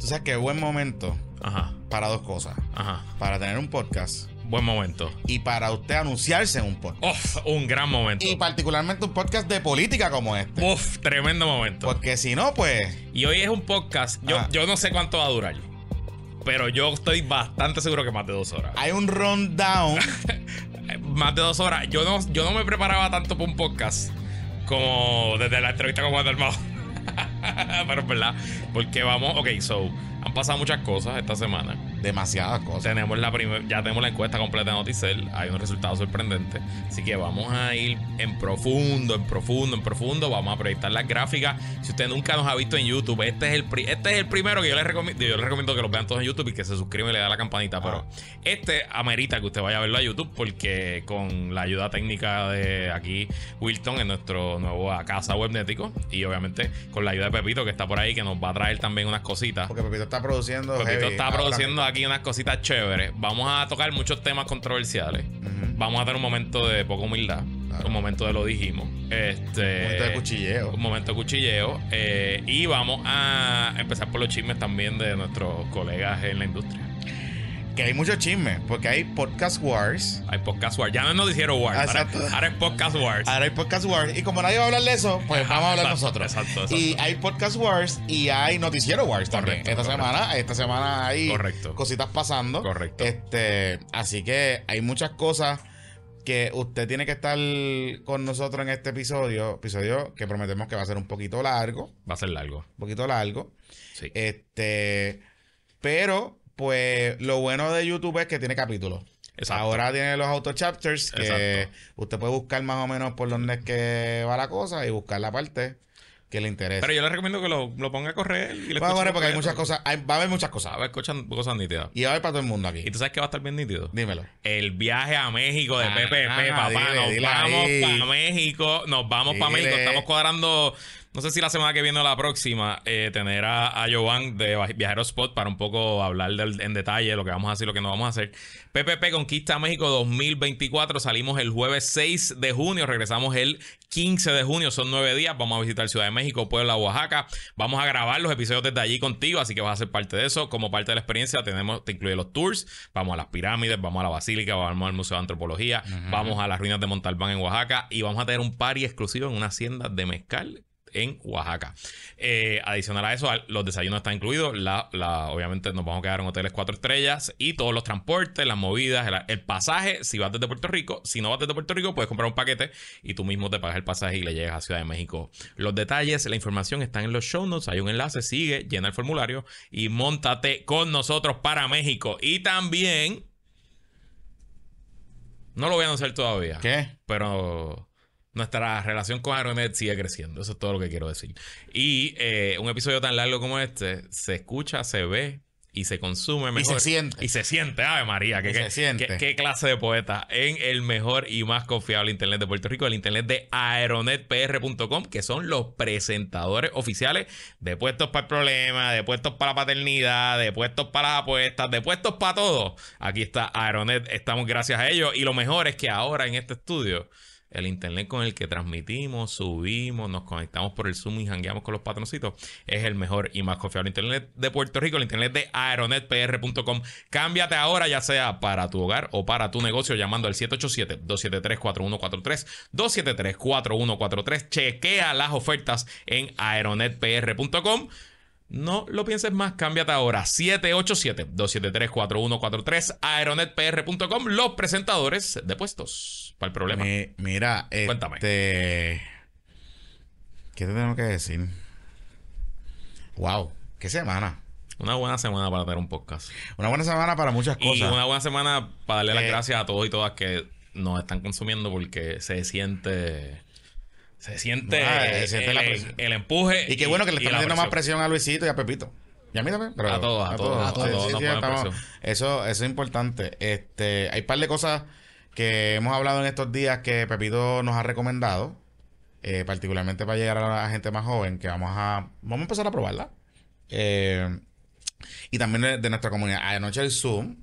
Tú sabes que buen momento Ajá, para dos cosas. ajá. Para tener un podcast Buen momento. y para usted anunciarse en un podcast. Uf, un gran momento. Y particularmente un podcast de política como este. Uf, tremendo momento. Porque si no, pues. Y hoy es un podcast. Yo, Ah. yo no sé cuánto va a durar. Pero yo estoy bastante seguro que más de dos horas. Hay un rundown. Más de dos horas. Yo no, yo no me preparaba tanto para un podcast como desde la entrevista con Juan Dalmao. Pero es verdad. Porque vamos. Ok, so. Han pasado muchas cosas esta semana. Demasiadas cosas. Tenemos la ya tenemos la encuesta completa de Noticel. Hay un resultado sorprendente. Así que vamos a ir en profundo, en profundo, en profundo. Vamos a proyectar las gráficas. Si usted nunca nos ha visto en YouTube, este es el, pri- este es el primero que yo les recomiendo. Yo les recomiendo que lo vean todos en YouTube y que se suscriban y le den a la campanita. Pero este amerita que usted vaya a verlo a YouTube porque con la ayuda técnica de aquí, Wilton, en nuestro nuevo casa webnético. Y obviamente con la ayuda de Pepito que está por ahí, que nos va a traer también unas cositas. Porque Pepito está produciendo. Pepito heavy está produciendo mismo. Aquí unas cositas chéveres. Vamos a tocar muchos temas controversiales. Vamos a tener un momento de poca humildad. Claro. Un momento de lo dijimos. Este, Un momento de cuchilleo. Un momento de cuchilleo. eh, y vamos a empezar por los chismes también de nuestros colegas en la industria. Que hay muchos chismes. Porque hay Podcast Wars. Hay Podcast Wars. Ya no Noticiero Wars. Ahora, Exacto. ahora es Podcast Wars. Ahora hay Podcast Wars. Y como nadie va a hablar de eso, pues Ajá, vamos a hablar exacto, nosotros. exacto, exacto. Y hay Podcast Wars y hay Noticiero Wars también. Esta correcto. semana, esta semana hay Correcto. cositas pasando. Correcto. Este, así que hay muchas cosas que usted tiene que estar con nosotros en este episodio. Episodio que prometemos que va a ser un poquito largo. Va a ser largo. Un poquito largo. Sí. Este, pero, pues, lo bueno de YouTube es que tiene capítulos. Exacto. Ahora tiene los auto chapters que Exacto. usted puede buscar más o menos por dónde es que va la cosa y buscar la parte que le interesa. Pero yo les recomiendo que lo, lo ponga a correr. Y lo Vamos a escuchen porque hay muchas cosas, hay- va a haber muchas cosas. A ver, escuchan cosas nítidas. Y va a haber para todo el mundo aquí. ¿Y tú sabes que va a estar bien nítido? Dímelo. El viaje a México de Ah, PPP, ah, papá. dile, nos dile vamos para México. Nos vamos para. México. Estamos cuadrando. No sé si la semana que viene o la próxima, eh, tener a, a Jovan de Viajero Spot para un poco hablar del- en detalle lo que vamos a hacer y lo que no vamos a hacer. PPP Conquista México 2024. Salimos el jueves 6 de junio. Regresamos el 15 de junio. Son nueve días. Vamos a visitar Ciudad de México, Puebla, Oaxaca. Vamos a grabar los episodios desde allí contigo. Así que vas a ser parte de eso. Como parte de la experiencia, tenemos, te incluye los tours. Vamos a las pirámides, vamos a la basílica, vamos al Museo de Antropología, vamos a las ruinas de Montalbán en Oaxaca y vamos a tener un party exclusivo en una hacienda de mezcal en Oaxaca. Eh, adicional a eso, los desayunos están incluidos. La, la- obviamente nos vamos a quedar en hoteles cuatro estrellas y todos los transportes, las movidas, el, el pasaje. Si vas desde Puerto Rico, si no vas desde Puerto Rico, puedes comprar un paquete y tú mismo te pagas el pasaje y le llegas a Ciudad de México. Los detalles, la información están en los show notes. Hay un enlace, sigue, llena el formulario y montate con nosotros para México. Y también, no lo voy a anunciar todavía ¿Qué? pero nuestra relación con Aeronet sigue creciendo. Eso es todo lo que quiero decir. Y eh, un episodio tan largo como este se escucha, se ve y se consume mejor. se siente. Y se siente. Ave María. ¿qué, Y se siente. qué- qué clase de poeta? En el mejor y más confiable internet de Puerto Rico, el internet de aeronetpr.com, que son los presentadores oficiales de puestos para el problema, de puestos para la paternidad, de puestos para las apuestas, de puestos para todo. Aquí está Aeronet. Estamos gracias a ellos. Y lo mejor es que ahora en este estudio el internet con el que transmitimos, subimos, nos conectamos por el Zoom y jangueamos con los patroncitos, es el mejor y más confiable internet de Puerto Rico, el internet de aeronetpr.com. Cámbiate ahora, ya sea para tu hogar o para tu negocio, llamando al 787-273-4143, 273-4143. Chequea las ofertas en aeronetpr.com. No lo pienses más, cámbiate ahora. 787-273-4143, aeronetpr.com, los presentadores de puestos para el problema. Mi- mira, Cuéntame. este. ¿Qué te tengo que decir? Wow, qué semana. Una buena semana para tener un podcast. Una buena semana para muchas Y cosas. una buena semana para darle las Eh, gracias a todos y todas que nos están consumiendo porque se siente. Se siente, Ah, se siente el, el empuje. Y qué bueno que le y están metiendo más presión. a Luisito y a Pepito. Y a mí también. pero- A todos, a todos, a todos sí, sí, eso, eso es importante. Este, hay un par de cosas que hemos hablado en estos días que Pepito nos ha recomendado. eh, particularmente para llegar a la gente más joven, que vamos a, vamos a empezar a probarla. Eh, y también de, nuestra comunidad. Anoche el Zoom,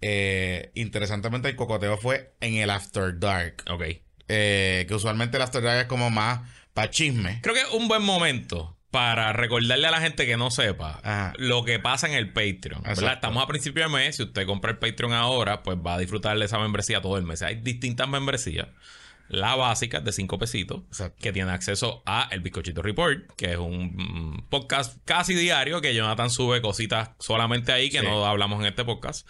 eh, interesantemente el cocoteo fue en el After Dark. Ok. Que usualmente el After Dark es como más para chisme. Creo que es un buen momento para recordarle a la gente que no sepa Ajá. lo que pasa en el Patreon. Estamos a principio de mes. Si usted compra el Patreon ahora, pues va a disfrutar de esa membresía todo el mes. Hay distintas membresías. La básica de 5 pesitos, Exacto. que tiene acceso a El Bizcochito Report, que es un mm, podcast casi diario que Jonathan sube cositas solamente ahí que Sí. no hablamos en este podcast.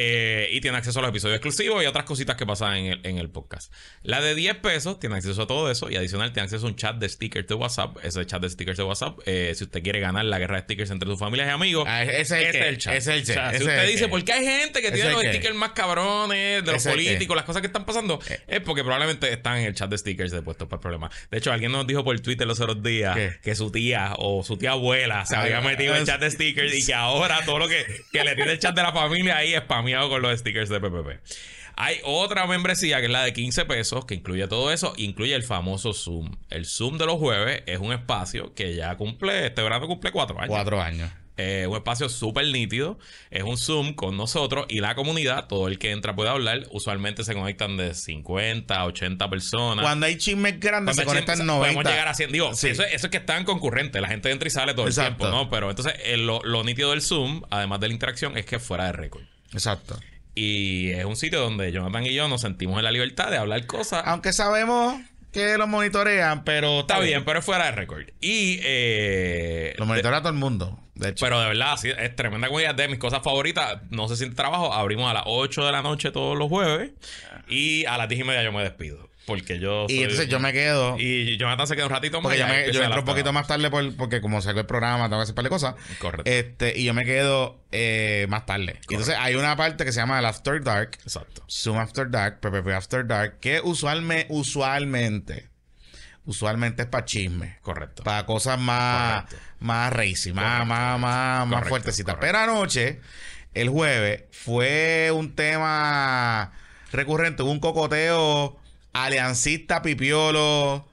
Eh, y tiene acceso a los episodios exclusivos y otras cositas que pasan en el, en el podcast. La de 10 pesos tiene acceso a todo eso y adicional tiene acceso a un chat de stickers de WhatsApp. Ese chat de stickers de WhatsApp, eh, si usted quiere ganar la guerra de stickers entre sus familias y amigos, Ah, ese es el ese que- es el chat. ese es el chat, O sea, ese si es usted el dice, que- ¿por qué hay gente que ese tiene es los el que- stickers más cabrones de los es el políticos, las cosas que están pasando? Eh. Es porque probablemente están en el chat de stickers de Puestos para el Problema. De hecho, alguien nos dijo por Twitter los otros días ¿Qué? que su tía o su tía abuela se había Ay, metido en el es- chat de stickers y que ahora todo lo que, que le tiene el chat de la familia ahí spameado con los stickers de PPP. Hay otra membresía que es la de 15 pesos que incluye todo eso, incluye el famoso Zoom. El Zoom de los jueves es un espacio que ya cumple, este verano cumple cuatro años. Cuatro años. Eh, un espacio súper nítido. Es un Zoom con nosotros y la comunidad. Todo el que entra puede hablar. Usualmente se conectan de 50 a 80 personas. Cuando hay chismes grandes, se conectan Podemos 90. llegar a 100. Digo, Sí. eso, eso es que están concurrentes. La gente entra y sale todo el tiempo, ¿no? Pero entonces, eh, lo, lo nítido del Zoom, además de la interacción, es que fuera de récord. Exacto. Y es un sitio donde Jonathan y yo nos sentimos en la libertad de hablar cosas. Aunque sabemos que lo monitorean, pero Está bien, pero es fuera de récord. Y. Eh, Lo monitorea todo el mundo. De hecho. Pero de verdad, sí, es tremenda comunidad de mis cosas favoritas. No se siente trabajo. Abrimos a las 8 de la noche todos los jueves. Y a las 10 y media yo me despido. Porque yo. y soy- entonces yo me quedo. Y Jonathan se queda un ratito más. porque y yo, me, yo entro un poquito más tarde por- porque como salgo el programa, tengo que hacer un par de cosas. Correcto. Este, y yo me quedo eh, más tarde. Y entonces hay una parte que se llama el After Dark. Exacto. Zoom After Dark, PPP After Dark, que usualmente, usualmente, usualmente es para chisme. Correcto. Para cosas más, Correcto. más racy, más, más, más, más fuertecitas. Pero anoche, el jueves, fue un tema recurrente. Hubo un cocoteo aliancista, pipiolo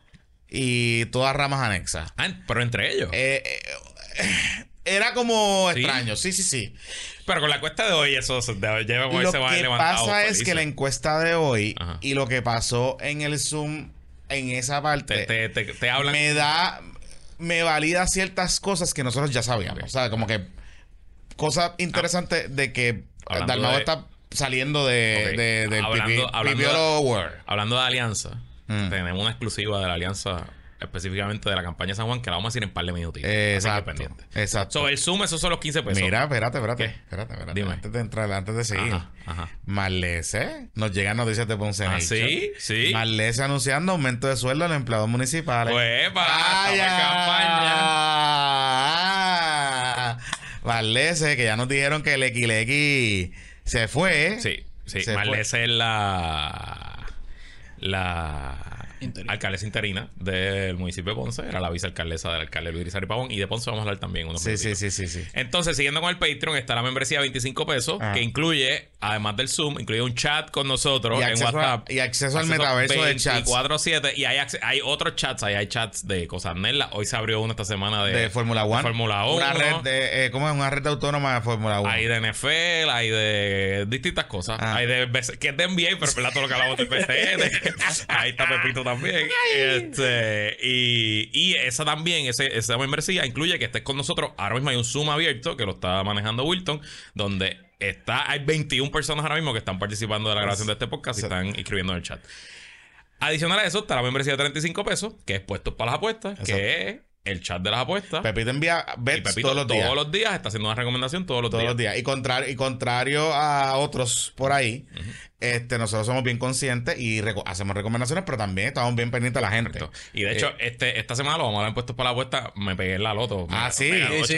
y todas ramas anexas. Ah, pero entre ellos. Eh, eh, era como Sí. extraño, sí, sí, sí. pero con la cuesta de hoy, eso se, de, llevamos Lo ese va que levantado pasa es que la encuesta de hoy Ajá. y lo que pasó en el Zoom en esa parte te, te, te, te hablan. me da, me valida ciertas cosas que nosotros ya sabíamos. O sea, como que cosas interesantes de que Dalmau está saliendo de, Ok. de- del Hablando- hablando de alianza, Mm. tenemos una exclusiva de la alianza, específicamente de la campaña de San Juan, que la vamos a decir en un par de minutitos. Exacto. Exacto. Sobre el Zoom, esos son los 15 pesos. Mira, espérate, espérate, ¿Qué? espérate, espérate. Dime. Antes de entrar, antes de seguir. Ajá, ajá. Marlese, nos llegan noticias de Ponce ¿Ah, sí? Sí. Marlese anunciando aumento de sueldo a los empleados municipales. Pues, pa, ¡Ay, estamos en campaña. Marlese, que ya nos dijeron que el Equilequi se fue. Sí, sí. Se Marlese es la. La. Interina. Alcaldesa interina del municipio de Ponce. Era la vicealcaldesa del alcalde Luis Rizal Pavón. Y de Ponce vamos a hablar también. Unos Sí, sí, sí, sí, sí. Entonces, siguiendo con el Patreon, está la membresía de 25 pesos, que incluye, además del Zoom, incluye un chat con nosotros Y en a- WhatsApp. y acceso al metaverso de chats. 24-7. Y hay, hay otros chats, ahí hay chats de cosas nerdas. Hoy se abrió uno esta semana de, De Fórmula One. Fórmula 1. Una red de, eh, ¿cómo es? Una red autónoma de Fórmula 1. Hay de NFL, hay de distintas cosas. Ah. Hay de que es de NBA, pero es todo lo que hablamos del BCN. Ahí está Pepito también. Este, y, y esa también, ese, esa membresía incluye que estés con nosotros. Ahora mismo hay un Zoom abierto que lo está manejando Wilton, donde está, hay 21 personas ahora mismo que están participando de la grabación de este podcast y están inscribiendo en el chat. Adicional a eso está la membresía de 35 pesos, que es puestos para las apuestas, que es el chat de las apuestas. Pepito envía y Pepito todos los días. todos los días está haciendo una recomendación todos los todos días. los días. Y contrario, y contrario a otros por ahí, este, nosotros somos bien conscientes y reco- hacemos recomendaciones, pero también estamos bien pendientes de la gente. Correcto. Y de hecho, este, esta semana lo vamos a dar en puestos para la apuesta. Me pegué en la loto. Ah, sí. Sí, sí,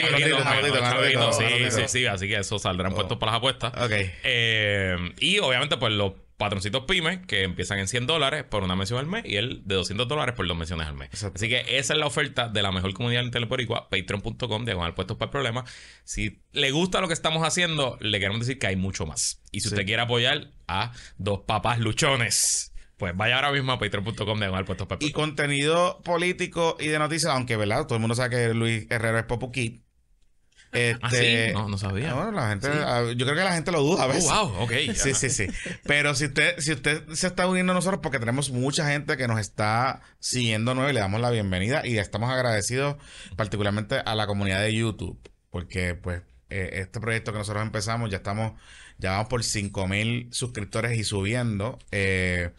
Sí. Así que eso saldrá en puestos para las apuestas. Ok. Eh, y obviamente, pues los patroncitos pymes que empiezan en 100 dólares por una mención al mes y el de 200 dólares por dos menciones al mes. Exacto. Así que esa es la oferta de la mejor comunidad internet patreon.com, diagonal puestos para el problema. Si le gusta lo que estamos haciendo, le queremos decir que hay mucho más. Y si Sí. usted quiere apoyar a dos papás luchones, pues vaya ahora mismo a patreon.com, diagonal puestos para el Y contenido político y de noticias, aunque, ¿verdad? Todo el mundo sabe que Luis Herrero es Popu Kid. Este, Ah, sí, no, no sabía. bueno, la gente, ah, yo creo que la gente lo duda a Oh, veces. wow, ok. Sí, sí, sí. Pero si usted, si usted se está uniendo a nosotros, porque tenemos mucha gente que nos está siguiendo nuevo y le damos la bienvenida y estamos agradecidos particularmente a la comunidad de YouTube, porque pues eh, este proyecto que nosotros empezamos ya estamos, ya vamos por 5000 suscriptores y subiendo. Eh,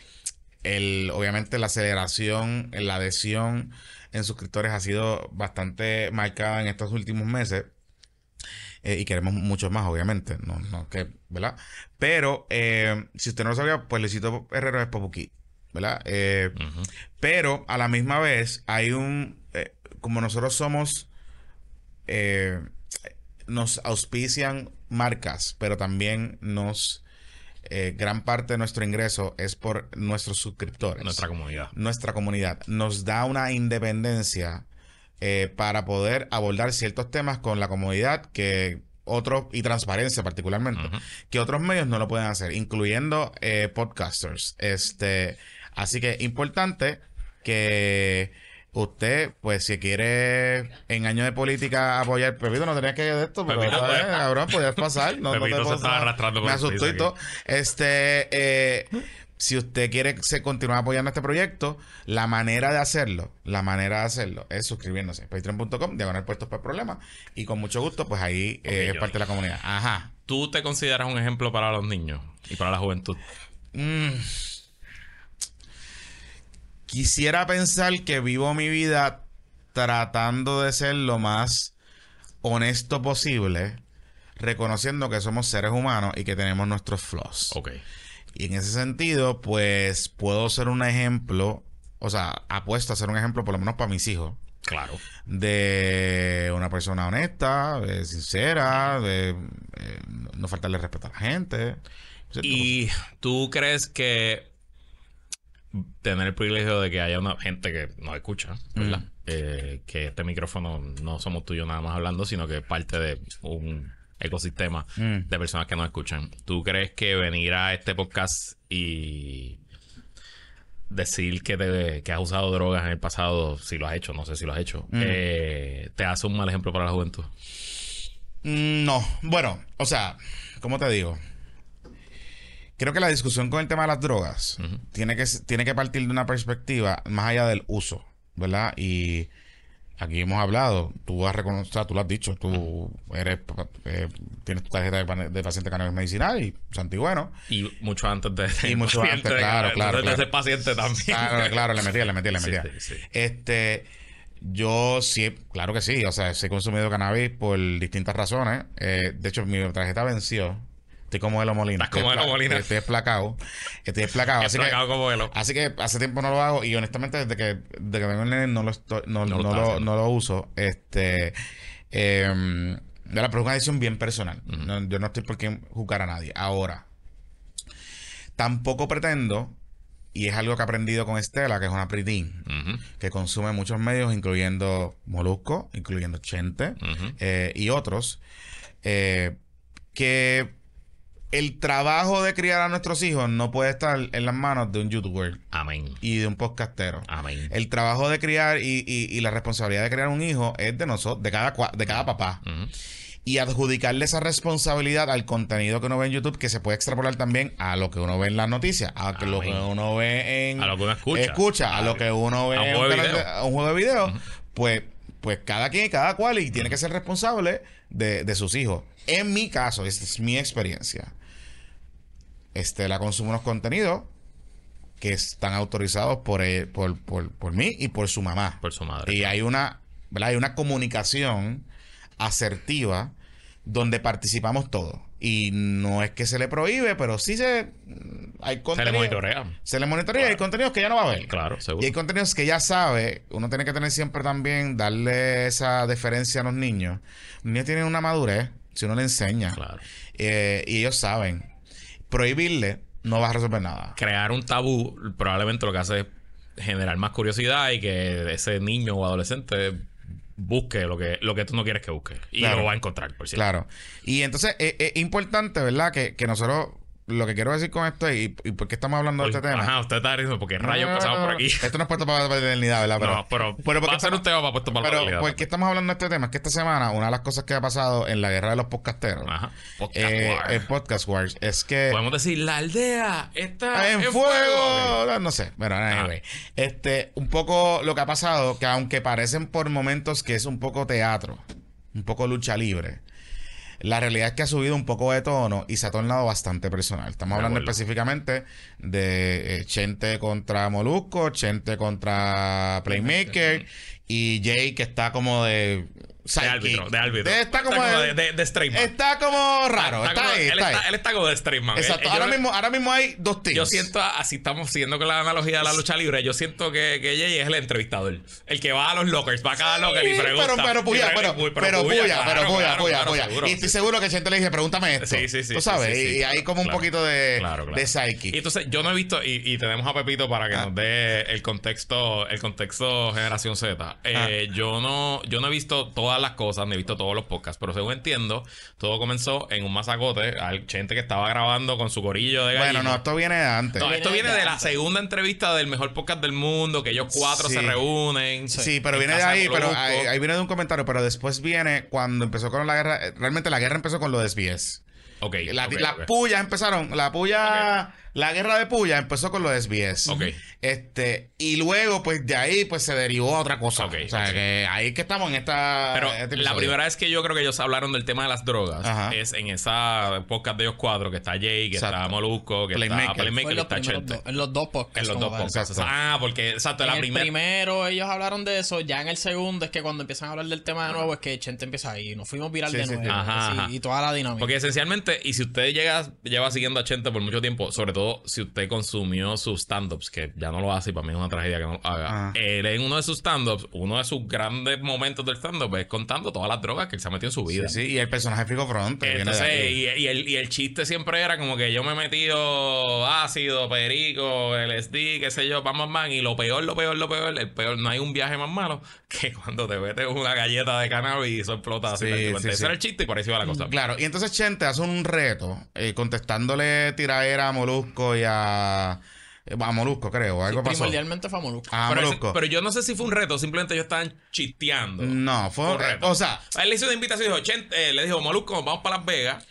el, obviamente la aceleración, la adhesión en suscriptores ha sido bastante marcada en estos últimos meses. Eh, y queremos muchos más, obviamente. No, no que, ¿verdad? Pero eh, si usted no lo sabía, pues Luisito Herrero es Popuquí, ¿verdad? Eh, pero a la misma vez hay un. como nosotros somos. eh, nos auspician marcas, pero también nos. eh, gran parte de nuestro ingreso es por nuestros suscriptores Nuestra comunidad. nuestra comunidad nos da una independencia eh, para poder abordar ciertos temas con la comunidad que otros, y transparencia particularmente, que otros medios no lo pueden hacer, incluyendo eh, podcasters. Este, así que importante que usted, pues, si quiere en año de política apoyar, Pepito, no tenía que ir de esto, pero Pepito, eh, pues. cabrón, podías pasar. No, no te se estaba arrastrando Me asustó y todo. Este, eh, si usted quiere se continuar apoyando este proyecto, la manera de hacerlo, la manera de hacerlo es suscribiéndose. Patreon.com, diagonal puestos para problemas. Y con mucho gusto, pues ahí eh, es parte de la comunidad. Ajá. ¿Tú te consideras un ejemplo para los niños y para la juventud? Mm. Quisiera pensar que vivo mi vida tratando de ser lo más honesto posible, reconociendo que somos seres humanos y que tenemos nuestros flaws. Ok. Y en ese sentido, pues puedo ser un ejemplo, o sea, apuesto a ser un ejemplo por lo menos para mis hijos, Claro. de una persona honesta, de sincera, de eh, no faltarle respeto a la gente. ¿Y tú crees que tener el privilegio de que haya una gente que nos escucha, ¿verdad? Mm. Eh, que este micrófono no somos tú y yo nada más hablando, sino que es parte de un ecosistema Mm. de personas que nos escuchan. ¿Tú crees que venir a este podcast y decir que, te- que has usado drogas en el pasado, si lo has hecho, no sé si lo has hecho, Mm. eh, te hace un mal ejemplo para la juventud? Mm, No, bueno, o sea, ¿cómo te digo? Creo que la discusión con el tema de las drogas tiene, que, tiene que partir de una perspectiva más allá del uso, ¿verdad? Y aquí hemos hablado, tú has reconocido, tú lo has dicho, tú eres, eh, tienes tu tarjeta de, de paciente cannabis medicinal y santigüeno. Y mucho antes de Y mucho antes, claro, claro, antes de claro. ser paciente también. Claro, claro, le metía, le metía, le metía. sí, sí. Este, yo sí, claro que sí, o sea, he consumido cannabis por distintas razones. Eh, de hecho, mi tarjeta venció. Estoy como Elo Molina. Estás como Elo espla- Molina. Estoy esplacado. Estoy esplacado. así, que, como así que hace tiempo no lo hago y honestamente desde que, desde que tengo el nene no lo, estoy, no, No no, lo no lo uso. Este, eh, de pero es una decisión bien personal. Yo no estoy por qué juzgar a nadie. Ahora, tampoco pretendo, y es algo que he aprendido con Estela, que es una preteen, Ujú, que consume muchos medios, incluyendo Molusco, incluyendo Chente eh, y otros, eh, que el trabajo de criar a nuestros hijos no puede estar en las manos de un youtuber Amén. y de un podcastero. Amén. El trabajo de criar y, y- y la responsabilidad de criar un hijo es de nosotros, de cada, de cada papá. Y adjudicarle esa responsabilidad al contenido que uno ve en YouTube, que se puede extrapolar también a lo que uno ve en las noticias, a que lo que Amén. uno ve en... A lo que uno escucha. Escucha, a lo que uno ve A un en juego de canal video. a un juego de video. Pues, pues cada quien, cada cual, y tiene que ser responsable de, de sus hijos. En mi caso, esta es mi experiencia. Estela consume unos contenidos que están autorizados por, él- por, por, por mí y por su mamá. Por su madre. Y hay una, ¿verdad? Hay una comunicación asertiva donde participamos todos. Y no es que se le prohíbe, pero sí se hay Se le contenido- monitorea. Se le monitorea y hay Claro. contenidos que ya no va a ver. Claro, seguro. Y hay contenidos que ya sabe, uno tiene que tener siempre también, darle esa deferencia a los niños. Los niños tienen una madurez, si uno le enseña. Claro. Eh, y ellos saben. Prohibirle no va a resolver nada. Crear un tabú probablemente lo que hace es generar más curiosidad y que ese niño o adolescente busque lo que, lo que tú no quieres que busque. Y Claro. lo va a encontrar, por cierto. Claro. Y entonces eh, es importante, ¿verdad? Que, que nosotros lo que quiero decir con esto es, y, y por qué estamos hablando de este tema. Ajá, usted está diciendo porque rayos No, no, pasamos no, por aquí. Esto no es puesto para la paternidad, ¿verdad? Pero, no, pero, pero va a ser un tema para puesto para la pero realidad. ¿por qué estamos hablando de este tema? Es que esta semana, una de las cosas que ha pasado en la guerra de los podcasteros, Ajá. Podcast eh, War. el Podcast Wars, es que. Podemos decir, la aldea está en, en, fuego. No sé, pero anyway. Este, un poco lo que ha pasado, que aunque parecen por momentos que es un poco teatro, un poco lucha libre, la realidad es que ha subido un poco de tono y se ha tornado bastante personal. Estamos hablando específicamente de eh, Chente contra Molusco, Chente contra Playmaker y Jay que está como De sidekick. árbitro, de árbitro. De- está como de, de, de, de straight man. está como raro, está, como- ahí, él, está ahí. está, él está como de straight man. Exacto. Él- yo ahora le- mismo, ahora mismo hay dos teams. Yo siento, así estamos siguiendo con la analogía de la lucha libre, yo siento que, que Jay es el entrevistador. El que va a los lockers, va a cada locker y Sí, pregunta. pero, pero puya, pero, uy, pero, puya, pero puya, puya, puya. y estoy sí. seguro que Chente le dije, pregúntame esto. Sí, sí, sí. Tú sí, sabes, sí, sí. y hay como un poquito de, de psyche. Y entonces yo no he visto, y, tenemos a Pepito para que Ah. nos dé el contexto, el contexto generación Z. Eh, Ah. Yo no, yo no he visto todas las cosas, ni he visto todos los podcasts, pero según entiendo, todo comenzó en un masacote, al gente que estaba grabando con su corillo de bueno, no, esto viene de antes. No, esto Viene viene de de la segunda entrevista del mejor podcast del mundo, que ellos cuatro Sí. se reúnen. Sí, pero en viene de ahí, pero ahí, ahí viene de un comentario, pero después viene cuando empezó con la guerra, eh, realmente la guerra empezó con lo de SBS. Ok, La- ok, las ok. pullas empezaron, la puya, la guerra de puya empezó con lo de SBS. Ok. Este, y luego, pues de ahí, pues se derivó a otra cosa. O sea, que ahí que estamos en esta. Pero este la primera vez que yo creo que ellos hablaron del tema de las drogas Ajá. es en esa podcast de ellos cuatro, que está Jay, que está. Molusco, que Playmaker. está Playmaker los está Chente. dos- en los dos podcasts. En los dos podcasts. Exacto. Ah, porque, exacto, En la el primera. primero ellos hablaron de eso, ya en el segundo es que cuando empiezan a hablar del tema de nuevo es que Chente empieza ahí, nos fuimos viral Sí, de sí, nuevo sí. Ajá, sí, ajá. y toda la dinámica. Porque esencialmente, y si usted llega, lleva siguiendo a Chente por mucho tiempo, sobre todo si usted consumió sus stand-ups, que ya no lo hace y para mí es una tragedia que no lo haga. Ajá. Él en uno de sus stand-ups, uno de sus grandes momentos del stand-up es contando todas las drogas que él se ha metido en su vida. Sí, sí, y el personaje Fico de Entonces, y, y el, y el chiste siempre era como que yo me he metido ácido, perico, LSD, qué sé yo, pam, pam, pam. Y lo peor, lo peor, lo peor, el peor, no hay un viaje más malo que cuando te metes una galleta de cannabis y eso explota así. Sí, Ese era el chiste y por ahí se iba la cosa. Claro, y entonces Chente hace un reto eh, contestándole tiraera a Molusco y a. eh, A Molusco, creo. Algo pasó. Primordialmente fue a Molusco. A pero, ese- pero yo no sé si fue un reto, simplemente ellos estaban chisteando. No, fue. Correcto. O sea, Él le hizo una invitación y dijo, eh, le dijo, Molusco, vamos para Las Vegas.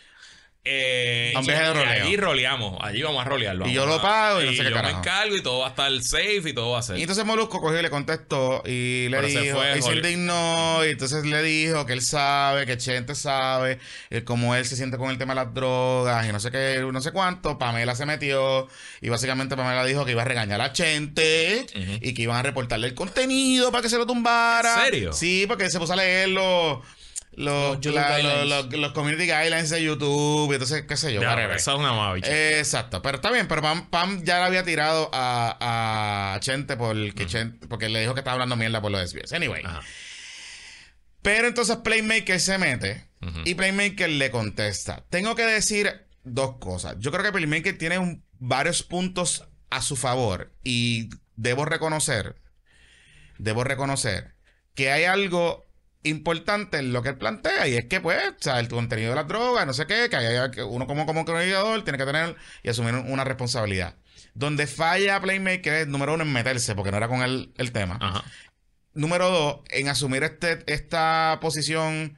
Eh, A un viaje de roleo. allí roleamos, allí vamos a rolearlo. Y yo lo pago y no sé qué yo me carajo. encargo y todo va a estar safe y todo va a ser. Y entonces Molusco cogió y le contestó y le Pero se fue, y se indignó y entonces le dijo que él sabe, que Chente sabe, eh, cómo él se siente con el tema de las drogas y no sé qué, no sé cuánto. Pamela se metió y básicamente Pamela dijo que iba a regañar a Chente y que iban a reportarle el contenido para que se lo tumbara. ¿En serio? Sí, porque se puso a leer los... Los, Los la- los, los- los community guidelines de YouTube y entonces qué sé yo Ya, eso es una mamabicha. Exacto, pero está bien, pero Pam, Pam ya le había tirado a, a Chente porque, Chente- porque le dijo que estaba hablando mierda por lo de SBS. Anyway. Ajá. Pero entonces Playmaker se mete y Playmaker le contesta. Tengo que decir dos cosas. Yo creo que Playmaker tiene un- varios puntos a su favor y debo reconocer, debo reconocer que hay algo importante en lo que él plantea y es que pues, o sea, el contenido de las drogas, no sé qué, que, uno como, como comunicador tiene que tener y asumir una responsabilidad. Donde falla Playmaker es número uno en meterse, porque no era con él el tema. Ajá. Número dos, en asumir este, esta posición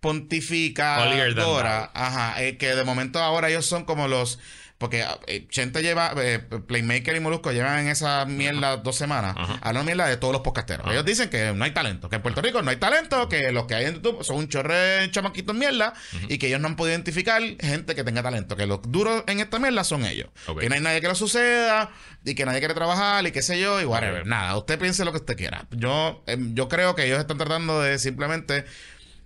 pontifica Holier than ahora, ajá, eh, que de momento ahora ellos son como los porque eh, Chente lleva, eh, Playmaker y Molusco llevan en esa mierda dos semanas, Ajá. hablan mierda de todos los podcasteros. Ajá. Ellos dicen que no hay talento, que en Puerto Rico no hay talento, que los que hay en YouTube son un chorre chamaquitos mierda y que ellos no han podido identificar gente que tenga talento, que los duros en esta mierda son ellos. Que no hay nadie que lo suceda y que nadie quiere trabajar y qué sé yo y whatever. Nada, usted piense lo que usted quiera. Yo, em, yo creo que ellos están tratando de simplemente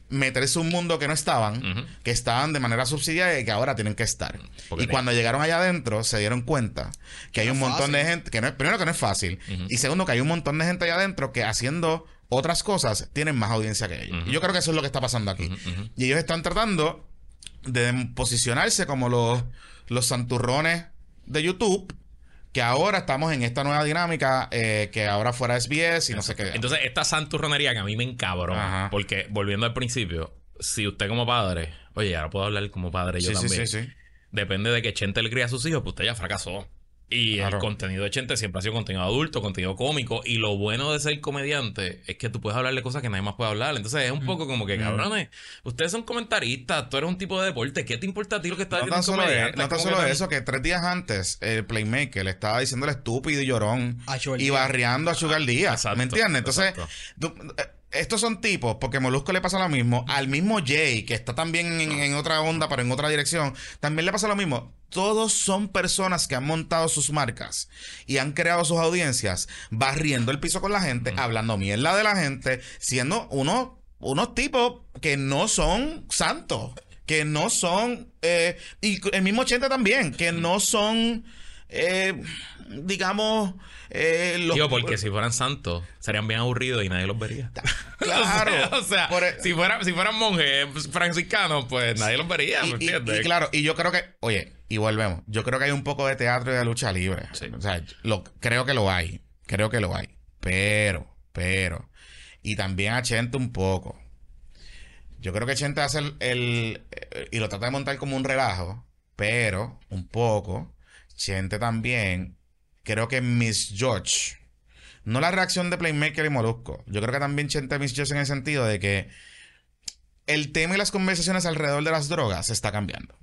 meterse un mundo que no estaban, que estaban de manera subsidiaria y que ahora tienen que estar. Porque y cuando llegaron allá adentro se dieron cuenta que hay No un montón de gente, que no es, primero que no es fácil, y segundo que hay un montón de gente allá adentro que haciendo otras cosas tienen más audiencia que ellos. Y yo creo que eso es lo que está pasando aquí. Y ellos están tratando de posicionarse como los, los santurrones de YouTube, que ahora estamos en esta nueva dinámica, eh, que ahora fuera SBS y no sé qué. Entonces, esta santurronería que a mí me encabrona. Porque, volviendo al principio, si usted como padre, oye, ahora puedo hablar como padre yo sí, sí, también. sí, sí. depende de que Chente le cría a sus hijos, pues usted ya fracasó. Y Claro. el contenido de Chente siempre ha sido contenido adulto, contenido cómico. Y lo bueno de ser comediante es que tú puedes hablar de cosas que nadie más puede hablar. Entonces es un poco como que, cabrones, ustedes son comentaristas, tú eres un tipo de deporte. ¿Qué te importa a ti lo que está No diciendo tan solo, no tan solo que eso, que tres días antes el Playmaker le estaba diciendo el estúpido y llorón A y Díaz. barriando a Sugar Díaz. Exacto, ¿Me entiendes? Entonces, exacto. tú- eh, estos son tipos, porque Molusco le pasa lo mismo, al mismo Jay, que está también en, en otra onda, pero en otra dirección, también le pasa lo mismo. Todos son personas que han montado sus marcas y han creado sus audiencias, barriendo el piso con la gente, hablando mierda de la gente, siendo unos, unos tipos que no son santos, que no son, eh, y el mismo Chente también, que no son, eh, digamos, eh, los... Tío, porque si fueran santos, serían bien aburridos y nadie los vería. Claro. o sea, Por e- si, fuera, si fueran monjes franciscanos, pues nadie los vería, ¿me y, entiendes? y claro, y yo creo que, oye, y volvemos, yo creo que hay un poco de teatro y de lucha libre. Sí. O sea, lo, creo que lo hay, creo que lo hay. Pero, pero, y también a Chente un poco. Yo creo que Chente hace el, el- y lo trata de montar como un relajo, pero un poco, Chente también, creo que Miss George, no la reacción de Playmaker y Molusco, yo creo que también Chente Miss George en el sentido de que el tema y las conversaciones alrededor de las drogas está cambiando.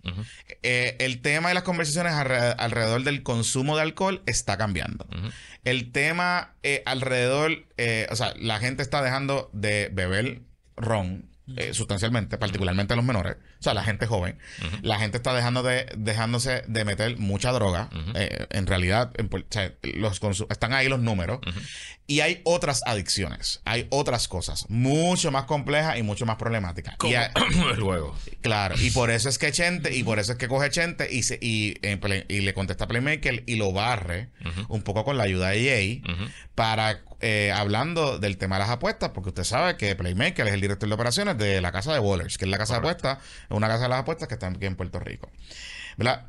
Eh, el tema y las conversaciones alre- alrededor del consumo de alcohol está cambiando. El tema eh, alrededor, eh, o sea, la gente está dejando de beber ron sustancialmente, particularmente los menores, o sea, la gente joven. La gente está dejando de, dejándose de meter mucha droga. Eh, en realidad, en Puer- o sea, los consu- están ahí los números. Y hay otras adicciones, hay otras cosas mucho más complejas y mucho más problemáticas. El juego. Claro, y por eso es que Chente, y por eso es que coge Chente y, se- y, le contesta a Playmaker y lo barre un poco con la ayuda de Jay Ujú. para eh, hablando del tema de las apuestas, porque usted sabe que Playmaker es el director de operaciones de la casa de Wallers, que es la casa de apuestas, es una casa de las apuestas que está aquí en Puerto Rico. ¿Verdad?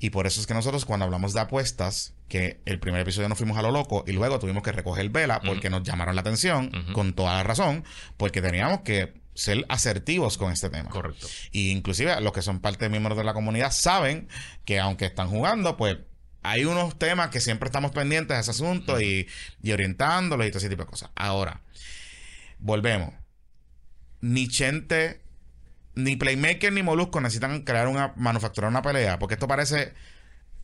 Y por eso es que nosotros cuando hablamos de apuestas, que el primer episodio nos fuimos a lo loco y luego tuvimos que recoger vela porque nos llamaron la atención, con toda la razón, porque teníamos que ser asertivos con este tema. Correcto. Y inclusive los que son parte de miembros de la comunidad saben que aunque están jugando, pues hay unos temas que siempre estamos pendientes de ese asunto y, y orientándolos y todo ese tipo de cosas. Ahora, volvemos. Ni Chente, ni Playmaker, ni Molusco necesitan crear una, manufacturar una pelea, porque esto parece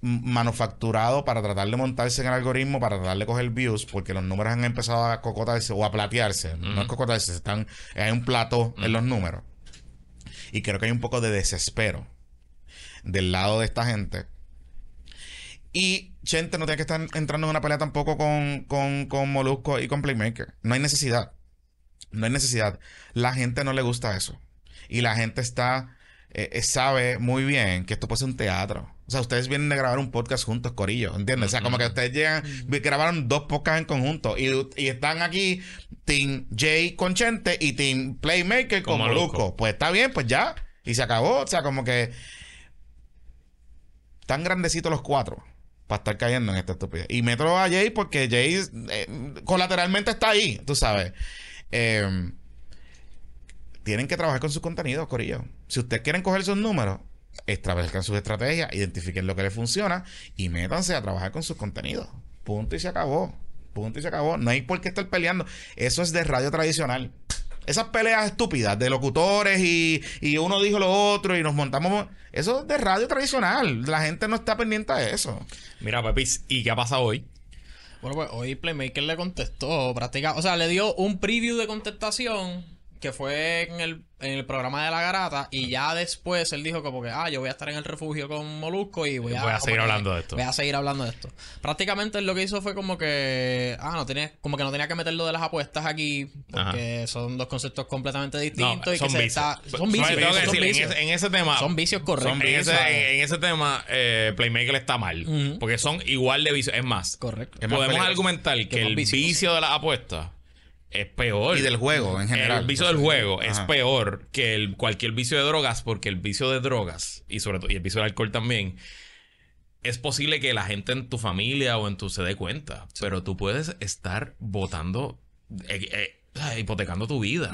manufacturado para tratar de montarse en el algoritmo, para tratar de coger views, porque los números han empezado a cocotarse o a platearse. No es cocotarse, están, hay un plato en los números. Y creo que hay un poco de desespero del lado de esta gente. Y Chente no tiene que estar entrando en una pelea tampoco con, con, con Molusco y con Playmaker. No hay necesidad. No hay necesidad. La gente no le gusta eso. Y la gente está, eh, eh, sabe muy bien que esto puede ser un teatro. O sea, ustedes vienen de grabar un podcast juntos, Corillo, ¿entiendes? O sea, como que ustedes llegan, grabaron dos podcasts en conjunto y, y están aquí Team Jay con Chente y Team Playmaker con. Molusco. Pues está bien, pues ya. Y se acabó. O sea, como que tan grandecitos los cuatro para estar cayendo en esta estupidez. Y meto a Jay porque Jay eh, colateralmente está ahí, tú sabes. Eh, tienen que trabajar con sus contenidos, Corillo. Si ustedes quieren coger sus números, establezcan sus estrategias, identifiquen lo que les funciona y métanse a trabajar con sus contenidos. Punto y se acabó. Punto y se acabó. No hay por qué estar peleando. Eso es de radio tradicional. Esas peleas estúpidas de locutores y, y uno dijo lo otro y nos montamos. Eso es de radio tradicional. La gente no está pendiente a eso. Mira, Pepis, ¿y qué ha pasado hoy? Bueno, pues hoy Playmaker le contestó prácticamente. O sea, le dio un preview de contestación que fue en el, en el programa de la garata. Y ya después él dijo como que, ah, yo voy a estar en el refugio con Molusco y voy a, Voy a seguir que- hablando de esto. Voy a seguir hablando de esto. Prácticamente él lo que hizo fue como que, ah, no tenía, como que no tenía que meter lo de las apuestas aquí. Porque son dos conceptos completamente distintos. y son que se vicios. está- son vicios. Tengo que son decir, en, ese, en ese tema. Son vicios correctos. en, ese, tema, eh, Playmaker está mal. Porque son igual de vicios. Es más, Correcto. Es más podemos peligroso. argumentar que el vicio de las apuestas es peor. Y del juego en general. El vicio del juego es peor que el, cualquier vicio de drogas, porque el vicio de drogas, y sobre todo, y el vicio del alcohol también, es posible que la gente en tu familia o en tu se dé cuenta. Pero tú puedes estar votando, eh, eh, hipotecando tu vida.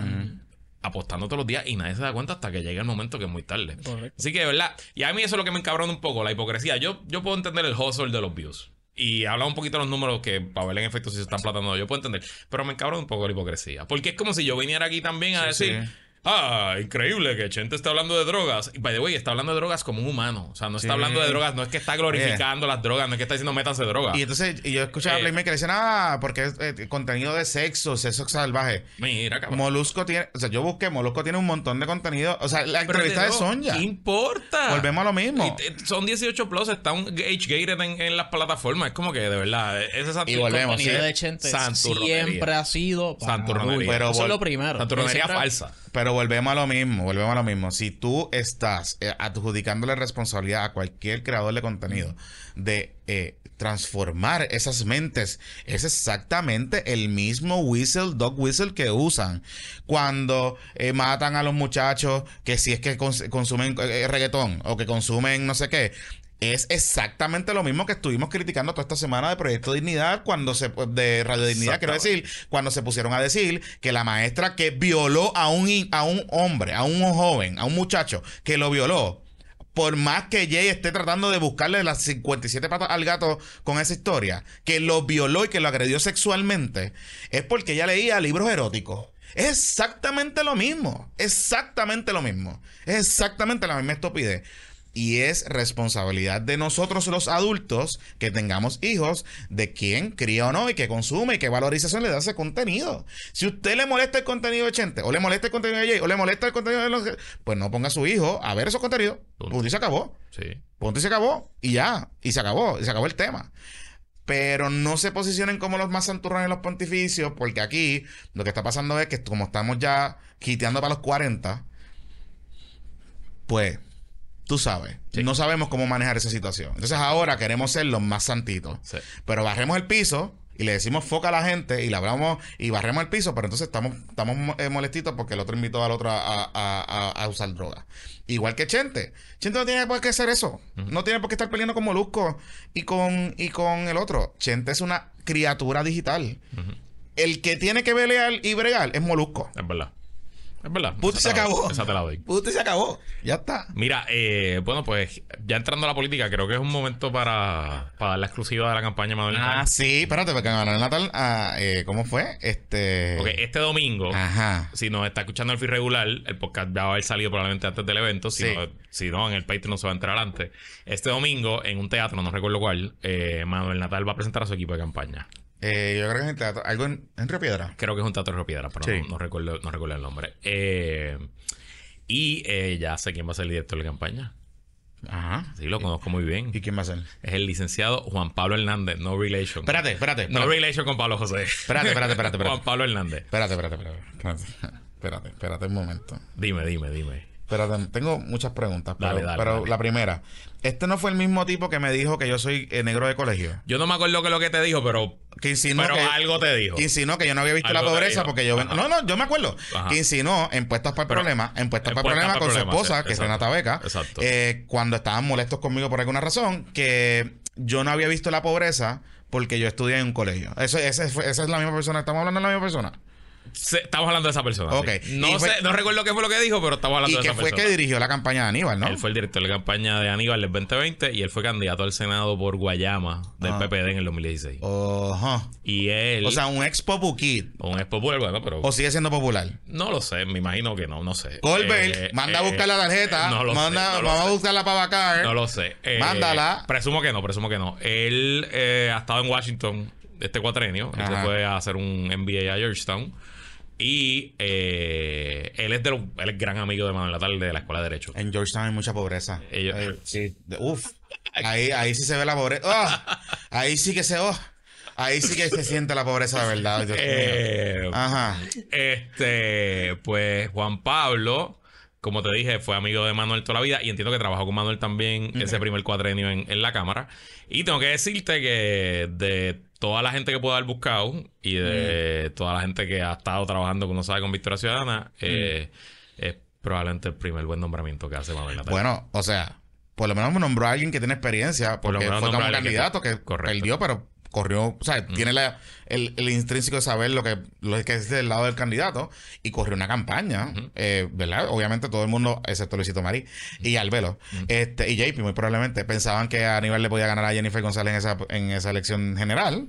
apostando todos los días y nadie se da cuenta hasta que llega el momento que es muy tarde. Correcto. Así que, de verdad, y a mí eso es lo que me encabrona un poco, la hipocresía. Yo, yo puedo entender el hustle de los views. Y habla un poquito de los números que para ver en efecto si se están platando. Yo puedo entender. Pero me encabrona un poco la hipocresía. Porque es como si yo viniera aquí también a Sí, decir. sí. Ah, increíble que Chente está hablando de drogas. Y by the way, está hablando de drogas como un humano. O sea, no está Sí. hablando de drogas, no es que está glorificando las drogas, no es que está diciendo métanse drogas. Y entonces, y yo escuchaba a Eh. Playmaker decían, ah, porque es eh, contenido de sexo, sexo salvaje. Mira, cabrón. Molusco tiene, o sea, yo busqué, Molusco tiene un montón de contenido. O sea, la Pero entrevista de no, Sonja. ¿Qué importa? Volvemos a lo mismo. Y, eh, son 18 plus, está un age gated en, en las plataformas. Es como que de verdad, ese santo- Y volvemos, contenido sí. de Chente siempre ha sido para Santurronería. Pero Eso es lo primero. Santurronería falsa. Pero volvemos a lo mismo, volvemos a lo mismo. Si tú estás eh, adjudicándole responsabilidad a cualquier creador de contenido de eh, transformar esas mentes, es exactamente el mismo whistle, dog whistle que usan cuando eh, matan a los muchachos que si es que cons- consumen eh, reggaetón o que consumen no sé qué. Es exactamente lo mismo que estuvimos criticando toda esta semana de Proyecto Dignidad cuando se de Radio Dignidad, quiero decir, cuando se pusieron a decir que la maestra que violó a un a un hombre, a un joven, a un muchacho que lo violó, por más que Jay esté tratando de buscarle las 57 patas al gato con esa historia, que lo violó y que lo agredió sexualmente, es porque ella leía libros eróticos. Es exactamente lo mismo. Exactamente lo mismo. Es exactamente la misma estupidez. Y es responsabilidad de nosotros los adultos que tengamos hijos de quién cría o no y qué consume y qué valorización le da ese contenido. Si usted le molesta el contenido de Chente, o le molesta el contenido de Jay, o le molesta el contenido de los... Pues no ponga a su hijo a ver esos contenidos. Punto. Y se acabó. Sí. Punto y se acabó. Y ya. Y se acabó. Y se acabó el tema. Pero no se posicionen como los más santurrones los pontificios, porque aquí lo que está pasando es que como estamos ya quiteando para los 40, pues tú sabes, Sí. no sabemos cómo manejar esa situación. Entonces ahora queremos ser los más santitos. Sí. Pero barremos el piso y le decimos foca a la gente y le hablamos y barremos el piso, pero entonces estamos, estamos eh, molestitos porque el otro invitó al otro a, a- a- a usar droga. Igual que Chente. Chente no tiene por qué hacer eso. No tiene por qué estar peleando con Molusco y con, y con el otro. Chente es una criatura digital. El que tiene que pelear y bregar es Molusco. Es verdad. Es verdad. Punto y se acabó. Esa te la doy. Punto y se acabó. Ya está. Mira, eh, bueno, pues ya entrando a la política, creo que es un momento para, para dar la exclusiva de la campaña Manuel Ah, Natal. sí, espérate, porque Manuel Natal, ah, eh, ¿cómo fue? Este. Porque este domingo, Ajá. si nos está escuchando el feed regular, el podcast ya va a haber salido probablemente antes del evento. Si, Sí. no, si no, en el Patreon no se va a enterar antes. Este domingo, en un teatro, no recuerdo cuál, eh, Manuel Natal va a presentar a su equipo de campaña. Eh, yo creo que es en teatro. Algo en, en Río Piedra. Creo que es un teatro de Río Piedra, pero Sí. no, no recuerdo, no recuerdo el nombre. Eh, y eh, ya sé quién va a ser el director de campaña. Ajá. Sí, lo conozco muy bien. ¿Y quién va a ser? Es el licenciado Juan Pablo Hernández, no relation. Espérate, espérate. No relation con Pablo José. Espérate, espérate, espérate, espérate. Juan Pablo Hernández. Espérate, espérate, espérate. Espérate, espérate, espérate un momento. Dime, dime, dime. Espérate, tengo muchas preguntas. Pero, Dale, dale, pero dale. la primera. Este no fue el mismo tipo que me dijo que yo soy eh, negro de colegio. Yo no me acuerdo que lo que te dijo, pero, Que insinuó pero que, algo te dijo. que insinuó que yo no había visto la pobreza porque yo... Ajá. No, no, yo me acuerdo. Ajá. Que insinuó en Puestas para el Pero- Problema, en Puestas en para el Problema con su esposa, sí, que es. Renata Beca. Exacto. eh, cuando estaban molestos conmigo por alguna razón, que yo no había visto la pobreza porque yo estudié en un colegio. Eso, esa es la misma persona. ¿Estamos hablando de la misma persona? Se- estamos hablando de esa persona. Sí. No, Y fue- sé, no recuerdo qué fue lo que dijo, pero estamos hablando Y de que esa fue persona. que dirigió la campaña de Aníbal, ¿no? Él fue el director de campaña de Aníbal del 2020 y él fue candidato al Senado por Guayama del Ah. PPD en el 2016. Ajá. Y él, O sea, un ex Kid. un ex popular, bueno, pero ¿O sigue siendo popular? no lo sé, me imagino que no, no sé. Colbert, Eh, manda a eh, buscar la tarjeta. No lo manda, sé, no vamos a buscarla para vacar. No lo sé. Eh, Mándala. Presumo que no, presumo que no. Él eh, ha estado en Washington este cuatrenio. Él se fue a hacer un MBA a Georgetown. Y eh, él es de los- él es gran amigo de Manuel Natal de la Escuela de Derecho. En Georgetown hay mucha pobreza. Ellos- Eh, sí. De- Uf. Ahí, ahí sí se ve la pobreza. ¡Ah! Ahí sí que se... oh. Ahí sí que se siente la pobreza de verdad. Dios mío. Eh, Ajá. Este, pues Juan Pablo, como te dije, fue amigo de Manuel toda la vida y entiendo que trabajó con Manuel también ese primer cuadrenio en, en la Cámara. Y tengo que decirte que de toda la gente que puedo haber buscado y de toda la gente que ha estado trabajando, como sabe, con Victoria Ciudadana, eh, es probablemente el primer buen nombramiento que hace Manuel Natal. Bueno, o sea, por lo menos me nombró a alguien que tiene experiencia, Por lo porque menos fue como que- candidato que, perdió, pero corrió, o sea, tiene la, el, el intrínseco de saber lo que, lo que es del lado del candidato y corrió una campaña, eh, ¿verdad? Obviamente todo el mundo, excepto Luisito Marí y Albelo, este, y JP muy probablemente pensaban que Aníbal le podía ganar a Jennifer González en esa, en esa elección general,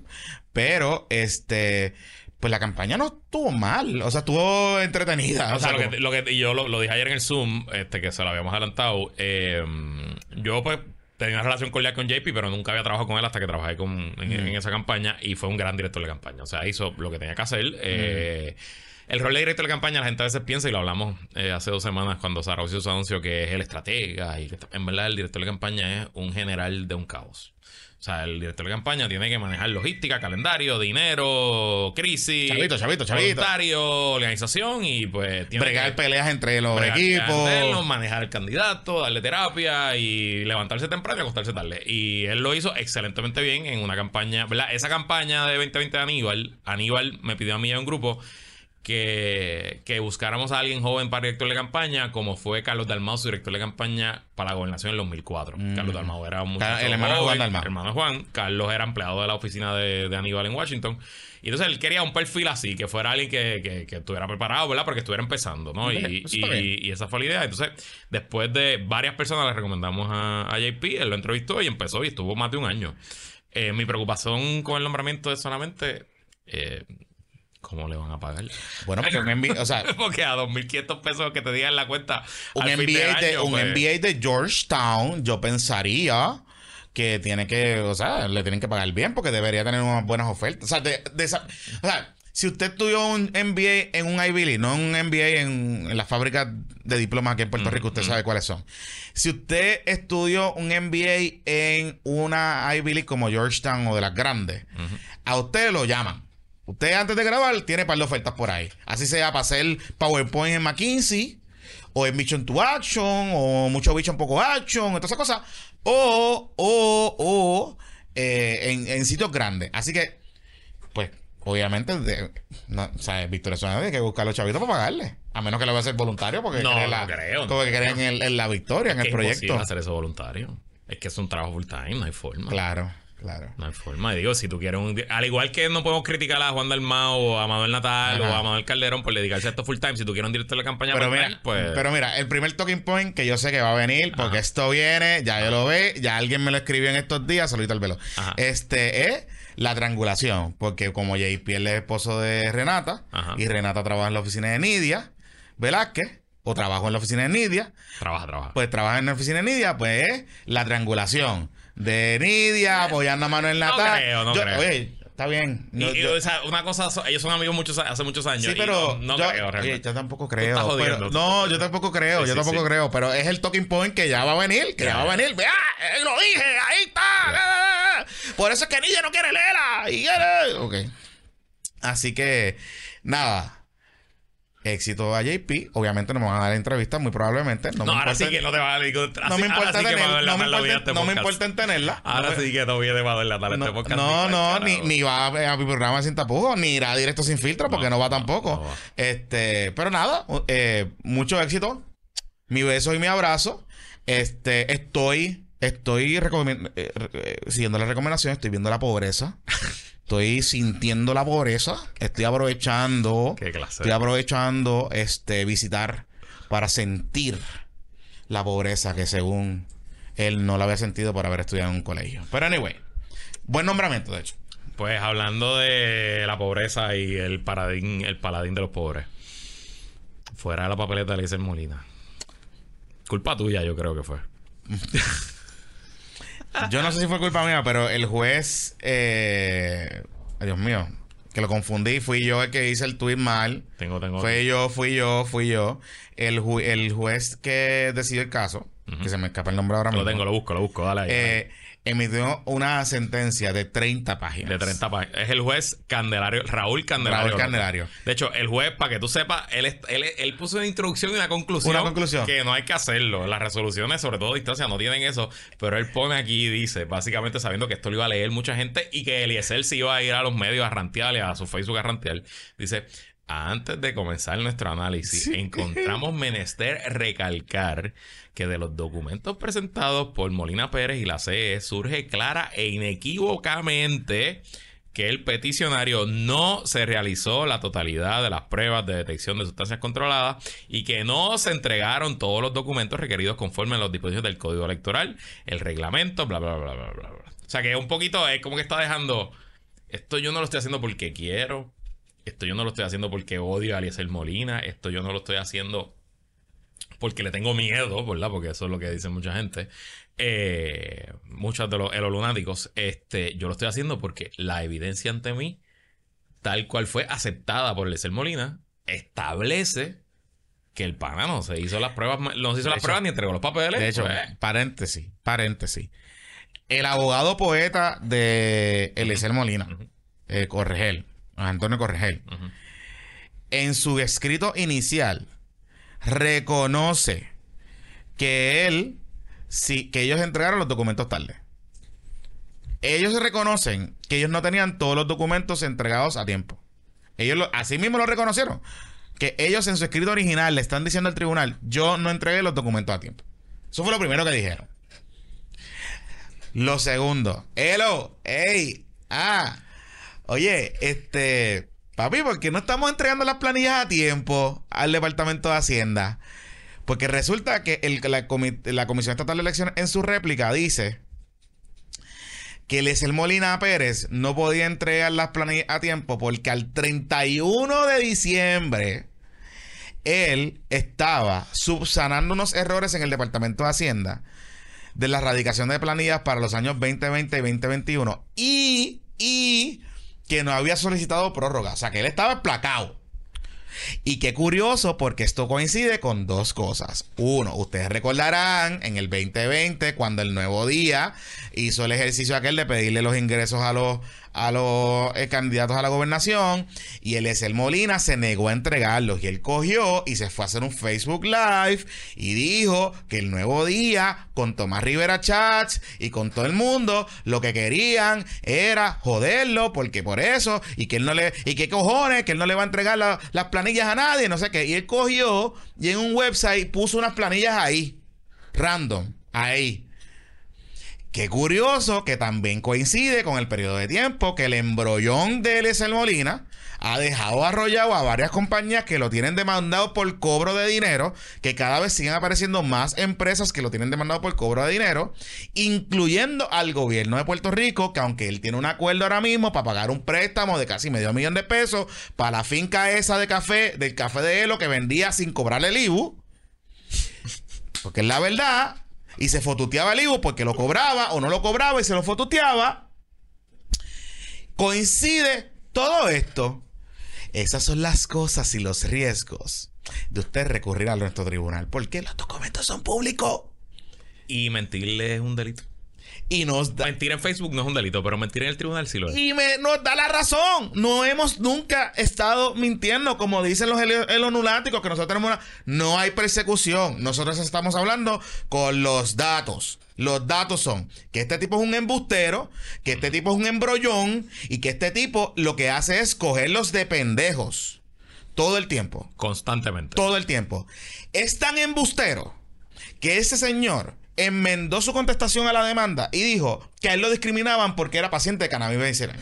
pero este pues la campaña no estuvo mal. O sea, estuvo entretenida. O, sea, lo que, lo que- y yo lo, lo dije ayer en el Zoom, este, que se lo habíamos adelantado. eh, yo, pues, tenía una relación cordial con JP, pero nunca había trabajado con él hasta que trabajé con, en, en esa campaña y fue un gran director de campaña. O sea, hizo lo que tenía que hacer. eh, El rol de director de campaña, la gente a veces piensa, y lo hablamos eh, hace dos semanas cuando Sara hizo su anuncio, que es el estratega. Y que en verdad, el director de campaña es un general de un caos. O sea, el director de campaña tiene que manejar logística, calendario, dinero, crisis, Chavito, chavito, chavito. voluntario, organización y pues tiene bregar que peleas entre los equipos. internos, manejar el candidato, darle terapia y levantarse temprano y acostarse tarde. Y él lo hizo excelentemente bien en una campaña, ¿verdad? Esa campaña de 2020 de Aníbal, Aníbal me pidió a mí y a un grupo que, que buscáramos a alguien joven para director de campaña, como fue Carlos Dalmau, su director de campaña para la gobernación en el 2004. Carlos Dalmau era un muchacho Mm. el hermano joven, Juan Dalmau. hermano Juan. Carlos era empleado de la oficina de, de Aníbal en Washington. Y entonces él quería un perfil así, que fuera alguien que, que, que estuviera preparado, ¿verdad? Porque estuviera empezando, ¿no? Y, y esa fue la idea. Entonces, después de varias personas le recomendamos a, a JP, él lo entrevistó y empezó y estuvo más de un año. Eh, mi preocupación con el nombramiento es solamente eh, cómo le van a pagar. Bueno, porque un NBA, o sea, Porque a 2.500 pesos que te digan la cuenta. un al fin de NBA, de, año, un pues, NBA de Georgetown, yo pensaría que tiene que, o sea, le tienen que pagar bien porque debería tener unas buenas ofertas. O sea, de, de esa- o sea si usted estudió un MBA en un Ivy League, no un MBA en, en la fábrica de diplomas aquí en Puerto Rico, usted sabe cuáles son. Si usted estudió un MBA en una Ivy League como Georgetown o de las grandes, a usted lo llaman. Usted antes de grabar tiene par de ofertas por ahí. Así sea para hacer PowerPoint en McKinsey, o en Vision to Action, o mucho Vision poco Action, todas esas cosas. O, o, o eh, en, en sitios grandes. Así que, pues, obviamente, de- no, o sea, Victoria Sonia tiene que buscar a los chavitos para pagarle. A menos que lo vaya a hacer voluntario porque No, la- creo, no porque creo. creen en, en la victoria, en que el proyecto. hacer eso voluntario. Es que es un trabajo full time, no hay forma. Claro, claro. No hay forma. Digo, si tú quieres un... Al igual que no podemos criticar a Juan Dalmao o a Manuel Natal Ajá. o a Manuel Calderón por dedicarse a esto full time, si tú quieres un director de campaña Pero mira, pues... pero mira, el primer talking point que yo sé que va a venir, porque esto viene, ya yo lo ve, ya alguien me lo escribió en estos días, saludito al velo. Este es la triangulación, porque como JP es el esposo de Renata, Ajá. y Renata trabaja en la oficina de Nidia Velázquez, o trabajo en la oficina de Nidia, Trabaja, trabaja. pues trabaja en la oficina de Nidia, pues es la triangulación de Nidia apoyando a Manuel No Natal. creo, no Yo- creo. Oye, está bien. No, y, yo- o sea, una cosa, ellos son amigos muchos, hace muchos años. Sí, pero no, no yo, creo realmente. yo tampoco estás creo. jodiendo. pero- no, yo tampoco creo, Sí, yo tampoco sí. creo, pero es el talking point que ya va a venir, que ya, Ya, va a venir. Vea, eh, lo dije, ahí está. Ah, Por eso es que Nidia no quiere leerla. Y quiere- Ok. Así que, nada. Éxito a JP. Obviamente no me van a dar entrevistas, muy probablemente. No, No, me ahora sí que no te va a dar no me importa tener- no me importa- este no me importa en tenerla. Ahora No sí que no viene Manuel Natal a este no, podcast. no, ni no, ni, ni va a, a mi programa sin tapujos, ni irá directo sin filtro, porque no, va tampoco. va. Este, pero nada, eh, mucho éxito. Mi beso y mi abrazo. Este, estoy, estoy eh, eh, siguiendo la recomendación, estoy viendo la pobreza. Estoy sintiendo la pobreza. Estoy aprovechando. Qué clase. Estoy aprovechando este visitar para sentir la pobreza que según él no la había sentido por haber estudiado en un colegio. Pero anyway, buen nombramiento, de hecho. Pues hablando de la pobreza y el paladín, el paladín de los pobres. Fuera de la papeleta de Eliezer Molina. Culpa tuya, yo creo que fue. Yo no sé si fue culpa mía, pero el juez, eh, Dios mío, que lo confundí, fui yo el que hice el tweet mal. Tengo, tengo. Fui yo, fui yo, fui yo. El, ju- el juez que decidió el caso, que se me escapa el nombre ahora Lo mismo. tengo, lo busco, lo busco. Dale ahí. eh, emitió una sentencia de 30 páginas. de 30 páginas. Es el juez Candelario, Raúl Candelario. Raúl Candelario. De hecho, el juez, para que tú sepas, él, él, él puso una introducción y una conclusión. Una conclusión. Que no hay que hacerlo. Las resoluciones, sobre todo distancia, no tienen eso. Pero él pone aquí y dice, básicamente sabiendo que esto lo iba a leer mucha gente y que Eliezer se iba a ir a los medios a rantear y a su Facebook a rantear. Dice. Antes de comenzar nuestro análisis, encontramos menester recalcar que de los documentos presentados por Molina Pérez y la CE surge clara e inequívocamente que el peticionario no se realizó la totalidad de las pruebas de detección de sustancias controladas y que no se entregaron todos los documentos requeridos conforme a los disposiciones del Código Electoral, el reglamento, bla, bla, bla, bla, bla. bla. O sea que un poquito es como que está dejando, esto yo no lo estoy haciendo porque quiero, esto yo no lo estoy haciendo porque odio a Eliezer Molina, esto yo no lo estoy haciendo porque le tengo miedo, ¿verdad? Porque eso es lo que dice mucha gente. Eh, muchos de los lunáticos, este, yo lo estoy haciendo porque la evidencia ante mí, tal cual fue aceptada por Eliezer Molina, establece que el pana no se hizo las pruebas, no se hizo las pruebas ni entregó los papeles. De hecho, pues. paréntesis, paréntesis. El abogado poeta de Eliezer Molina, eh, Corregel, Antonio Corregel, en su escrito inicial reconoce que él, que ellos entregaron los documentos tarde. Ellos reconocen que ellos no tenían todos los documentos entregados a tiempo. Ellos lo, así mismo lo reconocieron. Que ellos en su escrito original le están diciendo al tribunal, yo no entregué los documentos a tiempo. Eso fue lo primero que dijeron. Lo segundo, Elo, ey, ah, oye, este, papi, ¿por qué no estamos entregando las planillas a tiempo al Departamento de Hacienda? Porque resulta que la, comi- la Comisión Estatal de Elecciones en su réplica dice que Eliezer Molina Pérez no podía entregar las planillas a tiempo porque al 31 de diciembre él estaba subsanando unos errores en el Departamento de Hacienda de la radicación de planillas para los años 2020 y 2021 y, y que no había solicitado prórroga. O sea, que él estaba emplacado. Y qué curioso porque esto coincide con dos cosas. Uno, ustedes recordarán en el 2020 cuando el nuevo día hizo el ejercicio aquel de pedirle los ingresos a los a los eh, candidatos a la gobernación y Eliezer Molina se negó a entregarlos y él cogió y se fue a hacer un Facebook Live y dijo que el nuevo día con Tomás Rivera Chats y con todo el mundo lo que querían era joderlo porque por eso y que él no le y qué cojones que él no le va a entregar la- las planillas a nadie no sé qué. Y él cogió y en un website puso unas planillas ahí random ahí Qué curioso que también coincide con el periodo de tiempo que el embrollón de Eliezer Molina ha dejado arrollado a varias compañías que lo tienen demandado por cobro de dinero, que cada vez siguen apareciendo más empresas que lo tienen demandado por cobro de dinero, incluyendo al gobierno de Puerto Rico, que aunque él tiene un acuerdo ahora mismo para pagar un préstamo de casi medio millón de pesos para la finca esa de café, del café de Elo que vendía sin cobrarle el IBU, porque es la verdad. Y se fotuteaba el IVU porque lo cobraba o no lo cobraba y se lo fotuteaba. Coincide todo esto. Esas son las cosas y los riesgos de usted recurrir a nuestro tribunal. Porque los documentos son públicos. Y mentirle es un delito. Y nos da, Mentir en Facebook no es un delito, pero mentir en el tribunal sí lo es. y me, nos da la razón. No hemos nunca estado mintiendo, como dicen los helonuláticos, que nosotros tenemos una... No hay persecución. Nosotros estamos hablando con los datos. Los datos son que este tipo es un embustero, que este tipo es un embrollón y que este tipo lo que hace es cogerlos de pendejos. Todo el tiempo. Constantemente. Todo el tiempo. Es tan embustero que ese señor enmendó su contestación a la demanda y dijo que a él lo discriminaban porque era paciente de cannabis medicinal.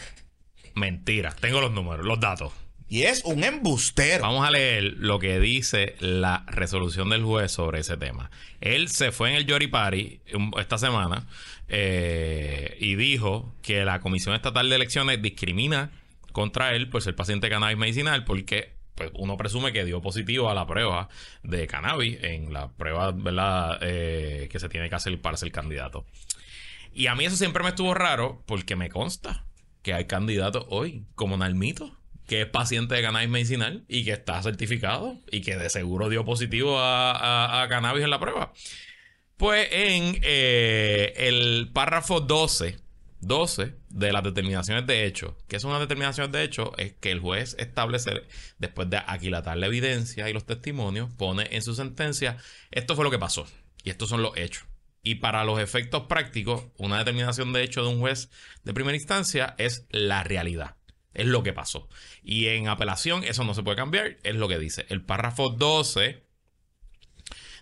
Mentira. Tengo los números, los datos. Y es un embustero. Vamos a leer lo que dice la resolución del juez sobre ese tema. Él se fue en el Yori Party esta semana eh, y dijo que la Comisión Estatal de Elecciones discrimina contra él por ser paciente de cannabis medicinal porque pues, uno presume que dio positivo a la prueba de cannabis en la prueba ¿verdad? Eh, que se tiene que hacer para ser candidato. Y a mí eso siempre me estuvo raro porque me consta que hay candidatos hoy, como Nalmito, que es paciente de cannabis medicinal y que está certificado y que de seguro dio positivo a, cannabis en la prueba. Pues en eh, el párrafo 12, 12 de las determinaciones de hecho, que son unas determinaciones de hecho, es que el juez establece, después de aquilatar la evidencia y los testimonios, pone en su sentencia, esto fue lo que pasó y estos son los hechos. Y para los efectos prácticos, una determinación de hecho de un juez de primera instancia es la realidad. Es lo que pasó. Y en apelación eso no se puede cambiar, es lo que dice. El párrafo 12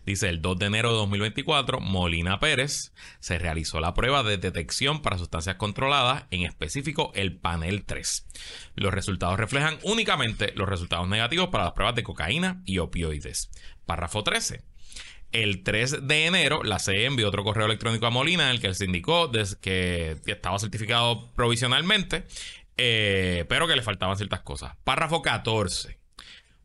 Dice, el 2 de enero de 2024, Molina Pérez se realizó la prueba de detección para sustancias controladas, en específico el panel 3. Los resultados reflejan únicamente los resultados negativos para las pruebas de cocaína y opioides. Párrafo 13. El 3 de enero, la CE envió otro correo electrónico a Molina en el que se indicó que estaba certificado provisionalmente, eh, pero que le faltaban ciertas cosas. Párrafo 14.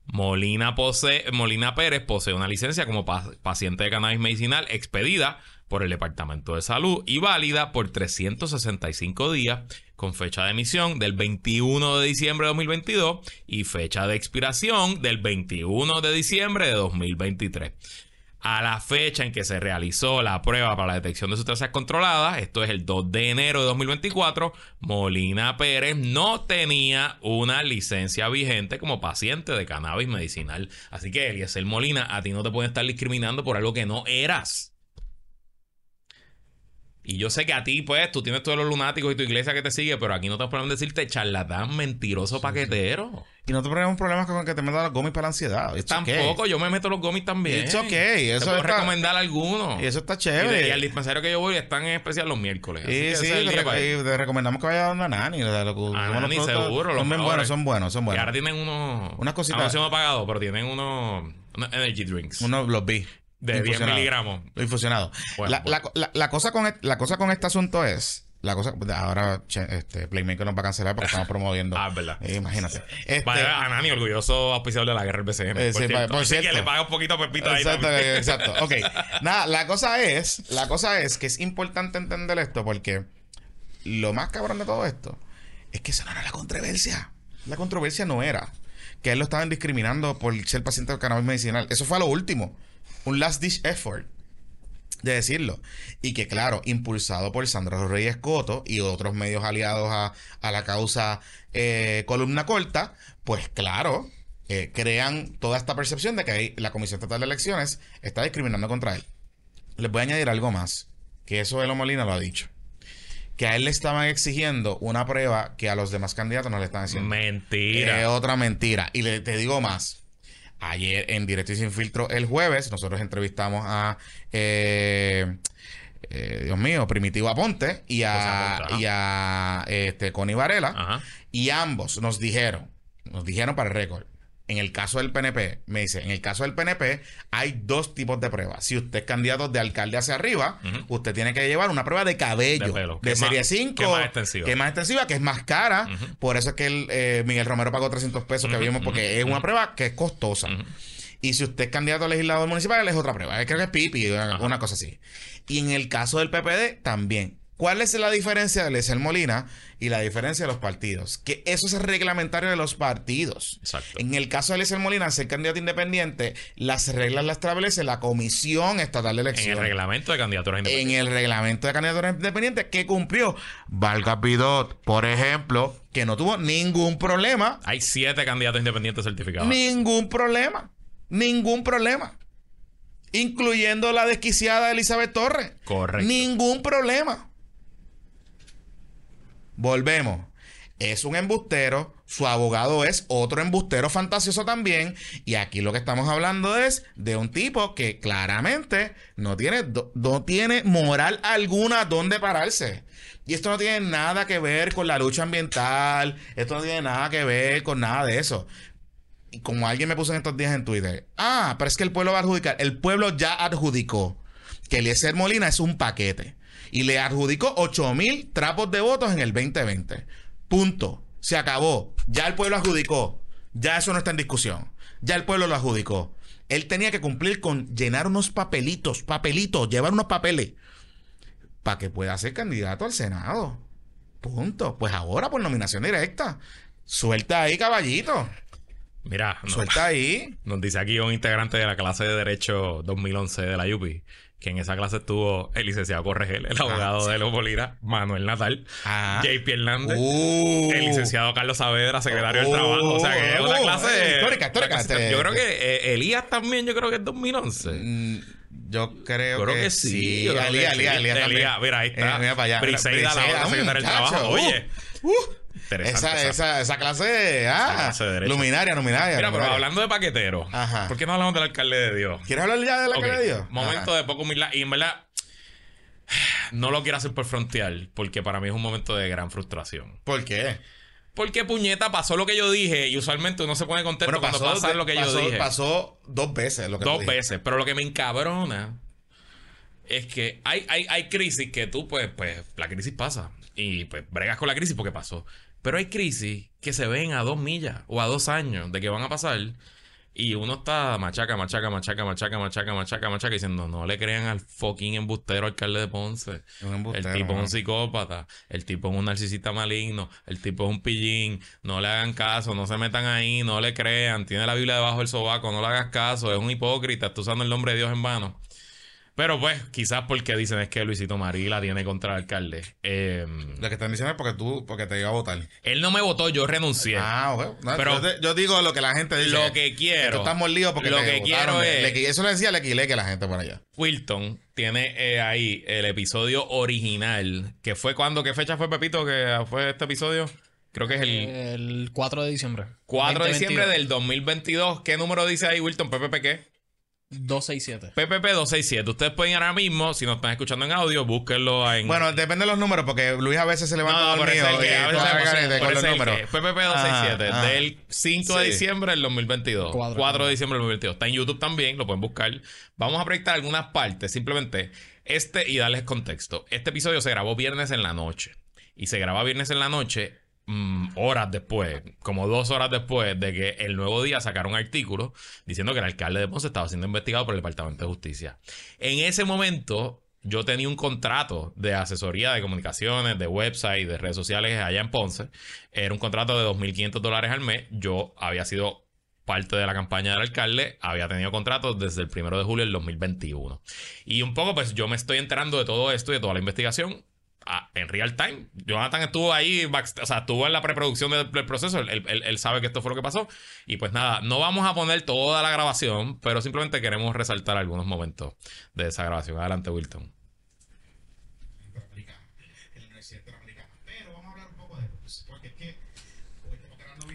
Molina, posee, Molina Pérez posee una licencia como paciente de cannabis medicinal expedida por el Departamento de Salud y válida por 365 días con fecha de emisión del 21 de diciembre de 2022 y fecha de expiración del 21 de diciembre de 2023 a la fecha en que se realizó la prueba para la detección de sustancias controladas, esto es el 2 de enero de 2024, Molina Pérez no tenía una licencia vigente como paciente de cannabis medicinal. Así que, Eliezer Molina, a ti no te pueden estar discriminando por algo que no eras. Y yo sé que a ti, pues, tú tienes todos los lunáticos y tu iglesia que te sigue, pero aquí no te podemos decirte charlatán, mentiroso, paquetero. Y no te ponemos problemas con que te metas los gomis para la ansiedad. Tampoco, yo me meto los gomis también. Es ok, eso te puedo recomendar algunos. Y eso está chévere. Y, al dispensario que yo voy están en especial los miércoles. Sí, sí, te, recomendamos que vayas a donde Nani. a Nani, seguro. Son buenos, son buenos, son buenos. Y ahora tienen unos... Unas cositas. No pagado, pero tienen unos... unos energy drinks. Unos, los vi. De 10 miligramos. Infusionado. la, La, la, cosa con, la cosa con este asunto es. La cosa, ahora este, Playmaker nos va a cancelar porque estamos promoviendo. ah, verdad. Eh, imagínate. Este, a Nani, orgulloso auspiciador de la guerra del BCN. Eh, sí, por cierto. que le paga un poquito a Pepito ahí. Exacto, exacto. Ok. Nada, la cosa es, la cosa es que es importante entender esto porque lo más cabrón de todo esto es que esa no era la controversia. La controversia no era que él lo estaban discriminando por ser paciente de cannabis medicinal. Eso fue a lo último un last dish effort de decirlo. Y que, claro, impulsado por Sandra Reyes Coto y otros medios aliados a, la causa eh, columna corta, pues claro, eh, crean toda esta percepción de que la Comisión Estatal de Elecciones está discriminando contra él. Les voy a añadir algo más, que eso Elo Molina lo ha dicho. Que a él le estaban exigiendo una prueba que a los demás candidatos no le están haciendo. Mentira. otra mentira. Y le, te digo más Ayer en Directo y Sin Filtro, el jueves, nosotros entrevistamos a, eh, eh, Dios mío, Primitivo Aponte y a, y a este, Connie Varela. Y ambos nos dijeron, nos dijeron para el récord, en el caso del PNP, me dice, en el caso del PNP hay dos tipos de pruebas. Si usted es candidato de alcalde hacia arriba, usted tiene que llevar una prueba de cabello de, serie 5, que es más extensiva, que es más, extensiva, que es más cara. Por eso es que el, eh, Miguel Romero pagó 300 pesos que vimos, porque es una prueba que es costosa. Y si usted es candidato a legislador municipal, es otra prueba. Creo que es pipi, una cosa así. Y en el caso del PPD, también. ¿Cuál es la diferencia de Lecer Molina y la diferencia de los partidos? Que eso es reglamentario de los partidos. Exacto. En el caso de Lecer Molina, ser candidato independiente, las reglas las establece la Comisión Estatal de Elecciones. En el reglamento de candidaturas independientes. En el reglamento de candidaturas independientes que cumplió Valga Pidot, por ejemplo, que no tuvo ningún problema. Hay siete candidatos independientes certificados. Ningún problema. Ningún problema. Incluyendo la desquiciada Elizabeth Torres. Correcto. Ningún problema. Volvemos. Es un embustero, su abogado es otro embustero fantasioso también, y aquí lo que estamos hablando es de un tipo que claramente no tiene, no tiene moral alguna donde pararse. Y esto no tiene nada que ver con la lucha ambiental, esto no tiene nada que ver con nada de eso. Y como alguien me puso en estos días en Twitter, ah, pero es que el pueblo va a adjudicar, el pueblo ya adjudicó que Eliezer Molina es un paquete y le adjudicó 8 mil trapos de votos en el 2020. Punto. Se acabó. Ya el pueblo adjudicó. Ya eso no está en discusión. Ya el pueblo lo adjudicó. Él tenía que cumplir con llenar unos papelitos, papelitos, llevar unos papeles para que pueda ser candidato al Senado. Punto. Pues ahora por nominación directa. Suelta ahí, caballito. Mira, suelta ahí. Nos dice aquí un integrante de la clase de Derecho 2011 de la UPI que en esa clase estuvo el licenciado Corregel, el abogado de los Bolívar, Manuel Natal, ah. JP Hernández, uh. el licenciado Carlos Saavedra, secretario del Trabajo. O sea, que es una uh. clase... Histórica, histórica. Este, yo creo que eh, Elías también, yo creo que es 2011. Mm, yo creo, creo que, sí. Elías, Elías, Elías, Mira, ahí está. Eh, mira para allá. Briseida, la otra secretaria del Trabajo. Oye... Uh, Interesante Esa, esa- esa, esa clase, ah, clase de derecha. luminaria, luminaria. Mira, pero luminaria. hablando de paquetero, Ajá. ¿por qué no hablamos del alcalde de Dios? ¿Quieres hablar ya de la Ok, cara de Dios? Momento Ajá. de poco humildad. Y en verdad, no lo quiero hacer por frontear, porque para mí es un momento de gran frustración. ¿Por qué? Porque puñeta pasó lo que yo dije y usualmente uno se pone contento cuando pasa lo que pasó- yo dije. Pasó dos veces lo que Dos veces. Pero lo que me encabrona es que hay, hay, hay crisis que tú, pues, pues, la crisis pasa. Y pues bregas con la crisis porque pasó. Pero hay crisis que se ven a dos millas o a dos años de que van a pasar. Y uno está machaca, machaca, machaca, machaca, machaca, machaca, machaca, diciendo, no le crean al fucking embustero alcalde de Ponce. Embustero, el tipo es un psicópata, el tipo es un narcisista maligno, el tipo es un pillín, no le hagan caso, no se metan ahí, no le crean, tiene la Biblia debajo del sobaco, no le hagas caso, es un hipócrita, está usando el nombre de Dios en vano. Pero pues, quizás porque dicen es que Luisito Marí la tiene contra el alcalde. Eh, Lo que están diciendo es porque tú, porque te iba a votar. él no me votó, yo renuncié. Ah, ok. No, Pero- yo, te- yo digo lo que la gente dice. Lo que quiero. Tú estás molido porque Lo te que votaron. quiero es- Le- eso le decía Lequile que la gente por allá. Wilton tiene eh, ahí el episodio original, que fue cuando, ¿qué fecha fue Pepito que fue este episodio? Creo que es el El 4 de diciembre. 4 de 2022. diciembre del 2022. ¿Qué número dice ahí Wilton? PPP qué? 267. PPP 267. Ustedes pueden ir ahora mismo, si nos están escuchando en audio, búsquenlo en... Bueno, depende de los números, porque Luis a veces se levanta no, dormido que, y a veces con los el números. PPP 267 Ajá, ajá. del 5 de diciembre del 2022. 4, Cuatro. de diciembre del 2022. Está en YouTube también, lo pueden buscar. Vamos a proyectar algunas partes, simplemente este y darles contexto. Este episodio se grabó viernes en la noche. Y se graba viernes en la noche mm, horas después, como dos horas después de que el nuevo día sacara un artículo diciendo que el alcalde de Ponce estaba siendo investigado por el Departamento de Justicia. En ese momento, yo tenía un contrato de asesoría de comunicaciones, de website, de redes sociales allá en Ponce. Era un contrato de 2.500 dólares al mes. Yo había sido parte de la campaña del alcalde, había tenido contratos desde el primero de julio del 2021. Y un poco, pues yo me estoy enterando de todo esto y de toda la investigación ah, en real time. Jonathan estuvo ahí, o sea, estuvo en la preproducción del, del proceso. Él, él- él sabe que esto fue lo que pasó. Y pues nada, no vamos a poner toda la grabación, pero simplemente queremos resaltar algunos momentos de esa grabación. Adelante, Wilton.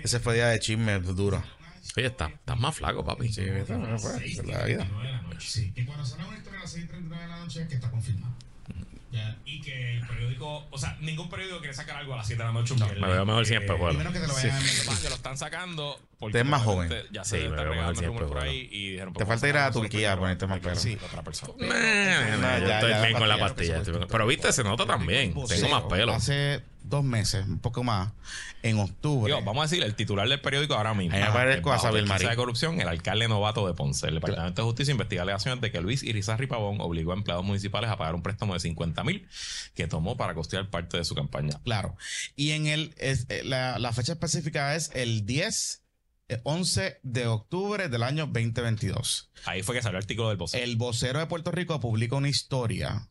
Ese fue día de chisme duro. Oye, está- estás más flaco, papi. Sí, ¿viste? No fue, esa es la vida. Sí, que cuando sale una historia a las 6.39 de la noche, que está confirmado. Ya. Y que el periódico, o sea, ningún periódico quiere sacar algo a las 7 de la noche. un viernes. Me veo mejor sin espejuelo. Menos que te lo vayan a más que lo están sacando. porque Usted es más joven. Ya Sí, se me veo mejor sin espejuelo. y dijeron, Te pues, falta ir a Turquía a ponerte más primero. pelo. Sí, otra persona. Yo ya, estoy ya, bien con la pastilla, no Pero viste, se nota también. Tengo más pelo. Hace dos meses, un poco más, en octubre. Vamos a decir, el titular del periódico ahora mismo. Ahí me parezco a de corrupción, el alcalde novato de Ponce. El Departamento de Justicia investiga alegaciones de que Luis Irizarry Pavón obligó a empleados municipales a pagar un préstamo de 50 mil que tomó para costear parte de su campaña. Claro. Y en el es- eh, la, la fecha específica es el 10, eh, 11 de octubre del año 2022. Ahí fue que salió el artículo del vocero. El vocero de Puerto Rico publica una historia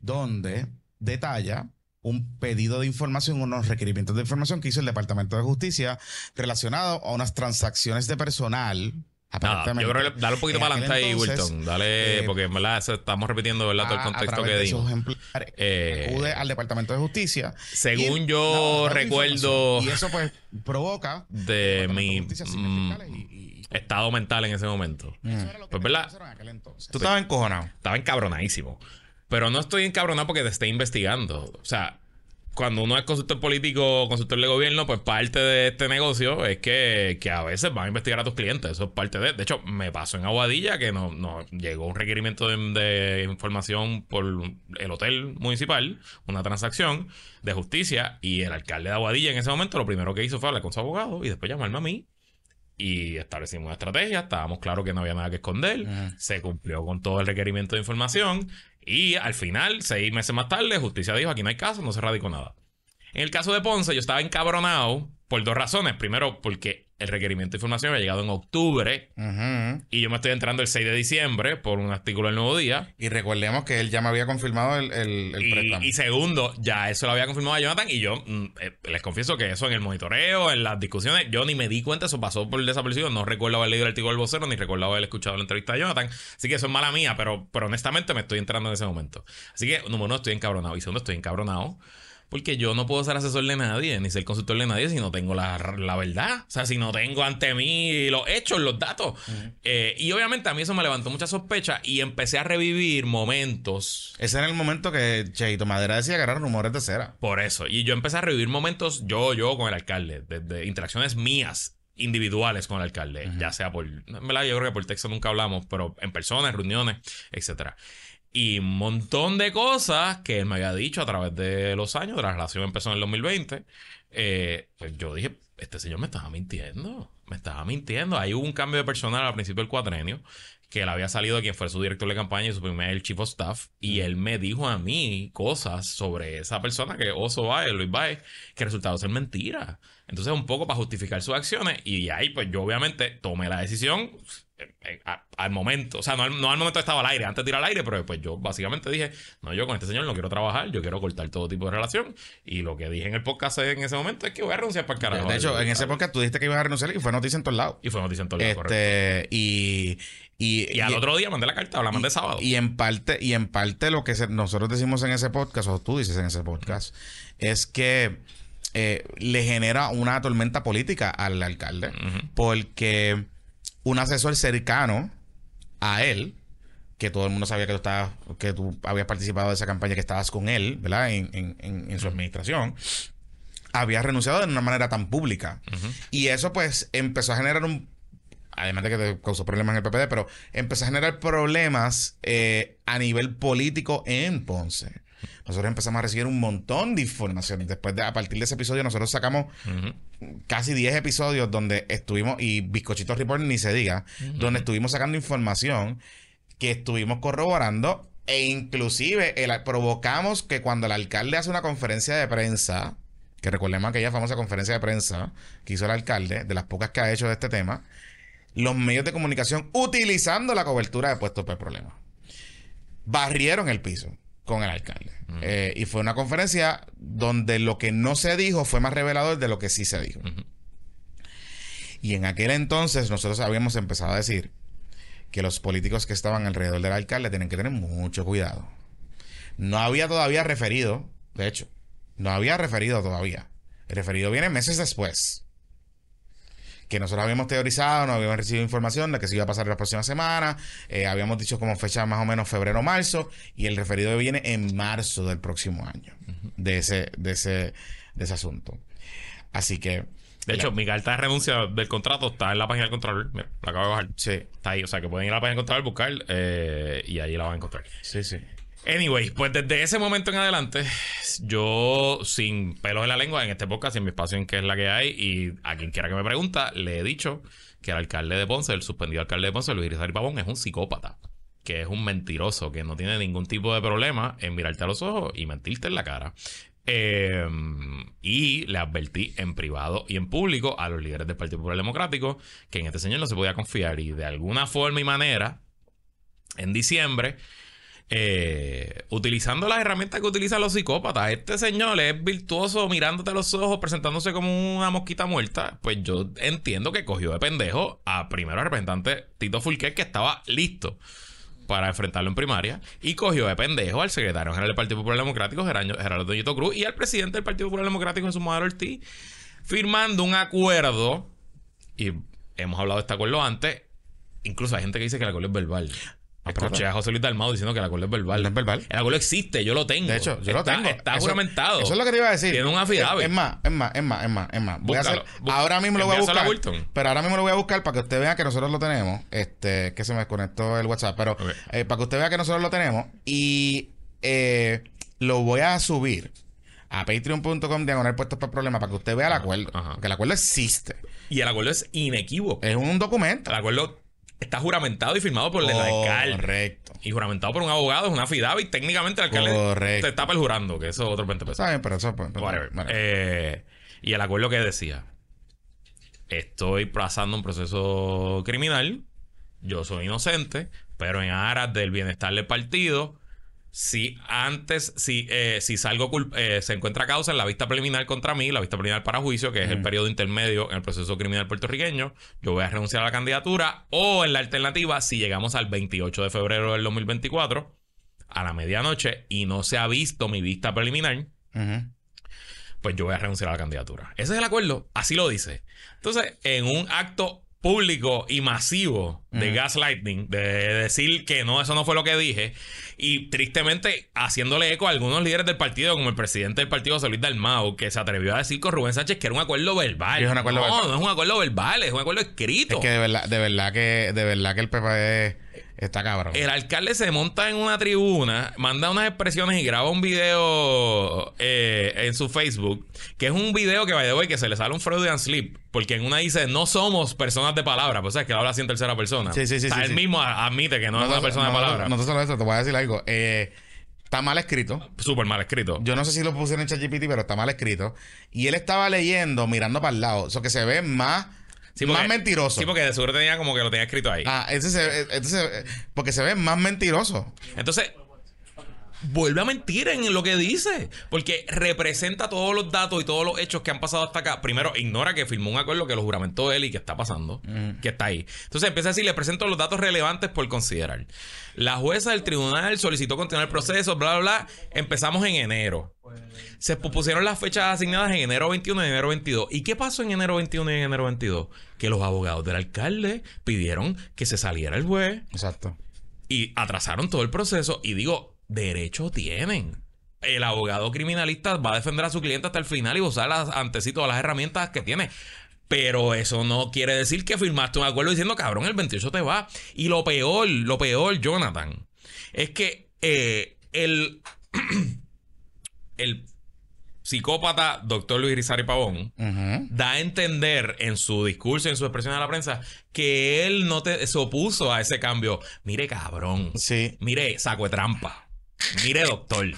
donde detalla un pedido de información, unos requerimientos de información que hizo el Departamento de Justicia relacionado a unas transacciones de personal. Nada, yo creo que dale un poquito para adelante ahí, Wilton. Dale, eh, porque en verdad eso estamos repitiendo, ¿verdad? Todo el contexto que dimos. Eh, acude al Departamento de Justicia. Según Y- yo no, recuerdo Y eso pues provoca de mi y- estado mental en ese momento. Eso era lo que Pues, ¿verdad? que hacer en aquel entonces. Tú estabas encojonado. Estaba encabronadísimo. Pero no estoy encabronado porque te esté investigando. O sea, cuando uno es consultor político o consultor de gobierno, pues parte de este negocio es que, que a veces van a investigar a tus clientes. Eso es parte de. De hecho, me pasó en Aguadilla que nos no, llegó un requerimiento de, de información por el hotel municipal, una transacción de justicia, y el alcalde de Aguadilla en ese momento lo primero que hizo fue hablar con su abogado y después llamarme a mí. Y establecimos una estrategia, estábamos claros que no había nada que esconder, se cumplió con todo el requerimiento de información y al final, seis meses más tarde, justicia dijo, aquí no hay caso, no se radicó nada. En el caso de Ponce, yo estaba encabronado por dos razones. Primero, porque el requerimiento de información había llegado en octubre y yo me estoy entrando el 6 de diciembre por un artículo del Nuevo Día. Y recordemos que él ya me había confirmado el, el, el préstamo. Y, y segundo, ya eso lo había confirmado a Jonathan y yo mm, eh, les confieso que eso en el monitoreo, en las discusiones, yo ni me di cuenta, eso pasó por desapercibido. No recuerdo haber leído el artículo del vocero ni recuerdo haber escuchado la entrevista de Jonathan. Así que eso es mala mía, pero, pero honestamente me estoy entrando en ese momento. Así que, número uno, estoy encabronado. Y segundo, estoy encabronado Porque yo no puedo ser asesor de nadie, ni ser consultor de nadie si no tengo la, la verdad. O sea, si no tengo ante mí los hechos, los datos. Eh, y obviamente a mí eso me levantó mucha sospecha y empecé a revivir momentos. Ese era el momento que Cheito Madera decía que eran rumores de cera. Por eso. Y yo empecé a revivir momentos yo, yo con el alcalde, desde interacciones mías individuales con el alcalde, ya sea por, yo creo que por texto nunca hablamos, pero en personas, reuniones, etcétera. Y un montón de cosas que él me había dicho a través de los años, de la relación empezó en el 2020, eh, pues yo dije, este señor me estaba mintiendo, me estaba mintiendo. Ahí hubo un cambio de personal al principio del cuatrenio, que él había salido de quien fue su director de campaña y su primer el chief of staff, y él me dijo a mí cosas sobre esa persona que Oso Baez, Luis Baez, que resultado ser mentira. Entonces, un poco para justificar sus acciones, y ahí, pues yo obviamente tomé la decisión a- al momento, o sea, no al, no al momento estaba al aire, antes de ir al aire, pero pues yo básicamente dije, no, yo con este señor no quiero trabajar, yo quiero cortar todo tipo de relación, y lo que dije en el podcast en ese momento es que voy a renunciar para el carajo. de hecho, en ese podcast tú dijiste que ibas a renunciar y fue noticia en todos lados. Y fue noticia en todo el correcto. Este, y, y, Y al otro día mandé la carta, la mandé sábado. Y en parte, y en parte lo que se- nosotros decimos en ese podcast, o tú dices en ese podcast, es que eh, le genera una tormenta política al alcalde. Porque un asesor cercano a él, que todo el mundo sabía que tú estabas, que tú habías participado de esa campaña, que estabas con él, ¿verdad? En, en- en- en su administración, había renunciado de una manera tan pública. Y eso pues empezó a generar un además de que te causó problemas en el PPD, pero empezó a generar problemas eh, a nivel político en Ponce. Nosotros empezamos a recibir un montón de información. Después de, a partir de ese episodio, nosotros sacamos casi 10 episodios donde estuvimos, y Bizcochito Report ni se diga, donde estuvimos sacando información que estuvimos corroborando e inclusive el- provocamos que cuando el alcalde hace una conferencia de prensa, que recordemos aquella famosa conferencia de prensa que hizo el alcalde, de las pocas que ha hecho de este tema, los medios de comunicación utilizando la cobertura de puestos por problema. Barrieron el piso con el alcalde. Eh, y fue una conferencia donde lo que no se dijo fue más revelador de lo que sí se dijo. Y en aquel entonces nosotros habíamos empezado a decir que los políticos que estaban alrededor del alcalde tienen que tener mucho cuidado. No había todavía referido, de hecho, no había referido todavía. El referido viene meses después. Que nosotros habíamos teorizado, no habíamos recibido información de que se iba a pasar la próxima semana. eh, habíamos dicho como fecha más o menos febrero o marzo. Y el referido viene en marzo del próximo año. De ese, de ese, de ese asunto. Así que. De hecho, mi carta de renuncia del contrato está en la página del Contralor. Mira, la acabo de bajar. Sí, Está ahí. O sea, que pueden ir a la página del Contralor, buscar eh, y ahí la van a encontrar. sí, sí. Anyway, pues desde ese momento en adelante, yo sin pelos en la lengua en este podcast, en mi espacio en que es la que hay, y a quien quiera que me pregunta, le he dicho que el alcalde de Ponce, el suspendido alcalde de Ponce, Luis Irizarry Pavón, es un psicópata, que es un mentiroso, que no tiene ningún tipo de problema en mirarte a los ojos y mentirte en la cara. Eh, y le advertí en privado y en público a los líderes del Partido Popular Democrático que en este señor no se podía confiar y de alguna forma y manera, en diciembre, eh, utilizando las herramientas que utilizan los psicópatas. Este señor es virtuoso mirándote a los ojos, presentándose como una mosquita muerta. Pues yo entiendo que cogió de pendejo a primero al representante Tito Fulquer, que estaba listo para enfrentarlo en primaria, y cogió de pendejo al secretario general del Partido Popular Democrático, Gerardo Gerardo Doñito Cruz, y al presidente del Partido Popular Democrático, Jesús Madero Ortiz, firmando un acuerdo, y hemos hablado de este acuerdo antes, incluso hay gente que dice que el acuerdo es verbal. Escuché a José Luis Dalmado diciendo que el acuerdo es verbal. No es verbal. El acuerdo existe, yo lo tengo. De hecho, yo lo tengo. Está Eso- juramentado. Eso es lo que te iba a decir. Tiene un affidavit. Es, es más, es más, es más, es más, es más. Voy a hacer, ahora mismo lo voy a a buscar. Wilton. Pero ahora mismo lo voy a buscar para que usted vea que nosotros lo tenemos. Este, que se me desconectó el WhatsApp. Pero eh, para que usted vea que nosotros lo tenemos. Y eh, lo voy a subir a patreon.com diagonal puestos para problemas para que usted vea el acuerdo. ajá. Porque el acuerdo existe. Y el acuerdo es inequívoco. Es un documento. El acuerdo está juramentado y firmado por el alcalde. Correcto. Y juramentado por un abogado, es una affidavit. Técnicamente el alcalde Correcto. te está perjurando, que eso es otro 20 pesos. Está bien, pero eso pues, Whatever. bueno. Eh, y el acuerdo que decía: Estoy pasando un proceso criminal. Yo soy inocente, pero en aras del bienestar del partido. Si antes, si, eh, si salgo eh, se encuentra causa en la vista preliminar contra mí, la vista preliminar para juicio, que es el periodo intermedio en el proceso criminal puertorriqueño, yo voy a renunciar a la candidatura. O en la alternativa, si llegamos al 28 de febrero del 2024, a la medianoche, y no se ha visto mi vista preliminar, pues yo voy a renunciar a la candidatura. Ese es el acuerdo, así lo dice. Entonces, en un acto público y masivo de gaslighting, de decir que no, eso no fue lo que dije, y tristemente haciéndole eco a algunos líderes del partido, como el presidente del partido, Solís Dalmau, que se atrevió a decir con Rubén Sánchez que era un acuerdo verbal. Sí, es un acuerdo no, verbal. no es un acuerdo verbal, es un acuerdo escrito. Es que de verdad, de verdad que, de verdad que el PP está cabrón. El alcalde se monta en una tribuna, manda unas expresiones y graba un video eh, en su Facebook, que es un video que, by the way, que se le sale un Freudian slip, porque en una dice, no somos personas de palabra, pues sabes que habla así en tercera persona. Sí, sí, sí, O sea, sí, él sí. mismo admite que no, es una persona de palabra. No, no solo eso, te voy a decir algo. Eh, está mal escrito. Súper mal escrito. Yo no sé si lo pusieron en ChatGPT, pero está mal escrito. Y él estaba leyendo, mirando para el lado. Eso que se ve más, Sí, porque- más mentiroso. Sí, porque de seguro tenía como que lo tenía escrito ahí. Ah, ese se, ese se- porque se ve más mentiroso. Entonces, vuelve a mentir en lo que dice. Porque representa todos los datos y todos los hechos que han pasado hasta acá. Primero, ignora que firmó un acuerdo que lo juramentó él y que está pasando. Que está ahí. Entonces empieza a decir, le presento los datos relevantes por considerar. La jueza del tribunal solicitó continuar el proceso, bla, bla, bla. Empezamos en enero. Se pusieron las fechas asignadas en enero 21 y enero 22. ¿Y qué pasó en enero 21 y en enero 22? Que los abogados del alcalde pidieron que se saliera el juez Exacto. y atrasaron todo el proceso y digo, derecho tienen. El abogado criminalista va a defender a su cliente hasta el final y usar las, ante sí todas las herramientas que tiene. Pero eso no quiere decir que firmaste un acuerdo diciendo, cabrón, el 28 te va. Y lo peor, lo peor, Jonathan, es que eh, el, el psicópata doctor Luis Rizari Pavón da a entender en su discurso, en su expresión a la prensa, que él no te, se opuso a ese cambio. Mire, cabrón. Sí. Mire, saco de trampa. Mire, doctor.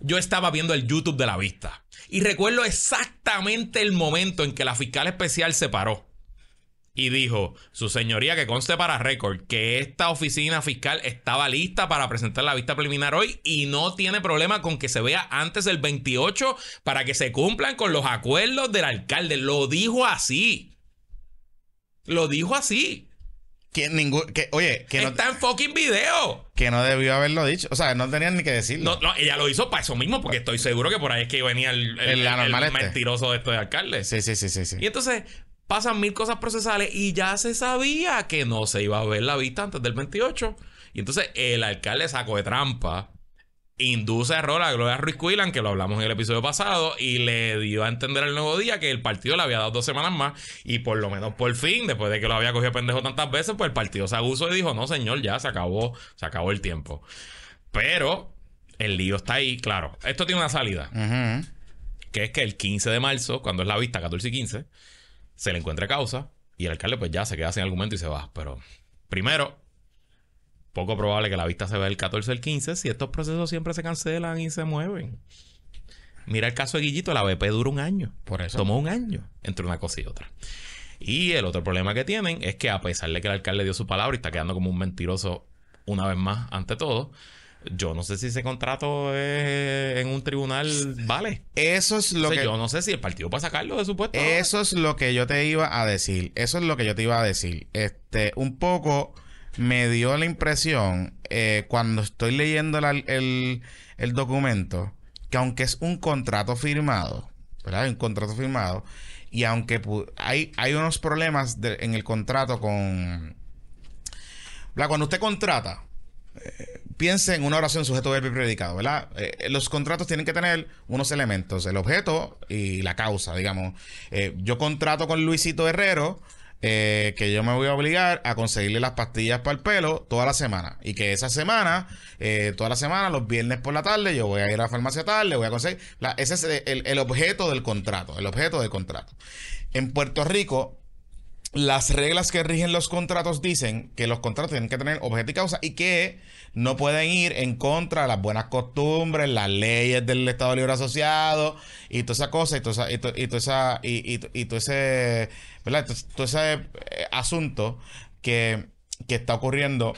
Yo estaba viendo el YouTube de la vista. Y recuerdo exactamente el momento en que la fiscal especial se paró. Y dijo, su señoría, que conste para récord, que esta oficina fiscal estaba lista para presentar la vista preliminar hoy y no tiene problema con que se vea antes del 28 para que se cumplan con los acuerdos del alcalde. Lo dijo así. Lo dijo así. Que ningún, que, oye, que no, Está en fucking video. que no debió haberlo dicho. O sea, no tenían ni que decirlo. No, no, ella lo hizo para eso mismo, porque estoy seguro que por ahí es que venía el, el, El este. mentiroso de este de alcalde. Sí, sí, sí, sí, sí. Y entonces pasan mil cosas procesales y ya se sabía que no se iba a ver la vista antes del 28. Y entonces el alcalde sacó de trampa, induce error a Gloria Ruiz Cuilan, que lo hablamos en el episodio pasado, y le dio a entender el nuevo día que el partido le había dado dos semanas más. Y por lo menos por fin, después de que lo había cogido pendejo tantas veces, pues el partido se abusó y dijo: No, señor, ya se acabó, se acabó el tiempo. Pero el lío está ahí, claro. Esto tiene una salida que es que el 15 de marzo, cuando es la vista, 14 y 15, se le encuentra causa y el alcalde pues ya se queda sin argumento y se va. Pero primero, poco probable que la vista se vea el 14 o el 15 si estos procesos siempre se cancelan y se mueven. Mira el caso de Guillito, la BP dura un año. Por eso. Tomó un año entre una cosa y otra. Y el otro problema que tienen es que a pesar de que el alcalde dio su palabra y está quedando como un mentiroso una vez más ante todo, yo no sé si ese contrato es en un tribunal vale. Eso es lo O sea, que. Yo no sé si el partido puede sacarlo de su puesto. Eso es lo que yo te iba a decir. Eso es lo que yo te iba a decir. Este, un poco me dio la impresión eh, cuando estoy leyendo el, el documento que aunque es un contrato firmado, ¿verdad? Un contrato firmado y aunque hay, hay unos problemas en el contrato con... ¿verdad? Cuando usted contrata, piense en una oración sujeto verbo predicado, ¿verdad? Eh, los contratos tienen que tener unos elementos, el objeto y la causa, digamos. Eh, yo contrato con Luisito Herrero eh, que yo me voy a obligar a conseguirle las pastillas para el pelo toda la semana y que esa semana, eh, toda la semana, los viernes por la tarde, yo voy a ir a la farmacia tarde, voy a conseguir... la- ese es el, el objeto del contrato, el objeto del contrato. En Puerto Rico, las reglas que rigen los contratos dicen que los contratos tienen que tener objeto y causa y que no pueden ir en contra de las buenas costumbres, las leyes del Estado Libre Asociado y toda esa cosa y toda esa, y to- y toda esa- y- todo ese. Todo, todo eh, asunto que, que está ocurriendo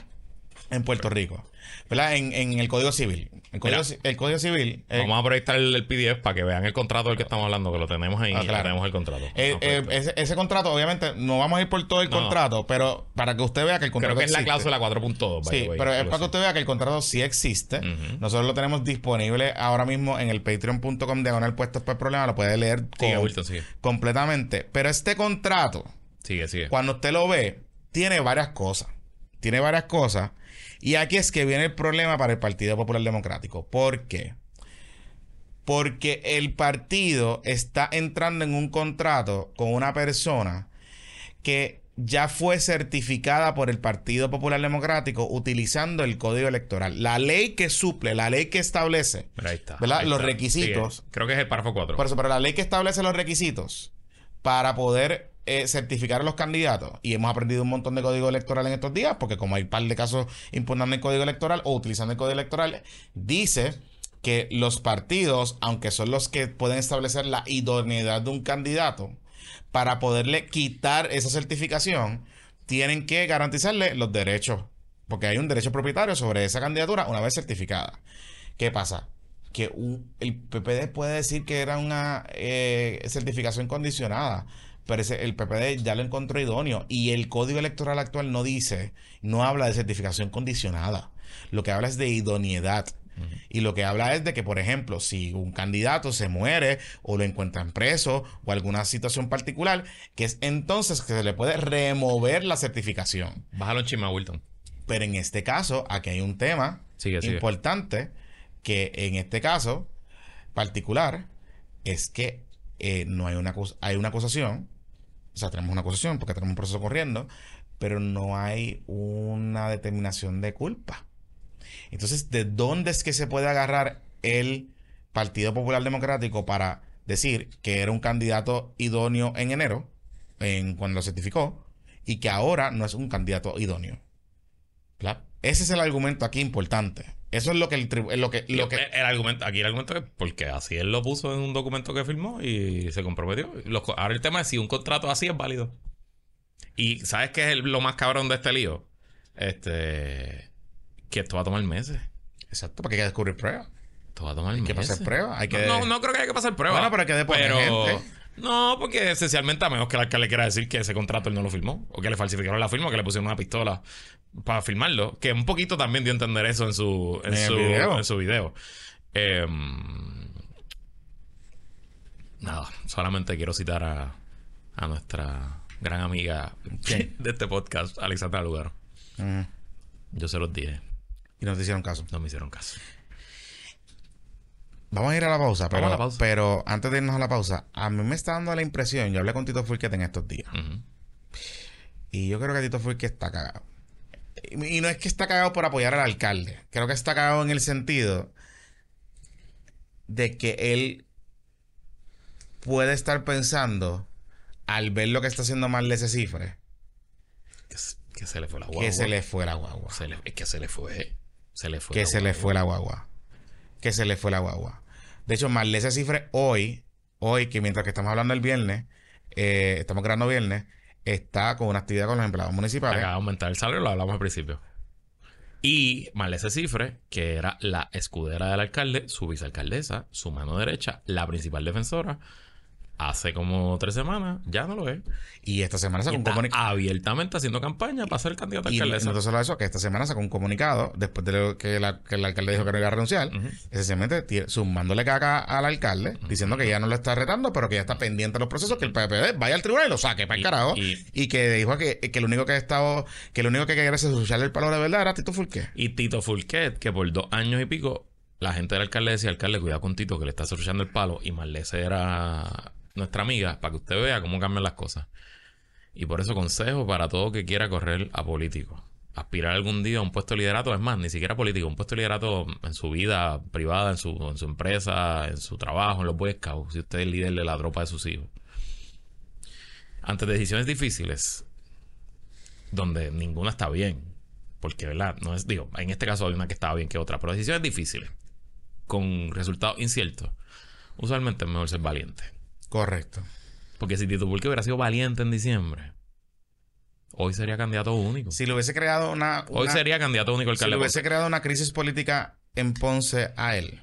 en Puerto Rico. ¿verdad? En el Código Civil. El Código, Mira. Ci- el Código Civil. eh, Vamos a proyectar el, el PDF para que vean el contrato del que estamos hablando, que lo tenemos ahí. Ah, claro. Tenemos el contrato. eh, eh, ese, ese contrato, obviamente, no vamos a ir por todo el No. contrato, pero para que usted vea que el contrato Creo que es la cláusula 4.2. by Sí, way, pero es para que usted vea que el contrato sí existe. Nosotros lo tenemos disponible ahora mismo en el patreon.com diagonal puestos por problema. Lo puede leer Sigue, con- Wilton, completamente. Pero este contrato, Sigue, sigue. cuando usted lo ve, tiene varias cosas. Tiene varias cosas. Y aquí es que viene el problema para el Partido Popular Democrático. ¿Por qué? Porque el partido está entrando en un contrato con una persona que ya fue certificada por el Partido Popular Democrático utilizando el código electoral. La ley que suple, la ley que establece, Mira, ahí está. ¿verdad? Ahí Los está. requisitos. Creo que es el párrafo 4. Por eso, pero la ley que establece los requisitos para poder eh, certificar a los candidatos, y hemos aprendido un montón de código electoral en estos días, porque como hay un par de casos impugnando el código electoral o utilizando el código electoral, dice que los partidos, aunque son los que pueden establecer la idoneidad de un candidato, para poderle quitar esa certificación, tienen que garantizarle los derechos, porque hay un derecho propietario sobre esa candidatura una vez certificada. ¿Qué pasa? Que el PPD puede decir que era una eh, certificación condicionada, pero ese- el PPD ya lo encontró idóneo y el código electoral actual no dice, no habla de certificación condicionada, lo que habla es de idoneidad. Y lo que habla es de que, por ejemplo, si un candidato se muere o lo encuentran preso o alguna situación particular, que es entonces que se le puede remover la certificación. Bájalo en chisma, Wilton. Pero en este caso, aquí hay un tema Sigue, sigue. importante que en este caso particular es que eh, no hay una, hay una acusación, o sea, tenemos una acusación porque tenemos un proceso corriendo, pero no hay una determinación de culpa. Entonces, ¿de dónde es que se puede agarrar el Partido Popular Democrático para decir que era un candidato idóneo en enero, en cuando lo certificó, y que ahora no es un candidato idóneo? ¿Verdad? Ese es el argumento aquí importante. Eso es lo que el lo que, lo que el, el argumento, aquí el argumento es porque así él lo puso en un documento que firmó y se comprometió. Los ahora el tema es si un contrato así es válido. Y ¿sabes qué es el- lo más cabrón de este lío? Este que esto va a tomar meses. exacto, porque hay que descubrir pruebas. Esto va a tomar Hay que meses. pasar pruebas, hay que No, no, no creo que haya que pasar pruebas. Bueno, pero hay que deponer gente. No, porque esencialmente, a menos que el alcalde quiera decir que ese contrato él no lo firmó, o que le falsificaron la firma, o que le pusieron una pistola para firmarlo, que un poquito también dio a entender eso en su, en su, video. en su video. Em, nada, solamente quiero citar a, a nuestra gran amiga de este podcast, Alexandra Lugaro. Ujú. Yo se los dije, Y no te hicieron caso. no me hicieron caso. Vamos a ir a la pausa, pero, Vamos a la pausa. pero antes de irnos a la pausa, a mí me está dando la impresión, yo hablé con Tito Fulquet en estos días, y yo creo que Tito Fulquet está cagado. Y no es que está cagado por apoyar al alcalde, creo que está cagado en el sentido de que él puede estar pensando, al ver lo que está haciendo Marlese Cifre, Que, se- que se le fue la guagua. que se le fue la guagua. Se le- que se le fue. Se le fue. que la se le guagua. fue la guagua. Que se le fue la guagua. De hecho, Marlese Cifre hoy, hoy, que mientras que estamos hablando el viernes, eh, estamos grabando viernes, está con una actividad con los empleados municipales. Acaba aumentar el salario, lo hablamos al principio. Y Marlese Cifre, que era la escudera del alcalde, su vicealcaldesa, su mano derecha, la principal defensora, hace como tres semanas ya no lo es. Y esta semana sacó un comunicado. abiertamente haciendo campaña para ser candidato a Y no alcaldesa. solo eso, que esta semana sacó un comunicado, después de lo que, la- que el alcalde dijo que no iba a renunciar, Ujú. esencialmente ti- sumándole caca al alcalde, diciendo que ya no lo está retando, pero que ya está pendiente de los procesos, que el PPD vaya al tribunal y lo saque para el Y- carajo. y- Y, que dijo que, que lo único que ha estado, que lo único que quería escucharle el palo de verdad era Tito Fulqué. Y Tito Fulquet, que por dos años y pico, la gente del alcalde decía, alcalde, cuidado con Tito, que le está asociando el palo. Y Marlese era nuestra amiga, para que usted vea cómo cambian las cosas. Y por eso consejo para todo que quiera correr a político. Aspirar algún día a un puesto de liderato, es más, ni siquiera político, un puesto de liderato en su vida privada, en su, en su empresa, en su trabajo, en los Boy Scouts, si usted es líder de la tropa de sus hijos. Ante decisiones difíciles, donde ninguna está bien. Porque, ¿verdad? No es, digo, en este caso hay una que estaba bien que otra, pero decisiones difíciles, con resultados inciertos, usualmente es mejor ser valiente. Correcto. Porque si Tito Pulque hubiera sido valiente en diciembre, Hoy sería candidato único. Si le hubiese creado una. Hoy sería candidato único Si le hubiese creado una crisis política en Ponce a él,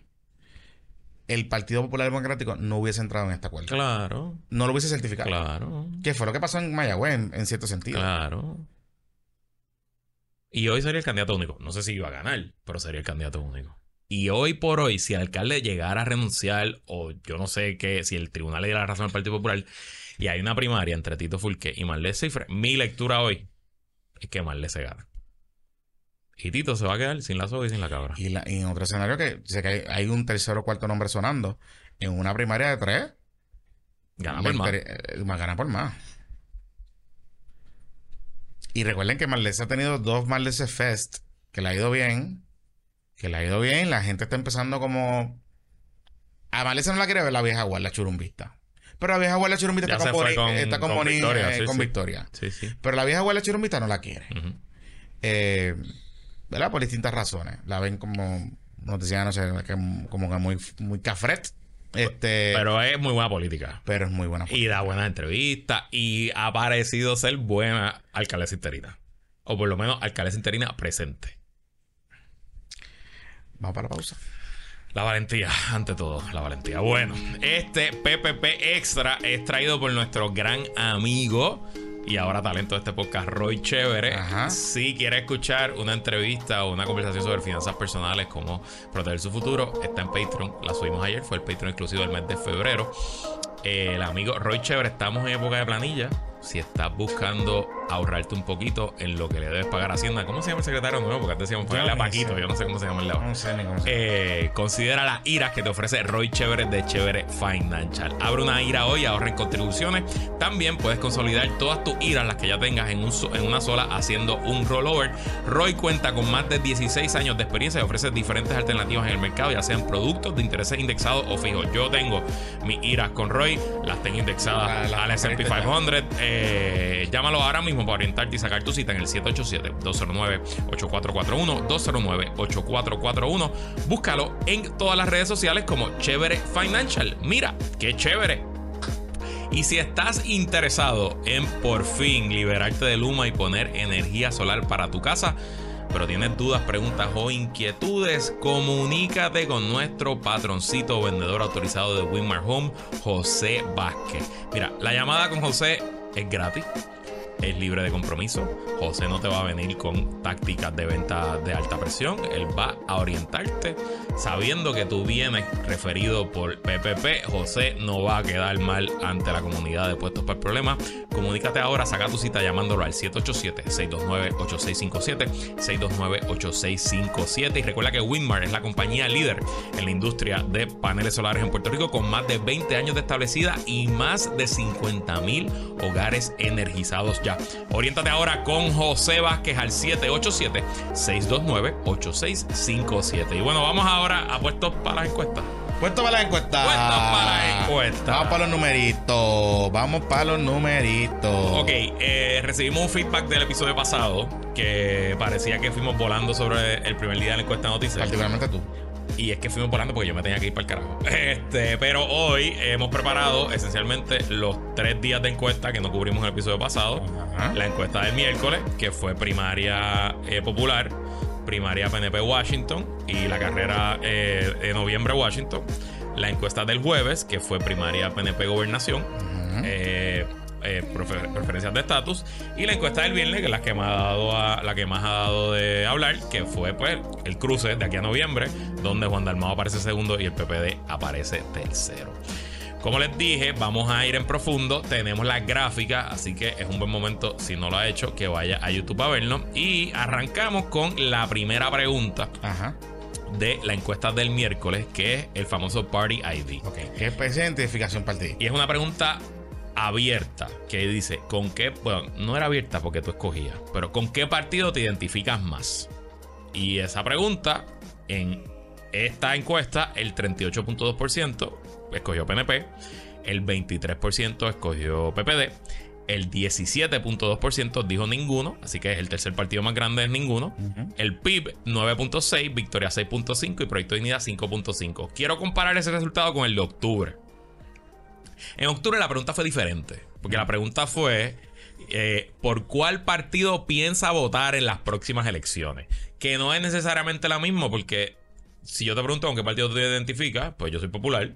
el Partido Popular Democrático no hubiese entrado en este acuerdo. Claro, No lo hubiese certificado. claro, Que fue lo que pasó en Mayagüez, en, en cierto sentido. claro. Y hoy sería el candidato único. No sé si iba a ganar, pero sería el candidato único. Y hoy por hoy, si el alcalde llegara a renunciar, o yo no sé qué, si el tribunal le diera la razón al Partido Popular, y hay una primaria entre Tito Fulque y Marlene Cifre, mi lectura hoy es que Marlene se gana. Y Tito se va a quedar sin la soga y sin la cabra. Y, la- y en otro escenario que sé que hay, hay un tercer o cuarto nombre sonando en una primaria de tres. Gana por más. eh, más gana por más. Y recuerden que Marlese ha tenido dos Marlese Fest que le ha ido bien. Que le ha ido bien. La gente está empezando como. A Marlese no la quiere ver la vieja guarda churumbista. Pero la vieja guarda churumbista Ya está con, con- está con, con Boni- Victoria, eh, sí, con sí. Victoria. Sí, sí. Pero la vieja guarda churumbista no la quiere. Eh, ¿Verdad? Por distintas razones. La ven como. Nos decían, no sé, como que muy, muy cafret. Este. Pero es muy buena política. pero es muy buena. Y da buenas entrevistas. Y ha parecido ser buena alcaldesa interina. O por lo menos alcaldesa interina presente. Vamos para la pausa. La valentía, ante todo, la valentía. Bueno, este PPP Extra es traído por nuestro gran amigo y ahora talento de este podcast, Roy Chévere. Ajá. Si quiere escuchar una entrevista o una conversación sobre finanzas personales, cómo proteger su futuro, está en Patreon. La subimos ayer, fue el Patreon exclusivo del mes de febrero. El amigo Roy Chévere, estamos en época de planilla. Si estás buscando ahorrarte un poquito en lo que le debes pagar a Hacienda, ¿cómo se llama el secretario nuevo? Porque antes decíamos pagarle a Paquito, yo no sé cómo se llama el ahora. No sé ni cómo se llama. Eh, considera las iras que te ofrece Roy Chévere de Chévere Financial. Abre una ira hoy, ahorra en contribuciones. También puedes consolidar todas tus iras, las que ya tengas en, un en una sola, haciendo un rollover. Roy cuenta con más de 16 años de experiencia y ofrece diferentes alternativas en el mercado, ya sean productos de intereses indexados o fijos. Yo tengo mis iras con Roy, las tengo indexadas Ah, al S&P compraste ya. 500. Eh, llámalo ahora mismo para orientarte y sacar tu cita en el 787-209-8441. 209-8441. Búscalo en todas las redes sociales como Chévere Financial. Mira, qué chévere. Y si estás interesado en por fin liberarte de Luma y poner energía solar para tu casa, pero tienes dudas, preguntas o inquietudes, comunícate con nuestro patroncito vendedor autorizado de Winmar Home, José Vázquez. Mira, la llamada con José es gratis. Es libre de compromiso. José no te va a venir con tácticas de venta de alta presión. Él va a orientarte sabiendo que tú vienes referido por PPP. José no va a quedar mal ante la comunidad de puestos para el problema. Comunícate ahora, saca tu cita llamándolo al 787-629-8657. 629-8657. Y recuerda que Winmar es la compañía líder en la industria de paneles solares en Puerto Rico con más de 20 años de establecida y más de 50 mil hogares energizados ya. Oriéntate ahora con José Vázquez al 787-629-8657. Y bueno, vamos ahora a puestos para las encuestas. Puesto para la encuesta. Puesto para la encuesta. Vamos para los numeritos. Vamos para los numeritos. Ok, eh, recibimos un feedback del episodio pasado que parecía que fuimos volando sobre el primer día de la encuesta de noticias. Particularmente tú. Y es que fuimos volando porque yo me tenía que ir para el carajo. Este, pero hoy hemos preparado esencialmente los tres días de encuesta que no cubrimos en el episodio pasado. Ajá. La encuesta del miércoles, que fue primaria eh, popular, primaria PNP Washington y la carrera eh, de noviembre Washington. La encuesta del jueves, que fue primaria PNP Gobernación. eh, eh, prefer- preferencias de estatus y la encuesta del viernes que es la que más ha dado a- la que más ha dado de hablar que fue pues el cruce de aquí a noviembre donde Juan Dalmao aparece segundo y el PPD aparece tercero como les dije, vamos a ir en profundo. Tenemos las gráficas, así que es un buen momento, si no lo ha hecho, que vaya a YouTube a verlo. Y arrancamos con la primera pregunta Ajá. de la encuesta del miércoles, que es el famoso Party ID. Ok. ¿Qué de identificación ti? Y es una pregunta abierta que dice, ¿con qué? Bueno, no era abierta porque tú escogías, pero ¿con qué partido te identificas más? Y esa pregunta, en esta encuesta, el 38.2% escogió PNP, el 23% escogió PPD, el 17.2% dijo ninguno, así que es el tercer partido más grande es ninguno. El PIB 9.6, Victoria 6.5 y Proyecto de Dignidad 5.5. Quiero comparar ese resultado con el de octubre. En octubre la pregunta fue diferente. Porque la pregunta fue. eh, ¿por cuál partido piensa votar en las próximas elecciones? Que no es necesariamente la misma, porque si yo te pregunto con qué partido te identificas, pues yo soy popular.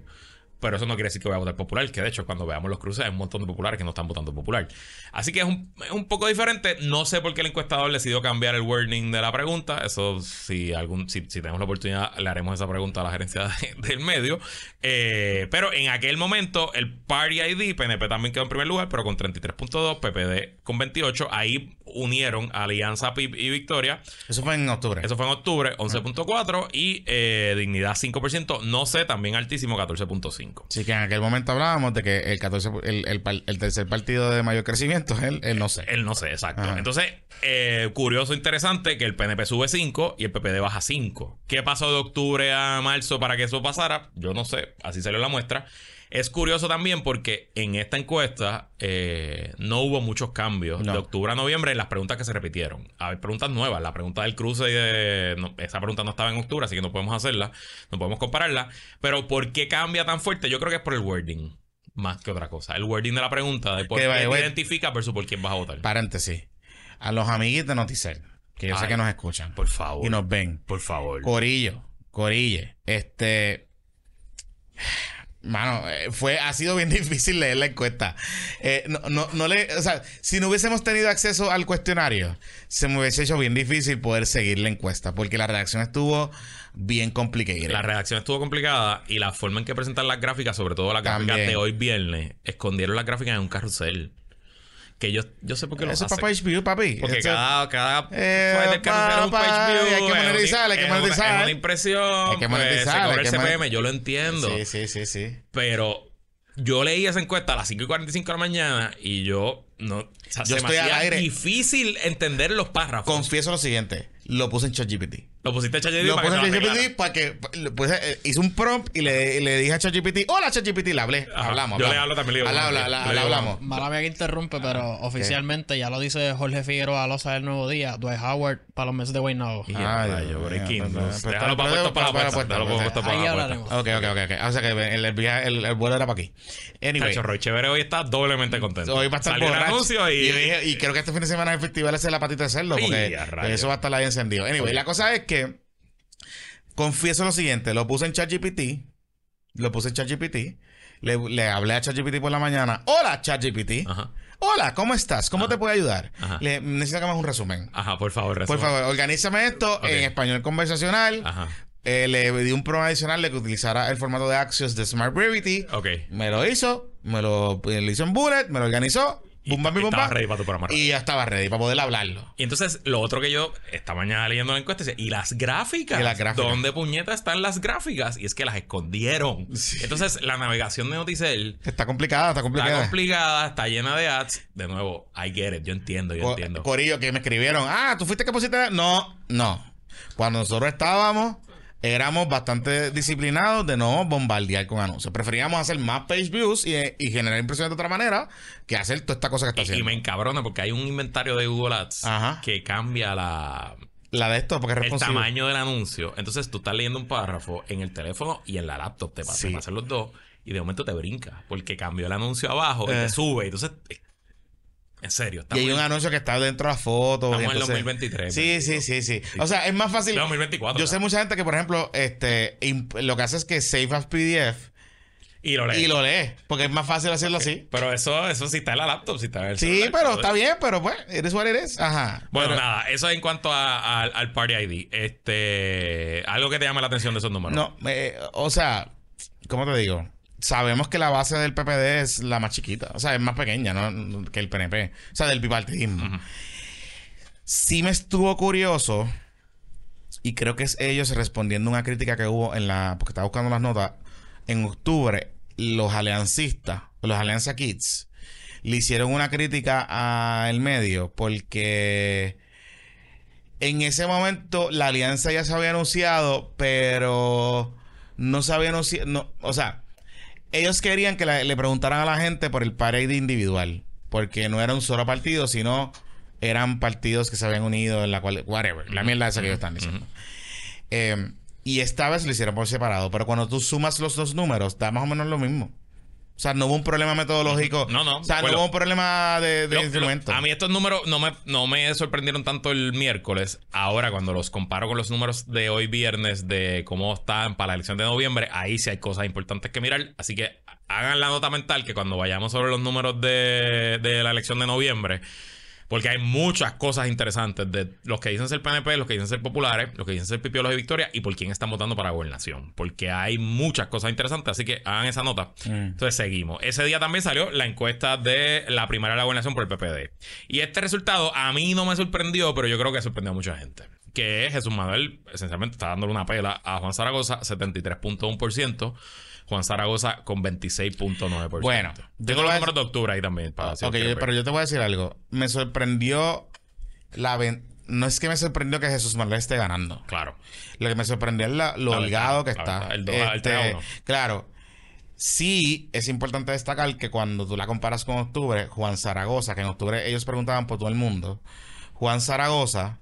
Pero eso no quiere decir que voy a votar popular, que de hecho cuando veamos los cruces hay un montón de populares que no están votando popular. Así que es un, es un poco diferente. No sé por qué el encuestador decidió cambiar el wording de la pregunta. Eso si algún si, si tenemos la oportunidad le haremos esa pregunta a la gerencia de- del medio. Eh, pero en aquel momento el Party ID, PNP también quedó en primer lugar, pero con 33.2, PPD con 28. Ahí unieron Alianza PIB y Victoria. Eso fue en octubre. Eso fue en octubre, 11.4 y eh, Dignidad 5%, no sé, también altísimo, 14.5. Así que en aquel momento hablábamos de que el 14, el, el, el tercer partido de mayor crecimiento es el, el no sé. Él no sé, exacto. Ajá. Entonces, eh, curioso, interesante que el PNP sube 5 y el PPD baja 5. ¿Qué pasó de octubre a marzo para que eso pasara? Yo no sé, así salió la muestra. Es curioso también porque en esta encuesta eh, no hubo muchos cambios No. de octubre a noviembre en las preguntas que se repitieron. Hay preguntas nuevas. La pregunta del cruce y de. no, esa pregunta no estaba en octubre, así que no podemos hacerla, no podemos compararla. Pero ¿por qué cambia tan fuerte? Yo creo que es por el wording, más que otra cosa. El wording de la pregunta de por qué the te identifica versus por quién vas a votar. Paréntesis. A los amiguitos de Noticel, que yo sé que nos escuchan Por favor. y nos ven. Por favor. Corillo, Corille, este. Mano, eh, fue, ha sido bien difícil leer la encuesta. Eh, no, no, no le, o sea, si no hubiésemos tenido acceso al cuestionario, se me hubiese hecho bien difícil poder seguir la encuesta, porque la redacción estuvo bien complicada. La redacción estuvo complicada y la forma en que presentan las gráficas, sobre todo las gráficas de hoy viernes, escondieron las gráficas en un carrusel. Que yo, yo sé por qué lo Eso es hacen. para HBO, papi. Porque Eso- cada, cada Eh, es un page view, hay que monetizar, hay que monetizar. Es una impresión. Hay que pues, monetizar, se cobra el CPM, yo lo entiendo. Sí, sí, sí, sí. Pero yo leí esa encuesta a las 5 y 45 de la mañana y yo no. O sea, Yo se estoy me al aire. difícil entender los párrafos. Confieso lo siguiente, lo puse en ChatGPT. Lo pusiste a ChatGPT Lo para puse que te para que puse- eh, hice un prompt y le, le dije a ChatGPT, hola ChatGPT, le hablé, Ajá. hablamos. Yo le hablo también, le digo, Habla, Le hablamos. Mala mía que interrumpe, pero oficialmente ya lo dice Jorge Figueroa Loza del Nuevo Día, Dwight Howard para los meses de Guaynabo. Y Ay, rayo, Dios breaking Déjalo para puesto para la para para Ahí la hablaremos. Ok, ok, ok, ok. O sea que el, el, viaje- el- el vuelo era para aquí. Anyway, Roy Chévere hoy está doblemente contento. hoy va a estar borracho. y... creo que este fin de semana es el festival de la patita de cerdo, porque eso va a estar ahí encendido. Anyway, la cosa es que confieso lo siguiente, lo puse en ChatGPT, lo puse en ChatGPT, le, le hablé a ChatGPT por la mañana. Hola ChatGPT. Ajá. Hola, ¿cómo estás? ¿Cómo te puedo ayudar? Le, necesito que me hagas un resumen. Ajá, por favor, Por resume. favor, organízame esto en español conversacional. Ajá. Eh, le di un programa adicional de que utilizara el formato de Axios de Smart Brevity. Ok. Me lo hizo, me lo, lo hizo en Bullet, me lo organizó. Y Bum, bam, bim, bum, estaba bam. ready para tu programa. Y ya estaba ready para poder hablarlo. Y entonces, lo otro que yo esta mañana leyendo la encuesta ¿y las gráficas? Y las gráficas. ¿Dónde puñetas están las gráficas? Y es que las escondieron. Sí. Entonces, la navegación de Noticel Está complicada, está está complicada. complicada, está llena de ads. De nuevo, I get it, yo entiendo, yo Co- entiendo. Corillo que me escribieron, ah, ¿tú fuiste que pusiste? No, no. Cuando nosotros estábamos, éramos bastante disciplinados de no bombardear con anuncios. Preferíamos hacer más page views y, y generar impresiones de otra manera que hacer toda esta cosa que está Y, y haciendo. me encabrona porque hay un inventario de Google Ads Ajá. que cambia la, La de esto, porque es el tamaño del anuncio. Entonces tú estás leyendo un párrafo en el teléfono y en la laptop te pasa Sí. pasan los dos y de momento te brinca porque cambió el anuncio abajo y Eh. te sube. Entonces, eh, en serio, Y estamos hay un anuncio que está dentro de la foto. Estamos y en entonces- 2023, Sí, sí, sí, sí. O sea, es más fácil. 2024. Yo sé mucha gente que, por ejemplo, este, lo que hace es que save as PDF Y lo lees. y lo lee. Porque es más fácil hacerlo así. Pero eso, eso sí está en la laptop, sí está en el Sí, celular, pero está bien, pero pues, eres what eres. Ajá. Bueno, Pero- nada, eso en cuanto a- a- al Party ID. Este, algo que te llame la atención de esos números. No, eh, o sea, ¿cómo te digo? Sabemos que la base del PPD es la más chiquita. O sea, es más pequeña, ¿no? Que el PNP. O sea, del bipartidismo. Sí me estuvo curioso. Y creo que es ellos respondiendo a una crítica que hubo en la. Porque estaba buscando las notas. En octubre, los aliancistas, los Alianza Kids, le hicieron una crítica al medio. Porque en ese momento la alianza ya se había anunciado, pero no se había anunciado. No, o sea, ellos querían que la- le preguntaran a la gente por el parade individual, porque no era un solo partido, sino eran partidos que se habían unido en la cual, whatever, la mierda esa que ellos están diciendo. Eh, y esta vez lo hicieron por separado, pero cuando tú sumas los dos números, da más o menos lo mismo. O sea, no hubo un problema metodológico. No, no, O sea, no hubo un problema de, de Lo- instrumento. lo- a mí estos números no me, no me sorprendieron tanto el miércoles. Ahora, cuando los comparo con los números de hoy viernes de cómo están para la elección de noviembre, ahí sí hay cosas importantes que mirar. Así que hagan la nota mental que cuando vayamos sobre los números de, de la elección de noviembre, porque hay muchas cosas interesantes de los que dicen ser PNP, los que dicen ser populares, los que dicen ser pipiolos de Victoria y por quién están votando para gobernación. Porque hay muchas cosas interesantes, así que hagan esa nota. Entonces seguimos. Ese día también salió la encuesta de la primera de la gobernación por el PPD. Y este resultado a mí no me sorprendió, pero yo creo que sorprendió a mucha gente. Que es Jesús Manuel, esencialmente está dándole una pela a Juan Zaragoza, 73.1%. Juan Zaragoza con 26.9%. Bueno, tengo los números de octubre ahí también. Para Ok, ver. pero yo te voy a decir algo. Me sorprendió la No es que me sorprendió que Jesús Manuel esté ganando. Claro. Lo que me sorprendió es la- lo La holgado que está. el a uno. claro. Sí, es importante destacar que cuando tú la comparas con octubre, Juan Zaragoza, que en octubre ellos preguntaban por todo el mundo, Juan Zaragoza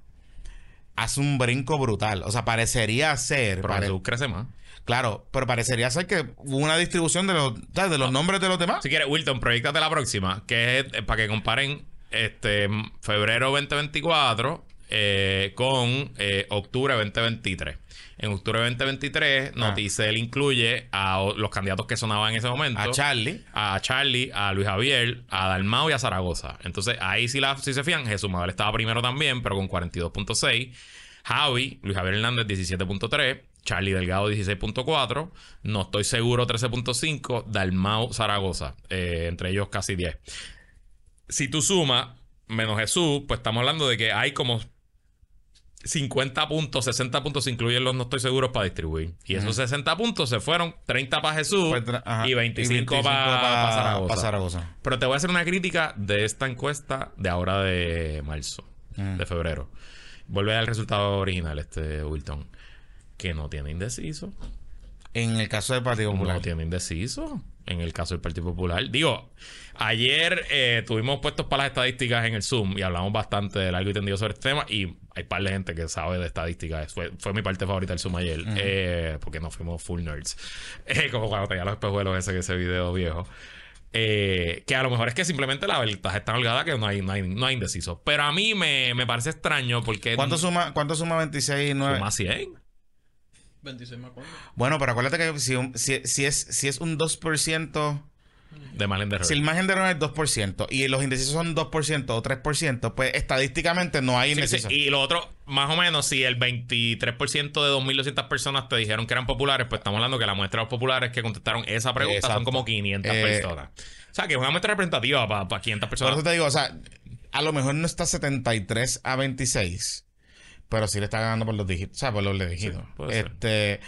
hace un brinco brutal. O sea, parecería ser. Pero pare- crece más. Claro, pero parecería ser que hubo una distribución de los, ¿sabes? de los nombres de los demás. Si quieres, Wilton, proyectate la próxima, que es eh, para que comparen este febrero 2024 eh, con eh, octubre 2023. En octubre 2023, Ah. Noticel incluye a o- los candidatos que sonaban en ese momento. A Charlie. a Charlie, a Luis Javier, a Dalmau y a Zaragoza. Entonces, ahí sí la, si se fían, Jesús Manuel estaba primero también, pero con 42.6. Javi, Luis Javier Hernández, 17.3. Charlie Delgado, 16.4. No estoy seguro, 13.5. Dalmau, Zaragoza. eh, entre ellos casi 10. Si tú sumas menos Jesús, pues estamos hablando de que hay como 50 puntos, 60 puntos se incluyen los no estoy seguros para distribuir. Y esos 60 puntos se fueron 30 para Jesús Pues, y 25, para pa- Zaragoza. pa' Zaragoza. Pero te voy a hacer una crítica de esta encuesta de ahora de marzo, Mm. de febrero. Vuelve al resultado original, este Wilton. Que no tiene indeciso. En el caso del Partido Popular. No tiene indeciso. En el caso del Partido Popular. Digo, ayer eh, tuvimos puestos para las estadísticas en el Zoom y hablamos bastante de largo y tendido sobre este tema. Y hay par de gente que sabe de estadísticas. Fue, fue mi parte favorita del Zoom ayer. eh, porque nos fuimos full nerds. Eh, como cuando tenía los espejuelos ese, ese video viejo. Eh, que a lo mejor es que simplemente la ventaja es tan holgada que no hay, no hay, no hay indeciso. Pero a mí me, me parece extraño porque. ¿Cuánto suma, ¿Cuánto suma 26 y 9? Suma 100. 26 me acuerdo. Bueno, pero acuérdate que si, un- si, si es, si es un 2%, De margen de error. si el margen de error es 2% y los indecisos son 2% o 3%, pues estadísticamente no hay Sí, sí. indecisos. Y lo otro, más o menos, si el 23% de 2.200 personas te dijeron que eran populares, pues estamos hablando que la muestra de los populares que contestaron esa pregunta son Exacto. como 500 Eh, personas. O sea, que es una muestra representativa para 500 Por personas. eso te digo, o sea, a lo mejor no está 73 a 26, pero sí le está ganando por los dígitos, o sea, por los dígitos. ser. este,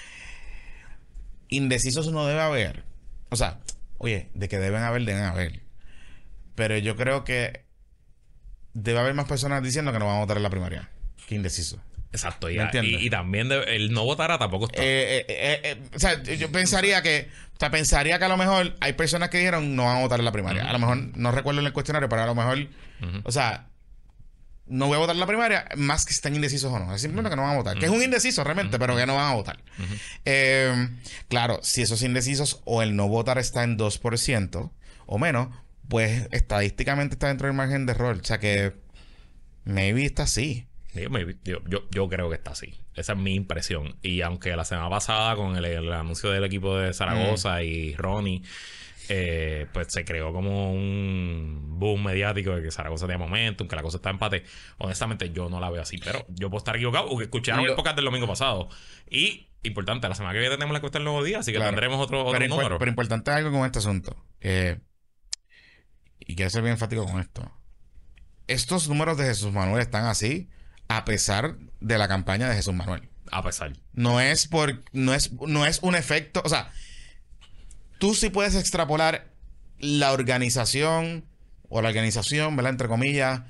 indecisos no debe haber. O sea, oye, de que deben haber, deben haber. Pero yo creo que debe haber más personas diciendo que no van a votar en la primaria que indecisos. Exacto. Y, ¿Me entiendes? y- y también de- el no votará tampoco está. Eh, eh, eh, eh, o sea, yo pensaría que, o sea, pensaría que a lo mejor hay personas que dijeron no van a votar en la primaria. A lo mejor, no recuerdo en el cuestionario, pero a lo mejor, o sea, no voy a votar en la primaria, más que estén indecisos o no. Es simplemente que no van a votar. Que es un indeciso realmente, pero que no van a votar. Eh, claro, si esos indecisos o el no votar está en 2% o menos, pues estadísticamente está dentro del margen de error. O sea que maybe está así. Yo, yo- yo- yo creo que está así. Esa es mi impresión. Y aunque la semana pasada con el, el anuncio del equipo de Zaragoza y Ronnie, eh, pues se creó como un boom mediático de que Zaragoza tenía momentum, que la cosa está en empate. Honestamente, yo no la veo así. Pero yo puedo estar equivocado porque escucharon el podcast del domingo pasado. Y, importante, la semana que viene tenemos la encuesta del nuevo día, así que Claro. tendremos otro, otro pero, número. pero importante algo con este asunto. Eh, y quiero ser bien enfático con esto. Estos números de Jesús Manuel están así a pesar de la campaña de Jesús Manuel. A pesar. No es por. No es, no es un efecto. O sea, tú sí puedes extrapolar la organización o la organización, ¿verdad? Entre comillas.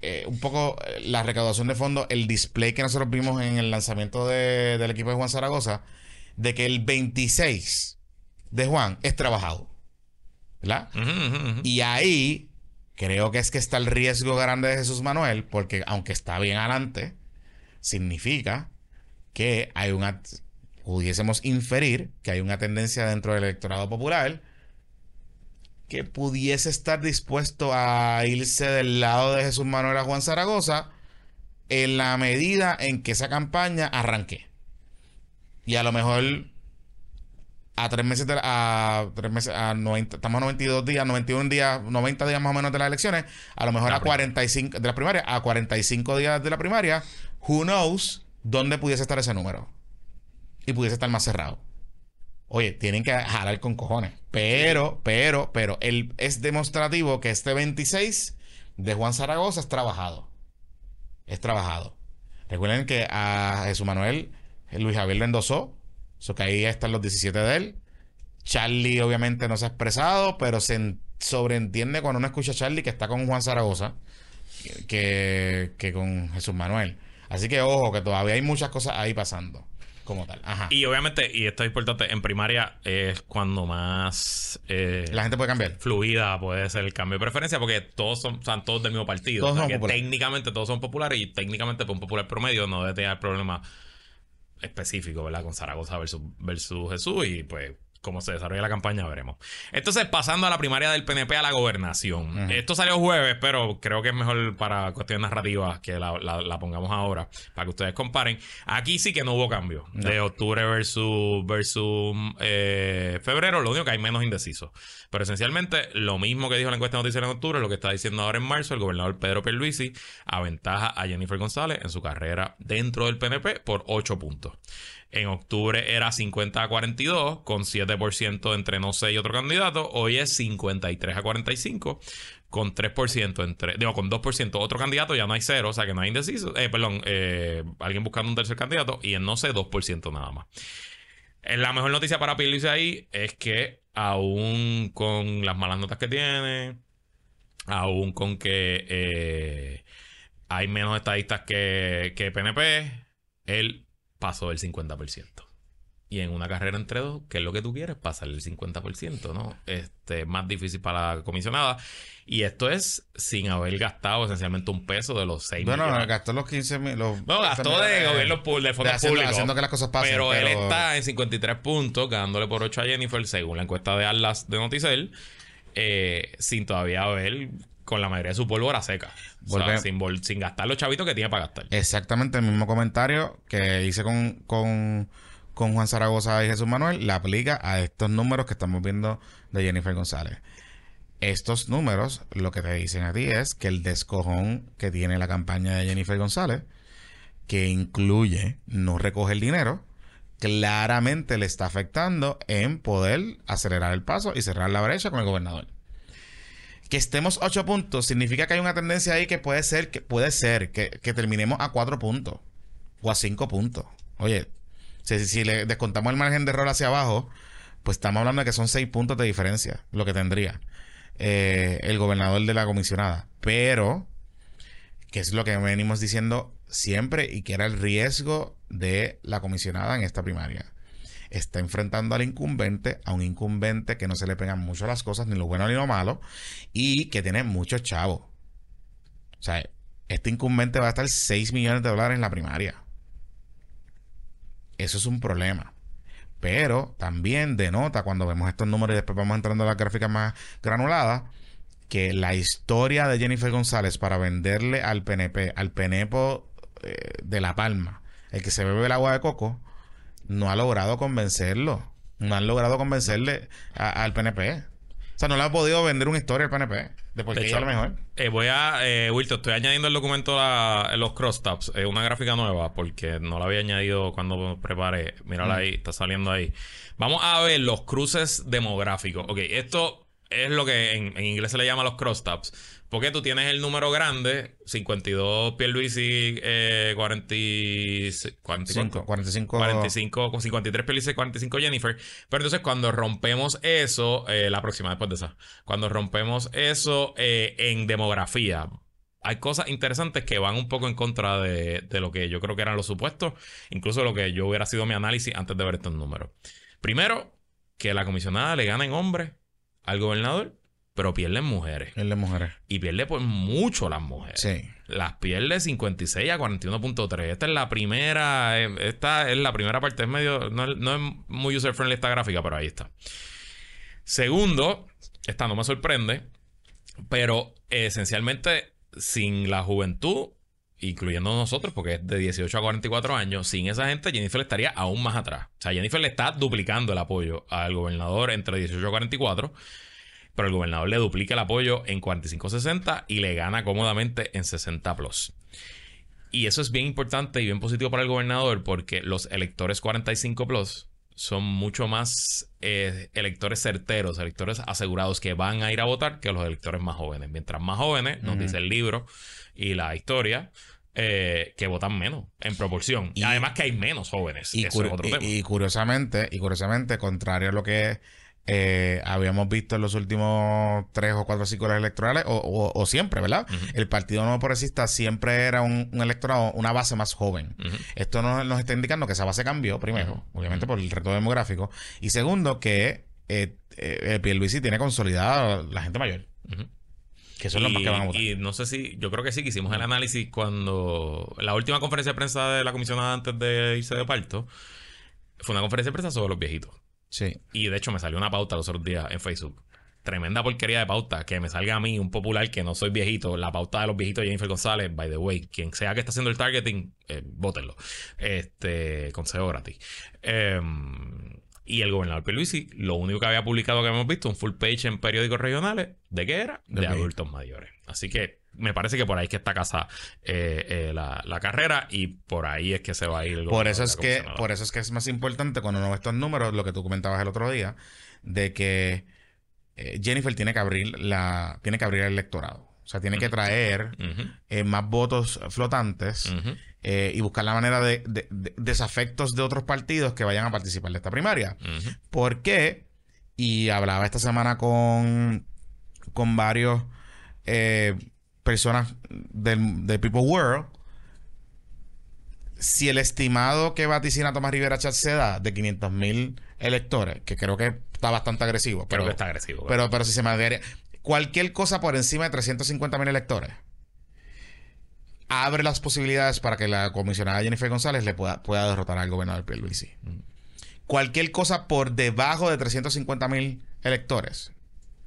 eh, un poco eh, la recaudación de fondos, el display que nosotros vimos en el lanzamiento de- del equipo de Juan Zaragoza, de que el 26 de Juan es trabajado. ¿Verdad? Y ahí creo que es que está el riesgo grande de Jesús Manuel, porque aunque está bien adelante, significa que hay una, pudiésemos inferir que hay una tendencia dentro del electorado popular que pudiese estar dispuesto a irse del lado de Jesús Manuel a Juan Zaragoza en la medida en que esa campaña arranque. Y a lo mejor a tres meses de la- a tres meses a 90, estamos a 92 días, 91 días, 90 días más o menos de las elecciones, a lo mejor La a 45 de la primaria, a 45 días de la primaria, who knows dónde pudiese estar ese número. Y pudiese estar más cerrado. Oye, tienen que jalar con cojones. Pero, pero, pero, el, es demostrativo que este 26 de Juan Zaragoza es trabajado. Es trabajado. Recuerden que a Jesús Manuel, eh, Luis Javier le endosó. Eso que ahí están los 17 de él. Charlie obviamente no se ha expresado, pero se en- sobreentiende cuando uno escucha a Charlie que está con Juan Zaragoza que, que con Jesús Manuel. Así que ojo, que todavía hay muchas cosas ahí pasando. Como tal. Ajá. Y obviamente, y esto es importante, en primaria es cuando más eh, La gente puede cambiar. fluida puede ser el cambio de preferencia porque todos son, son todos del mismo partido. Todos O sea, son que populares. técnicamente todos son populares y técnicamente por un popular promedio no debe tener problema específico, ¿verdad? Con Zaragoza versus, versus Jesús y pues cómo se desarrolla la campaña veremos. Entonces, pasando a la primaria del PNP a la gobernación. Esto salió jueves, pero creo que es mejor para cuestiones narrativas que la, la- la pongamos ahora, para que ustedes comparen. Aquí sí que no hubo cambio. De octubre versus, versus eh, febrero, lo único que hay menos indecisos. Pero esencialmente, lo mismo que dijo la encuesta de noticias en octubre, lo que está diciendo ahora en marzo, el gobernador Pedro Pierluisi aventaja a Jennifer González en su carrera dentro del PNP por 8 puntos. En octubre era 50 a 42, con 7% entre no sé y otro candidato. Hoy es 53 a 45, con 3% entre. Digo, con 2% otro candidato, ya no hay cero, o sea que no hay indeciso. Eh, perdón, eh, alguien buscando un tercer candidato y en no sé 2% nada más. Eh, La mejor noticia para Pierluisi ahí es que aún con las malas notas que tiene, aún con que hay menos estadistas que, que PNP, él pasó el 50%. Y en una carrera entre dos, ¿qué es lo que tú quieres? Pasar el 50%, ¿no? Este, más difícil para la comisionada. Y esto es sin haber gastado esencialmente un peso de los 6 Bueno, millones. gastó los 15 mil. Los Bueno, gastó 15 de millones gobierno de fondos haciendo, públicos. haciendo que las cosas pasen. pero, él está en 53 puntos, ganándole por 8 a Jennifer, según la encuesta de Atlas de Noticel, eh, sin todavía haber con la mayoría de su pólvora seca. O sea, sin, sin gastar los chavitos que tiene para gastar. Exactamente el mismo comentario que hice con, con, con Juan Zaragoza y Jesús Manuel, le aplica a estos números que estamos viendo de Jennifer González. Estos números lo que te dicen a ti es que el descojón que tiene la campaña de Jennifer González, que incluye no recoger el dinero, claramente le está afectando en poder acelerar el paso y cerrar la brecha con el gobernador. Que estemos 8 puntos significa que hay una tendencia ahí que puede ser que puede ser que, que terminemos a 4 puntos o a 5 puntos. Oye, si, si le descontamos el margen de error hacia abajo, pues estamos hablando de que son 6 puntos de diferencia lo que tendría eh, el gobernador de la comisionada. Pero, que es lo que venimos diciendo siempre y que era el riesgo de la comisionada en esta primaria. Está enfrentando al incumbente, a un incumbente que no se le pegan mucho las cosas, ni lo bueno ni lo malo, y que tiene muchos chavos. O sea, este incumbente va a estar 6 millones de dólares en la primaria. Eso es un problema. Pero también denota cuando vemos estos números y después vamos entrando a las gráficas más granuladas, que la historia de Jennifer González para venderle al PNP, al PNP eh, de La Palma, el que se bebe el agua de coco, no ha logrado convencerlo. No han logrado convencerle a- al PNP. O sea, no le ha podido vender una historia al PNP. De por qué es lo mejor. Eh, voy a, eh, Wilton, estoy añadiendo el documento la- los crosstabs, eh, una gráfica nueva, porque no la había añadido cuando preparé. Mírala Mm. ahí, está saliendo ahí. Vamos a ver los cruces demográficos. Ok, esto es lo que en, en inglés se le llama los crosstabs. Porque tú tienes el número grande, 52 Pierluisi, eh, 40, y- 44, 5, 45. 45, con 53 Pierluisi, 45 Jennifer. Pero entonces cuando rompemos eso, eh, la próxima después de esa, cuando rompemos eso eh, en demografía, hay cosas interesantes que van un poco en contra de, de lo que yo creo que eran los supuestos, incluso lo que yo hubiera sido mi análisis antes de ver estos números. Primero, que la comisionada le gana en hombres al gobernador, pero pierde en mujeres. De mujeres. Y pierde por mucho las mujeres. Sí. Las pierde 56 a 41.3. Esta es la primera. eh, Esta es la primera parte. Es medio. No, es- no es muy user friendly esta gráfica, pero ahí está. Segundo, esta no me sorprende, pero esencialmente sin la juventud, incluyendo nosotros, porque es de 18 a 44 años, sin esa gente Jennifer estaría aún más atrás. O sea, Jennifer le está duplicando el apoyo al gobernador entre 18 a 44 pero el gobernador le duplica el apoyo en 45-60 y le gana cómodamente en 60 plus. Y eso es bien importante y bien positivo para el gobernador porque los electores 45 plus son mucho más eh, electores certeros, electores asegurados que van a ir a votar que los electores más jóvenes. Mientras más jóvenes, nos dice el libro y la historia, eh, que votan menos en proporción. Y, además que hay menos jóvenes. Y, Eso es otro tema. y curiosamente, y curiosamente, contrario a lo que eh, habíamos visto en los últimos tres o cuatro ciclos electorales, o, o- o siempre, ¿verdad? El Partido Nuevo Progresista siempre era un, un electorado, una base más joven. Esto nos, nos está indicando que esa base cambió, primero, obviamente por el reto demográfico, y segundo, que eh, eh, Pierluisi tiene consolidada la gente mayor, Ujú. que son los más que van a votar. Y no sé si, yo creo que sí, que hicimos el análisis cuando la última conferencia de prensa de la comisionada antes de irse de parto fue una conferencia de prensa sobre los viejitos. Sí. Y de hecho me salió una pauta los otros días en Facebook. Tremenda porquería de pauta. Que me salga a mí, un popular que no soy viejito, la pauta de los viejitos de Jennifer González, by the way. Quien sea que está haciendo el targeting, eh, vótenlo. Este, consejo gratis. Em, y el gobernador Pierluisi, lo único que había publicado que hemos visto, un full page en periódicos regionales, ¿de qué era? De adultos mayores. Así que me parece que por ahí es que está casa eh, eh, la, la carrera y por ahí es que se va a ir el Por eso es que, por eso es que es más importante cuando uno ve estos números, lo que tú comentabas el otro día, de que eh, Jennifer tiene que abrir la, tiene que abrir el electorado. O sea, tiene que traer eh, más votos flotantes eh, y buscar la manera de, de- de- desafectos de otros partidos que vayan a participar de esta primaria. ¿Por qué? Y hablaba esta semana con, con varios personas del, de People World. Si el estimado que vaticina Tomás Rivera Chat se da de 500 mil electores, que creo que está bastante agresivo, Creo pero, que está agresivo. pero, pero si se mandaría cualquier cosa por encima de 350 mil electores, abre las posibilidades para que la comisionada Jennifer González le pueda, pueda derrotar al gobernador Pierluisi. Cualquier cosa por debajo de 350 mil electores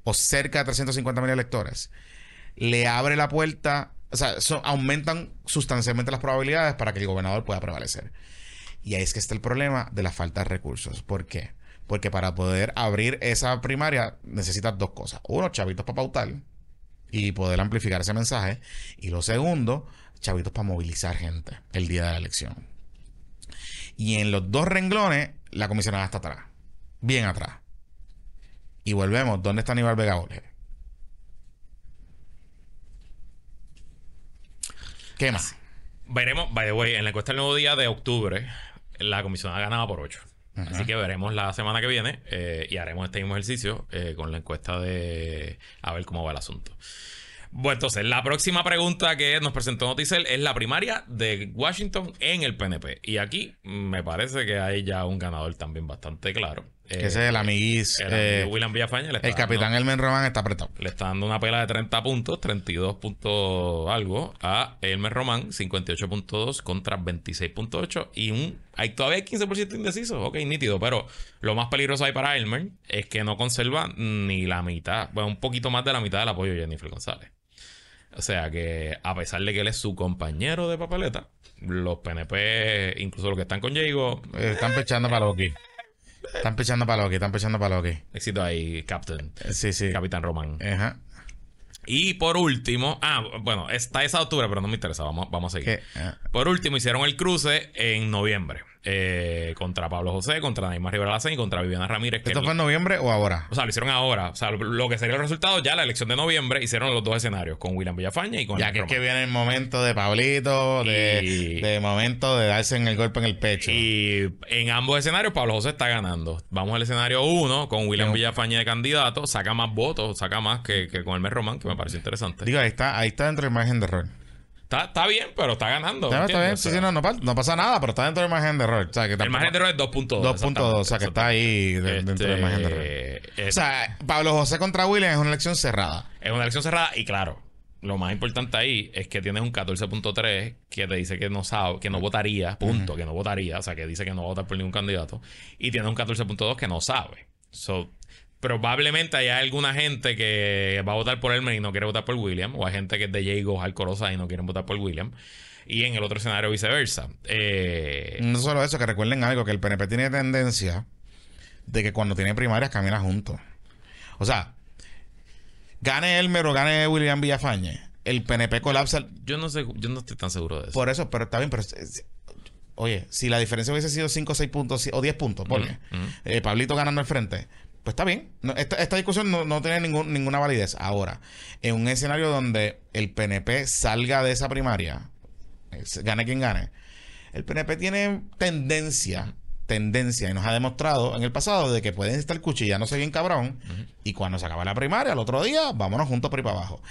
o cerca de 350 mil electores le abre la puerta, o sea, aumentan sustancialmente las probabilidades para que el gobernador pueda prevalecer. Y ahí es que está el problema de la falta de recursos. ¿Por qué? Porque para poder abrir esa primaria necesitas dos cosas. Uno, chavitos para pautar y poder amplificar ese mensaje. Y lo segundo, chavitos para movilizar gente el día de la elección. Y en los dos renglones, la comisionada está atrás. Bien atrás. Y volvemos. ¿Dónde está Aníbal Vega Borges? ¿Qué más? Veremos, by the way, en la encuesta del nuevo día de octubre, la comisionada ganaba por 8. Así que veremos la semana que viene eh, y haremos este mismo ejercicio eh, con la encuesta de a ver cómo va el asunto. Bueno, entonces, la próxima pregunta que nos presentó Noticel es la primaria de Washington en el PNP. Y aquí me parece que hay ya un ganador también bastante claro. Eh, Ese es el amiguis. el eh, William Villafaña. le está el capitán Elmen Román está apretado. le está dando una pela de 30 puntos, 32 puntos algo, a Elmer Román, 58.2 contra 26.8 y un hay todavía hay 15% indeciso, ok, nítido, pero lo más peligroso ahí para Elmer es que no conserva ni la mitad, bueno, un poquito más de la mitad del apoyo de Jennifer González. O sea que a pesar de que él es su compañero de papeleta, los PNP, incluso los que están con Diego, Eh, están pechando para Loki. Están pechando para Loki, están pechando para Loki. éxito ahí, Captain, Sí, sí. Capitán Román. Ajá. Y por último, ah, bueno, está esa octubre, pero no me interesa, vamos, vamos a seguir. Ah. Por último, hicieron el cruce en noviembre eh, contra Pablo José, contra Neymar Rivera Lacen y contra Viviana Ramírez. que ¿Esto el- fue en noviembre o ahora? O sea, lo hicieron ahora. O sea, lo, que sería el resultado ya la elección de noviembre, hicieron los dos escenarios, con William Villafaña y con Ya que es que viene el momento de Pablito, de, Y- de momento de darse en el golpe en el pecho. Y en ambos escenarios, Pablo José está ganando. Vamos al escenario 1 con William. Villafaña de candidato. Saca más votos, saca más que, que con Elmer Román, que me pareció interesante. Digo, ahí está, ahí está dentro del margen de error. Está, está bien, pero está ganando. No, no, pa- no pasa nada, pero está dentro del margen de error. O sea, que El margen de error es 2.2. 2.2, o sea, que está ahí de- dentro del margen de error. Este, O sea, Pablo José contra William es una elección cerrada. Es una elección cerrada y claro, lo más importante ahí es que tienes un 14.3 que te dice que no sabe, que no votaría, punto, que no votaría, o sea, que dice que no va a votar por ningún candidato, y tienes un 14.2 que no sabe. So, probablemente haya alguna gente que va a votar por Elmer y no quiere votar por William, o hay gente que es de Jago Alcorosa y no quieren votar por William, y en el otro escenario viceversa. Eh, No solo eso, que recuerden algo, que el PNP tiene tendencia de que cuando tiene primarias camina juntos. O sea, gane Elmer o gane William Villafañe, el PNP colapsa. yo no sé, yo no estoy tan seguro de eso. Por eso, pero está bien, pero... es- oye, si la diferencia hubiese sido 5 o 6 puntos o 10 puntos, ujú. eh, Pablito ganando al frente, pues está bien. No, esta, esta discusión no, no tiene ningún- ninguna validez. Ahora, en un escenario donde el PNP salga de esa primaria, gane quien gane, el PNP tiene tendencia, tendencia, y nos ha demostrado en el pasado de que pueden estar cuchillándose bien cabrón, y cuando se acaba la primaria, al otro día, vámonos juntos por ahí para abajo.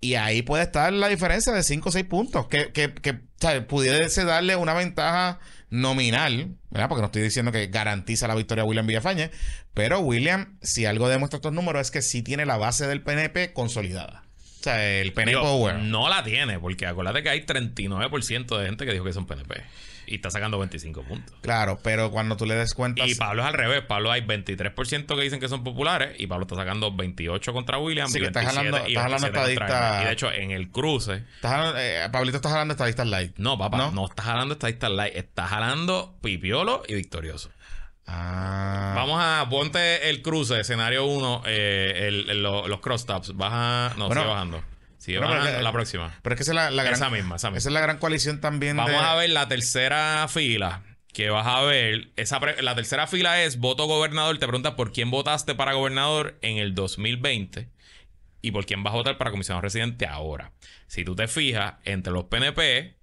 Y ahí puede estar la diferencia de 5 o 6 puntos, que, que, que pudiese darle una ventaja nominal, ¿verdad? Porque no estoy diciendo que garantiza la victoria a William Villafañe, pero William, si algo demuestra estos números, es que sí tiene la base del PNP consolidada. O sea, el PNP Digo, Power. no la tiene, porque acuérdate que hay 39% de gente que dijo que son PNP. Y está sacando 25 puntos. Claro, pero cuando tú le des cuenta... Y Pablo es al revés. Pablo hay 23% que dicen que son populares y Pablo está sacando 28 contra William. Sí, y que estás 27 hablando- y estás hablando 27 contra estadista- Elmer. Y de hecho, en el cruce... Estás hablando- eh, Pablito, estás hablando de estadistas light. No, papá, ¿No? no, estás jalando estadistas light. Estás jalando pipiolo y victorioso. Ah. Vamos a... Ponte el cruce, escenario 1, los crosstabs. Baja... No, Bueno, sigue bajando. Sigue bueno, la próxima. Pero es que esa es la, la gran... Esa misma, esa misma. Esa es la gran coalición también Vamos de... a ver la tercera fila. Que vas a ver. Esa pre- la tercera fila es voto gobernador. Te pregunta por quién votaste para gobernador en el 2020 y por quién vas a votar para comisionado residente ahora. Si tú te fijas, entre los PNP,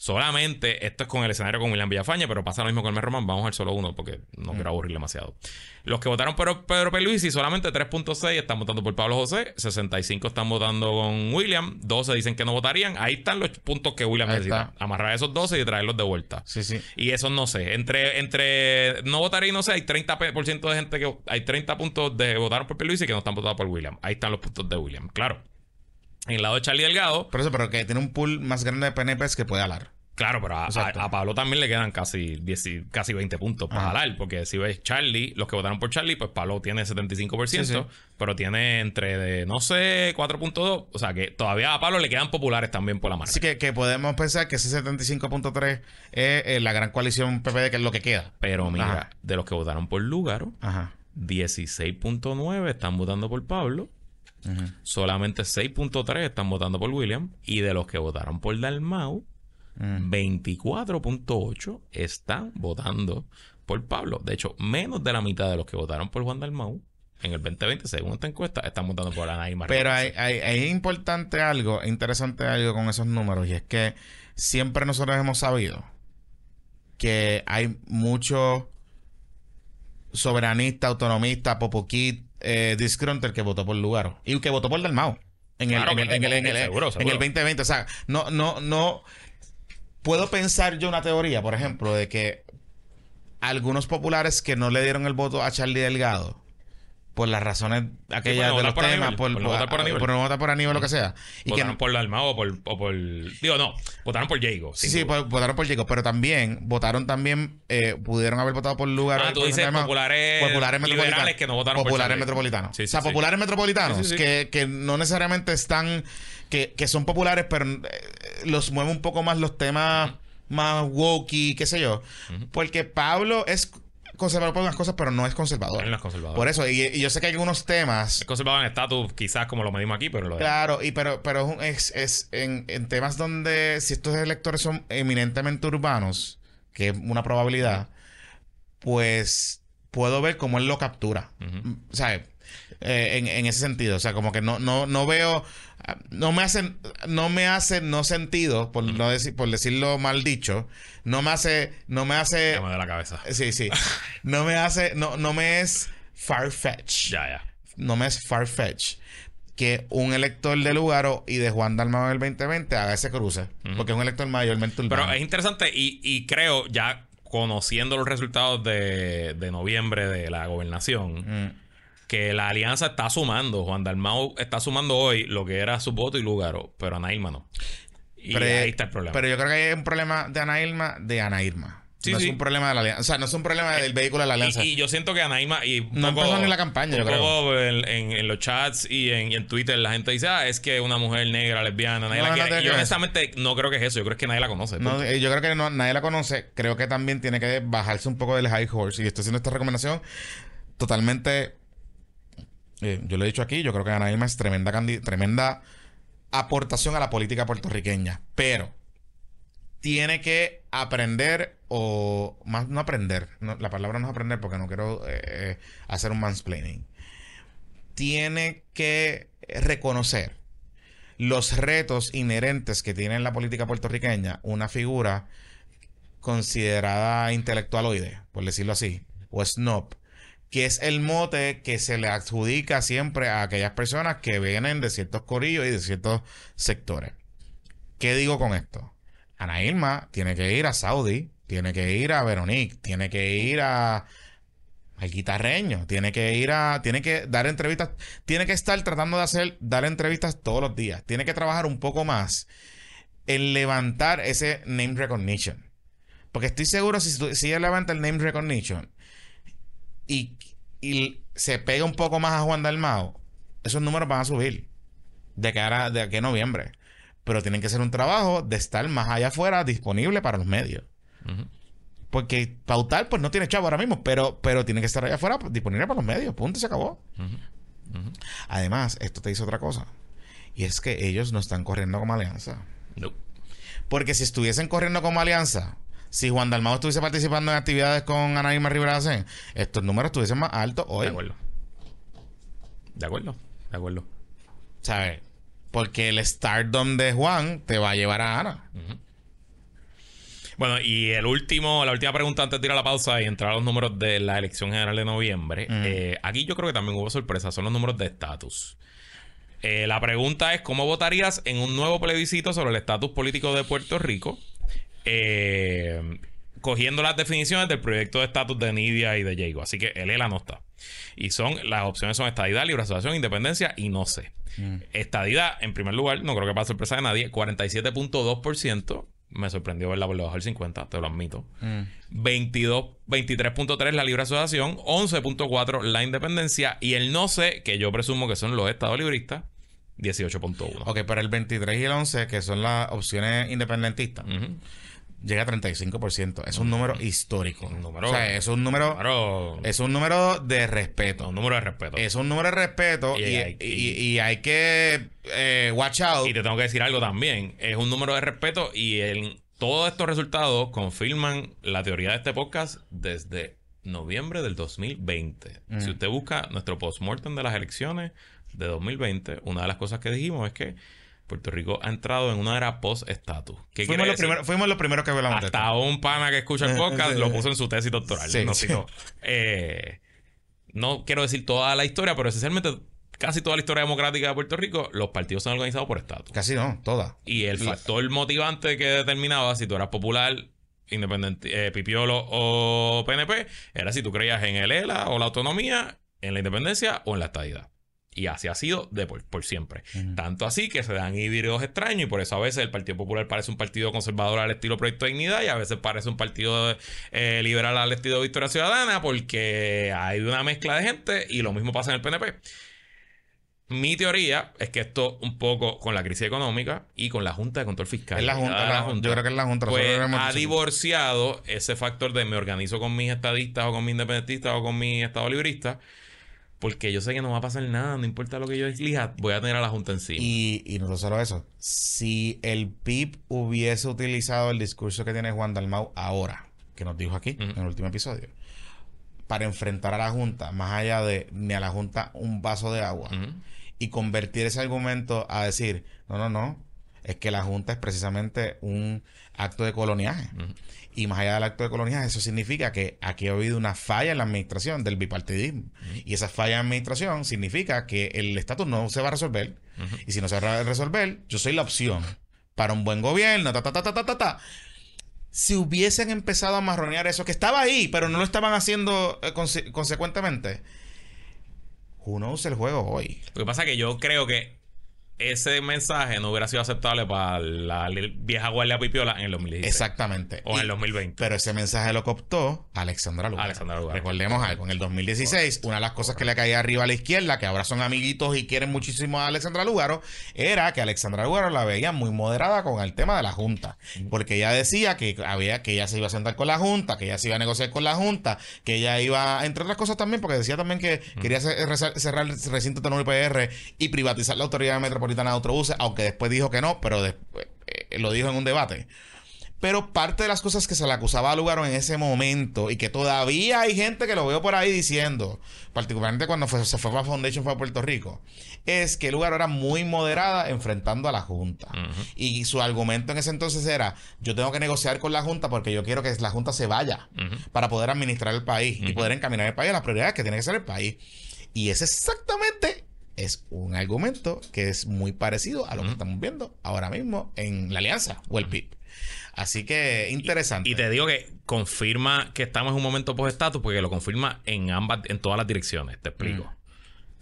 solamente, esto es con el escenario con William Villafaña, pero pasa lo mismo con el Román. Vamos al solo uno porque no quiero aburrir demasiado. Los que votaron por Pedro Pierluisi, solamente 3.6 están votando por Pablo José, 65 están votando con William, 12 dicen que no votarían. Ahí están los puntos que William Ahí necesita. está. Amarrar esos 12 y traerlos de vuelta. Sí, sí. Y eso no sé. Entre, entre no votar y no sé, hay 30% de gente que. Hay 30 puntos de votar por Pierluisi que no están votados por William. Ahí están los puntos de William. Claro. En el lado de Charlie Delgado, Por eso, pero que tiene un pool más grande de PNPs que puede hablar. claro, pero a, Exacto. a- a Pablo también le quedan casi, 10 y- casi 20 puntos para Ajá. jalar. Porque si ves Charlie, los que votaron por Charlie, pues Pablo tiene 75%, Sí, sí. pero tiene entre, de, no sé, 4.2. O sea que todavía a Pablo le quedan populares también por la marca. Así que, que podemos pensar que ese 75.3 es eh, la gran coalición PPD, que es lo que queda. Pero mira, Ajá. de los que votaron por Lúgaro, Ajá. 16.9 están votando por Pablo. Solamente 6.3 están votando por William. Y de los que votaron por Dalmau, Mm. 24.8 están votando por Pablo. De hecho, menos de la mitad de los que votaron por Juan Dalmau en el 2020, según esta encuesta, están votando por Anaí Martínez. Pero hay, hay, hay importante algo, interesante algo con esos números, y es que siempre nosotros hemos sabido que hay mucho soberanista, autonomista, popoquit, eh, que votó por Lugaro y que votó por Dalmau en el, Claro, en el, en el, en el- seguro, en seguro. el 2020. O sea, no, no, no. Puedo pensar yo una teoría, por ejemplo, de que algunos populares que no le dieron el voto a Charlie Delgado por las razones aquellas de los por temas, Aníbal, por, por no votar por Aníbal. por no votar por Aníbal, lo que sea. Y que votaron por Dalmau o por, o por- Digo, no. Votaron por Jago. Sí, sí, po- votaron por Jacob, pero también votaron también, eh, pudieron haber votado por lugar. Ah, tú dices populares liberales que no votaron por populares Charlie. metropolitanos. Sí, sí, o sea, populares metropolitanos. Que, que no necesariamente están, que, que son populares, pero eh, los mueve un poco más los temas más wokey, qué sé yo. Porque Pablo es conservador por unas cosas, pero no es conservador. Él no es conservador. Por eso, y, y yo sé que hay algunos temas Es conservador en estatus, quizás como lo medimos aquí, pero lo de. Claro, y pero, pero es es, es en, en temas donde si estos electores son eminentemente urbanos, que es una probabilidad, pues puedo ver cómo él lo captura. O sea, eh, en, en ese sentido. O sea, como que no, no, no veo. No me hace, no me hace no sentido, por no decir, por decirlo mal dicho, no me hace, no me hace. Ya me da la cabeza. Sí, sí. No me hace, no, no me es far-fetched Ya, ya. no me es far-fetch que un elector de Lugaro y de Juan Dalmau en el 2020 haga ese cruce. Porque es un elector mayormente urbano. Pero es interesante y, y creo, ya conociendo los resultados de, de noviembre de la gobernación, Mm. Que la alianza está sumando. Juan Dalmau está sumando hoy lo que era su voto y Lugaro, pero Ana Irma no. Y pero, ahí está el problema. Pero yo creo que hay un problema de Ana Irma, de Ana Irma. Sí, no sí. es un problema de la alianza. O sea, no es un problema del vehículo de la alianza. Y, y yo siento que Anaima y No empezó ni la campaña, yo creo. en, en- en los chats y en, y en Twitter la gente dice, ah, es que una mujer negra, lesbiana, nadie No, la quiere. yo honestamente no creo que es eso, yo creo que nadie la conoce. Eh, yo creo que no- nadie la conoce. Creo que también tiene que bajarse un poco del high horse. Y estoy haciendo esta recomendación totalmente. Eh, yo lo he dicho aquí. Yo creo que Ana es tremenda, tremenda aportación a la política puertorriqueña. Pero tiene que aprender o más no aprender. la palabra no es aprender porque no quiero eh, eh, hacer un mansplaining. Tiene que reconocer los retos inherentes que tiene en la política puertorriqueña una figura considerada intelectualoide, por decirlo así, o snob, que es el mote que se le adjudica siempre a aquellas personas que vienen de ciertos corillos y de ciertos sectores. ¿Qué digo con esto? Ana Irma tiene que ir a Saudi, tiene que ir a Veronique, tiene que ir a al guitarreño, tiene que ir a, tiene que dar entrevistas, tiene que estar tratando de hacer, dar entrevistas todos los días, tiene que trabajar un poco más en levantar ese name recognition. Porque estoy seguro si, si ella levanta el name recognition y, y se pega un poco más a Juan Dalmao, esos números van a subir de cara de aquí a noviembre. Pero tienen que ser un trabajo de estar más allá afuera disponible para los medios. Porque pautar, pues no tiene chavo ahora mismo, pero, pero tiene que estar allá afuera disponible para los medios. Punto, se acabó. Además, esto te dice otra cosa. Y es que ellos no están corriendo como alianza. No. Porque si estuviesen corriendo como alianza, si Juan Dalmao estuviese participando en actividades con Ana Irma Rivera estos números estuviesen más altos hoy. De acuerdo. De acuerdo. De acuerdo. ¿Sabes? Porque el stardom de Juan te va a llevar a Ana. Bueno, y el último, la última pregunta antes de ir a la pausa y entrar a los números de la elección general de noviembre. Eh, aquí yo creo que también hubo sorpresa, son los números de estatus. Eh, la pregunta es: ¿cómo votarías en un nuevo plebiscito sobre el estatus político de Puerto Rico? Eh, cogiendo las definiciones del proyecto de estatus de Nidia y de Diego. Así que el ELA no está. Y son, las opciones son estadidad, libre asociación, independencia y no sé. Estadidad, en primer lugar, no creo que para sorpresa de nadie, 47.2%. Me sorprendió verla por debajo del 50, te lo admito. 22, 23.3 la libre asociación, 11.4 la independencia y el no sé, que yo presumo que son los estados libristas, 18.1. Ok, pero el 23 y el 11, que son las opciones independentistas, Ujú. Llega a 35%. Es un número histórico. Un número- o sea, es un número, Claro, es un número de respeto. un número de respeto. Es un número de respeto Y y, hay- y- y hay que eh, watch out. Y te tengo que decir algo también. Es un número de respeto y el, todos estos resultados confirman la teoría de este podcast desde noviembre del 2020. Mm. Si usted busca nuestro postmortem de las elecciones de 2020, una de las cosas que dijimos es que Puerto Rico ha entrado en una era post-estatus. ¿Qué Fuimos los, primeros, fuimos los primeros que hablamos de. Hasta un pana que escucha el podcast lo puso en su tesis doctoral. Sí, no, sí. citó. Eh, no quiero decir toda la historia, pero esencialmente casi toda la historia democrática de Puerto Rico, los partidos son organizados por estatus. Casi no, todas. Y el factor motivante que determinaba si tú eras popular, independiente, eh, pipiolo o PNP, era si tú creías en el ELA o la autonomía, en la independencia o en la estadidad. Y así ha sido de por, por siempre. Tanto así que se dan híbridos extraños y por eso a veces el Partido Popular parece un partido conservador al estilo Proyecto de Dignidad y a veces parece un partido eh, liberal al estilo Victoria Ciudadana porque hay una mezcla de gente y lo mismo pasa en el PNP. Mi teoría es que esto un poco con la crisis económica y con la Junta de Control Fiscal. Es la Junta, la- yo creo que es la Junta, Pues ha divorciado ese factor de me organizo con mis estadistas o con mis independentistas o con mis estado libristas. Porque yo sé que no va a pasar nada, no importa lo que yo elija, voy a tener a la Junta encima. Y, y no solo eso. Si el PIB hubiese utilizado el discurso que tiene Juan Dalmau ahora, que nos dijo aquí en el último episodio, para enfrentar a la Junta, más allá de ni a la Junta un vaso de agua, y convertir ese argumento a decir, no, no, no, es que la Junta es precisamente un acto de coloniaje. Y más allá del acto de coloniaje, eso significa que aquí ha habido una falla en la administración del bipartidismo. Y esa falla en la administración significa que el estatus no se va a resolver. Y si no se va a resolver, yo soy la opción para un buen gobierno, ta, ta, ta, ta, ta, ta, ta. Si hubiesen empezado a marronear eso, que estaba ahí, pero no lo estaban haciendo eh, conse- consecuentemente, who knows el juego hoy. Lo que pasa es que yo creo que ese mensaje no hubiera sido aceptable para la vieja guardia pipiola en el 2016. Exactamente. O en el 2020. Pero ese mensaje lo cooptó Alexandra Lugaro. Alexandra Lugaro. Recordemos algo. En el 2016, una de las cosas que le caía arriba a la izquierda, que ahora son amiguitos y quieren muchísimo a Alexandra Lugaro, era que Alexandra Lugaro la veía muy moderada con el tema de la Junta. Porque ella decía que había que ella se iba a sentar con la Junta, que ella se iba a negociar con la Junta, que ella iba, entre otras cosas también, porque decía también que quería cerrar el recinto de IPR y privatizar la Autoridad Metropolitana de Autobuses, aunque después dijo que no, pero después, eh, lo dijo en un debate. Pero parte de las cosas que se le acusaba a Lugaro en ese momento y que todavía hay gente que lo veo por ahí diciendo, particularmente cuando fue- se fue para Foundation fue a Puerto Rico, es que Lugaro era muy moderada enfrentando a la Junta. Y su argumento en ese entonces era, yo tengo que negociar con la Junta porque yo quiero que la Junta se vaya para poder administrar el país y poder encaminar el país a las prioridades que tiene que ser el país. Y ese exactamente es un argumento que es muy parecido a lo que estamos viendo ahora mismo en la alianza o el PIB. Así que interesante. Y te digo que confirma que estamos en un momento post-estatus porque lo confirma en ambas, en todas las direcciones. Te explico. Mm.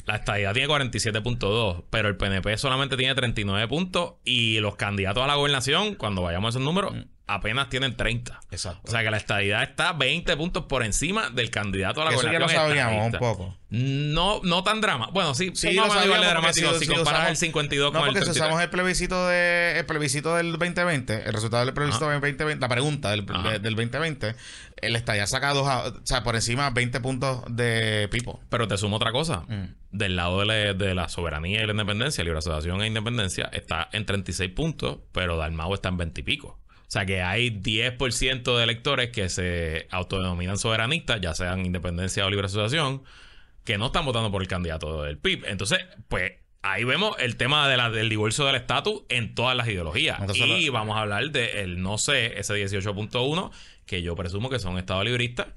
La estadidad tiene 47.2, pero el PNP solamente tiene 39 puntos y los candidatos a la gobernación, cuando vayamos a esos números, apenas tienen 30. Mm. Exacto. O sea que la estadidad está 20 puntos por encima del candidato a la Eso ya lo gobernación. sabíamos un poco. No, no tan drama. Bueno, sí, Sí, lo sabíamos dramático si- si, si comparas el 52 No, con el porque si 33. usamos el plebiscito de el plebiscito del 2020, el resultado del plebiscito Ajá. del 2020, la pregunta del, de- del 2020, el estadía saca dos, a- o sea, por encima 20 puntos de Pipo. Pero te sumo otra cosa. Mm. Del lado de la, de la soberanía y la independencia, libre asociación e independencia, está en 36 puntos, pero Dalmau está en 20 y pico. O sea que hay 10% de electores que se autodenominan soberanistas, ya sean independencia o libre asociación, que no están votando por el candidato del PIB. Entonces, pues ahí vemos el tema de la- del divorcio del estatus en todas las ideologías. Entonces, y vamos a hablar del no sé, ese 18.1, que yo presumo que son estados libristas.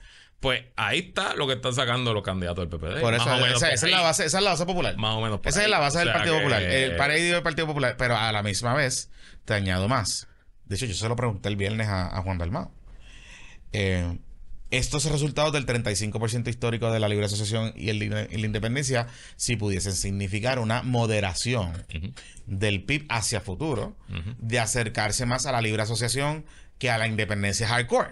Pues ahí está lo que están sacando los candidatos del PPD. Por eso, esa, por esa es la base, esa es la base popular. Más o menos por Esa ahí. es la base O del Partido que- Popular. El paradigma del Partido Popular. Pero a la misma vez, te añado más. De hecho, yo se lo pregunté el viernes a, a Juan Dalmao. Eh, estos resultados del 35% histórico de la libre asociación y, el, y la independencia, si pudiesen significar una moderación del PIB hacia futuro, de acercarse más a la libre asociación que a la independencia hardcore.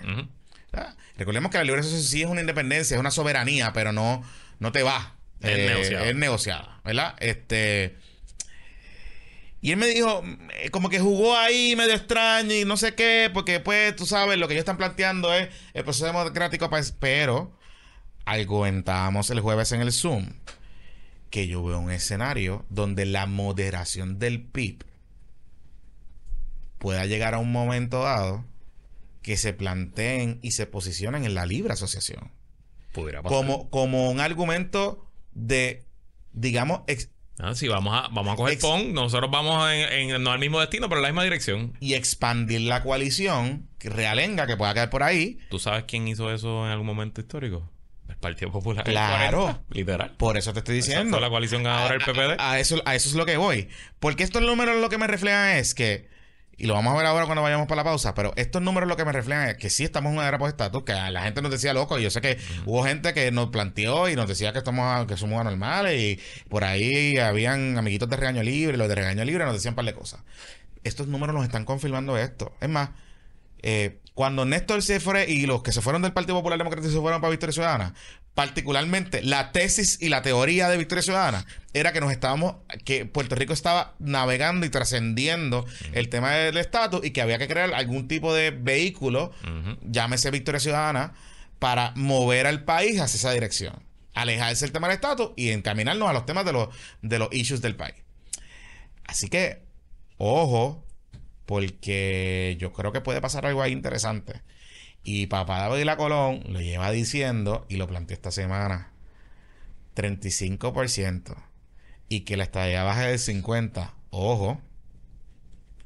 ¿verdad? Recordemos que la libre asociación sí es una independencia, es una soberanía, pero no, no te va. Es negociada. Es negociada, ¿verdad? Este. Y él me dijo, eh, como que jugó ahí medio extraño y no sé qué, porque pues tú sabes, lo que ellos están planteando es el proceso democrático, pues, pero argumentábamos el jueves en el Zoom que yo veo un escenario donde la moderación del PIB pueda llegar a un momento dado que se planteen y se posicionen en la libre asociación Pudiera pasar. como, como un argumento de, digamos, ex- Ah, sí, vamos a, vamos a coger Ex- PON. Nosotros vamos en, en- no al mismo destino, pero en la misma dirección. y expandir la coalición realenga que pueda caer por ahí. ¿Tú sabes quién hizo eso en algún momento histórico? El Partido Popular. el Claro. 40, literal. Por eso te estoy diciendo. fue la coalición ganadora del PPD. A, a eso, a eso es lo que voy. Porque estos números lo que me reflejan es que, y lo vamos a ver ahora cuando vayamos para la pausa, pero estos números lo que me reflejan es que sí estamos en una era post-estatus, que la gente nos decía loco, y yo sé que hubo gente que nos planteó y nos decía que, estamos, que somos anormales, y por ahí habían amiguitos de regaño libre, los de regaño libre nos decían un par de cosas. Estos números nos están confirmando esto. Es más, eh, cuando Néstor se fue y los que se fueron del Partido Popular Democrático se fueron para Victoria Ciudadana, particularmente la tesis y la teoría de Victoria Ciudadana era que nos estábamos, que Puerto Rico estaba navegando y trascendiendo el tema del estatus y que había que crear algún tipo de vehículo, llámese Victoria Ciudadana, para mover al país hacia esa dirección. Alejarse del tema del estatus y encaminarnos a los temas de los, de los issues del país. Así que, ojo, porque yo creo que puede pasar algo ahí interesante. Y papá David La Colón lo lleva diciendo, y lo planteé esta semana, 35%. Y que la estadía baje del 50%. Ojo,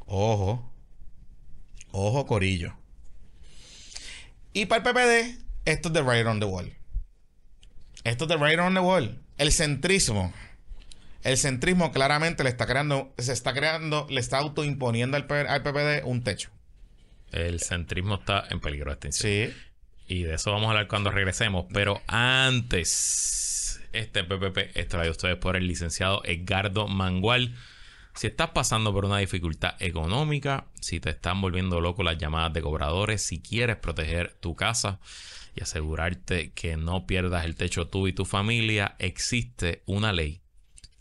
ojo, ojo, Corillo. Y para el PPD, esto es de right on the wall. Esto es de right on the wall. El centrismo. El centrismo claramente le está creando, se está creando, le está autoimponiendo al, al PPD un techo. El centrismo está en peligro de extinción. Sí. Y de eso vamos a hablar cuando regresemos. Pero antes, este PPP es traído a ustedes por el licenciado Edgardo Mangual Si estás pasando por una dificultad económica, si te están volviendo loco las llamadas de cobradores, si quieres proteger tu casa y asegurarte que no pierdas el techo tú y tu familia, existe una ley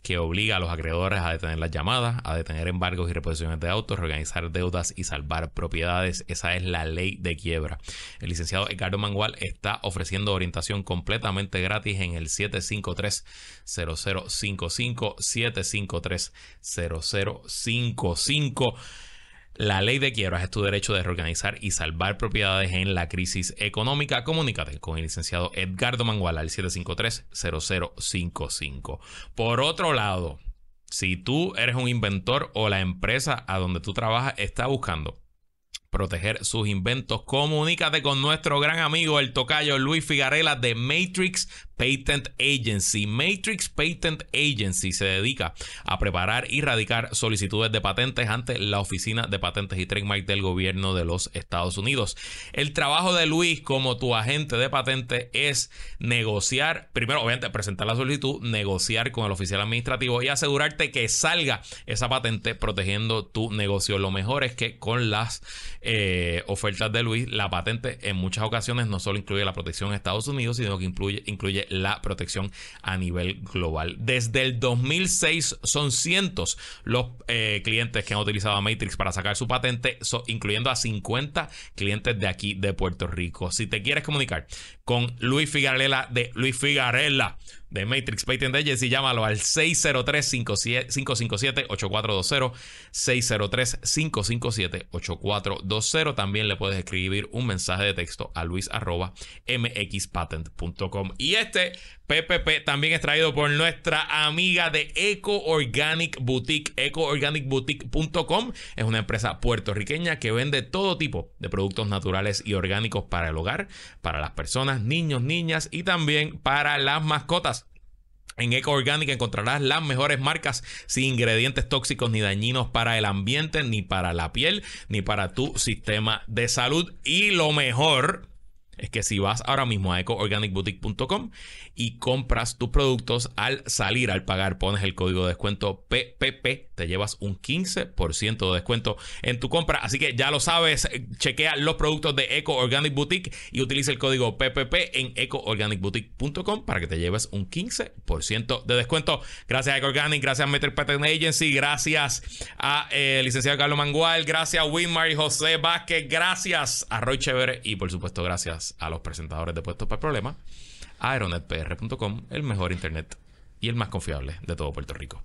que obliga a los acreedores a detener las llamadas, a detener embargos y reposiciones de autos, reorganizar deudas y salvar propiedades. Esa es la ley de quiebra. El licenciado Ricardo Mangual está ofreciendo orientación completamente gratis en el 753-0055, 753-0055. La ley de quiebras es tu derecho de reorganizar y salvar propiedades en la crisis económica. Comunícate con el licenciado Edgardo Manguala al 753-0055. Por otro lado, si tú eres un inventor o la empresa a donde tú trabajas está buscando proteger sus inventos, comunícate con nuestro gran amigo el tocayo Luis Figarela de Matrix Patent Agency. Matrix Patent Agency se dedica a preparar y radicar solicitudes de patentes ante la Oficina de Patentes y Trademark del Gobierno de los Estados Unidos. El trabajo de Luis como tu agente de patente es negociar, primero obviamente presentar la solicitud, negociar con el oficial administrativo y asegurarte que salga esa patente protegiendo tu negocio. Lo mejor es que con las eh, ofertas de Luis, la patente en muchas ocasiones no solo incluye la protección en Estados Unidos, sino que incluye la protección a nivel global. Desde el 2006 son cientos los eh, clientes que han utilizado a Matrix para sacar su patente, incluyendo a 50 clientes de aquí de Puerto Rico. Si te quieres comunicar con Luis Figarela de Luis Figarela de Matrix Patent Agency, llámalo al 603-557-8420. 603-557-8420. También le puedes escribir un mensaje de texto a luis mxpatent.com. Y este PPP también es traído por nuestra amiga de Eco Organic Boutique. EcoOrganicBoutique.com es una empresa puertorriqueña que vende todo tipo de productos naturales y orgánicos para el hogar, para las personas, niños, niñas y también para las mascotas. En Eco Organic encontrarás las mejores marcas sin ingredientes tóxicos ni dañinos para el ambiente, ni para la piel, ni para tu sistema de salud. Y lo mejor es que si vas ahora mismo a ecoorganicboutique.com y compras tus productos al salir, al pagar, pones el código de descuento PPP, te llevas un 15% de descuento en tu compra. Así que ya lo sabes, chequea los productos de Eco Organic Boutique y utiliza el código PPP en ecoorganicboutique.com para que te lleves un 15% de descuento. Gracias a Eco Organic, gracias a Meter Patent Agency, gracias a eh, licenciado Carlos Mangual, gracias a Winmar y José Vázquez, gracias a Roy Chévere y por supuesto gracias a los presentadores de Puestos para el Problema aeronetpr.com, el mejor internet y el más confiable de todo Puerto Rico.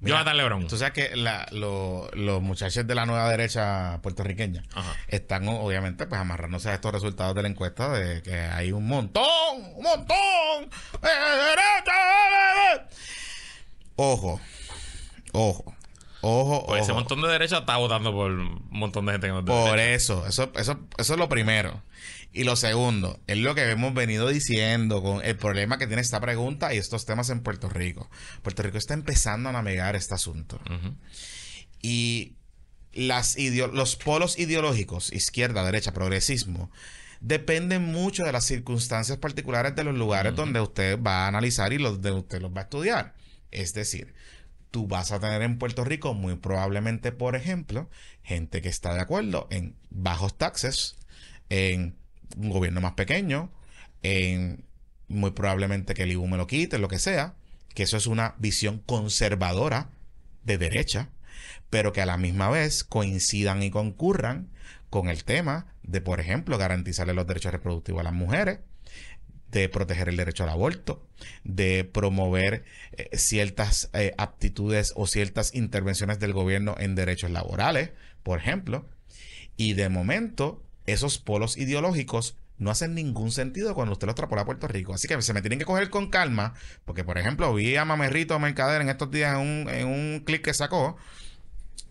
Jonathan Lebron. Tú sabes que los muchachos de la nueva derecha puertorriqueña están obviamente pues amarrándose a estos resultados de la encuesta de que hay un montón, un montón de derecha. Ojo, ojo. Ojo, pues ese montón de derecha está votando por un montón de gente Por eso, eso, eso, eso es lo primero. Y lo segundo, es lo que hemos venido diciendo con el problema que tiene esta pregunta y estos temas en Puerto Rico. Puerto Rico está empezando a navegar este asunto. Y las los polos ideológicos, izquierda, derecha, progresismo, dependen mucho de las circunstancias particulares de los lugares donde usted va a analizar y donde usted los va a estudiar. Es decir, tú vas a tener en Puerto Rico muy probablemente, por ejemplo, gente que está de acuerdo en bajos taxes, en un gobierno más pequeño, en muy probablemente que el IBU me lo quite, lo que sea, que eso es una visión conservadora de derecha, pero que a la misma vez coincidan y concurran con el tema de, por ejemplo, garantizarle los derechos reproductivos a las mujeres, de proteger el derecho al aborto, de promover eh, ciertas eh, aptitudes o ciertas intervenciones del gobierno en derechos laborales, por ejemplo. Y de momento, esos polos ideológicos no hacen ningún sentido cuando usted los extrapola a Puerto Rico. Así que se me tienen que coger con calma, porque por ejemplo vi a Mamerrito Mercader en estos días en un, en un clip que sacó,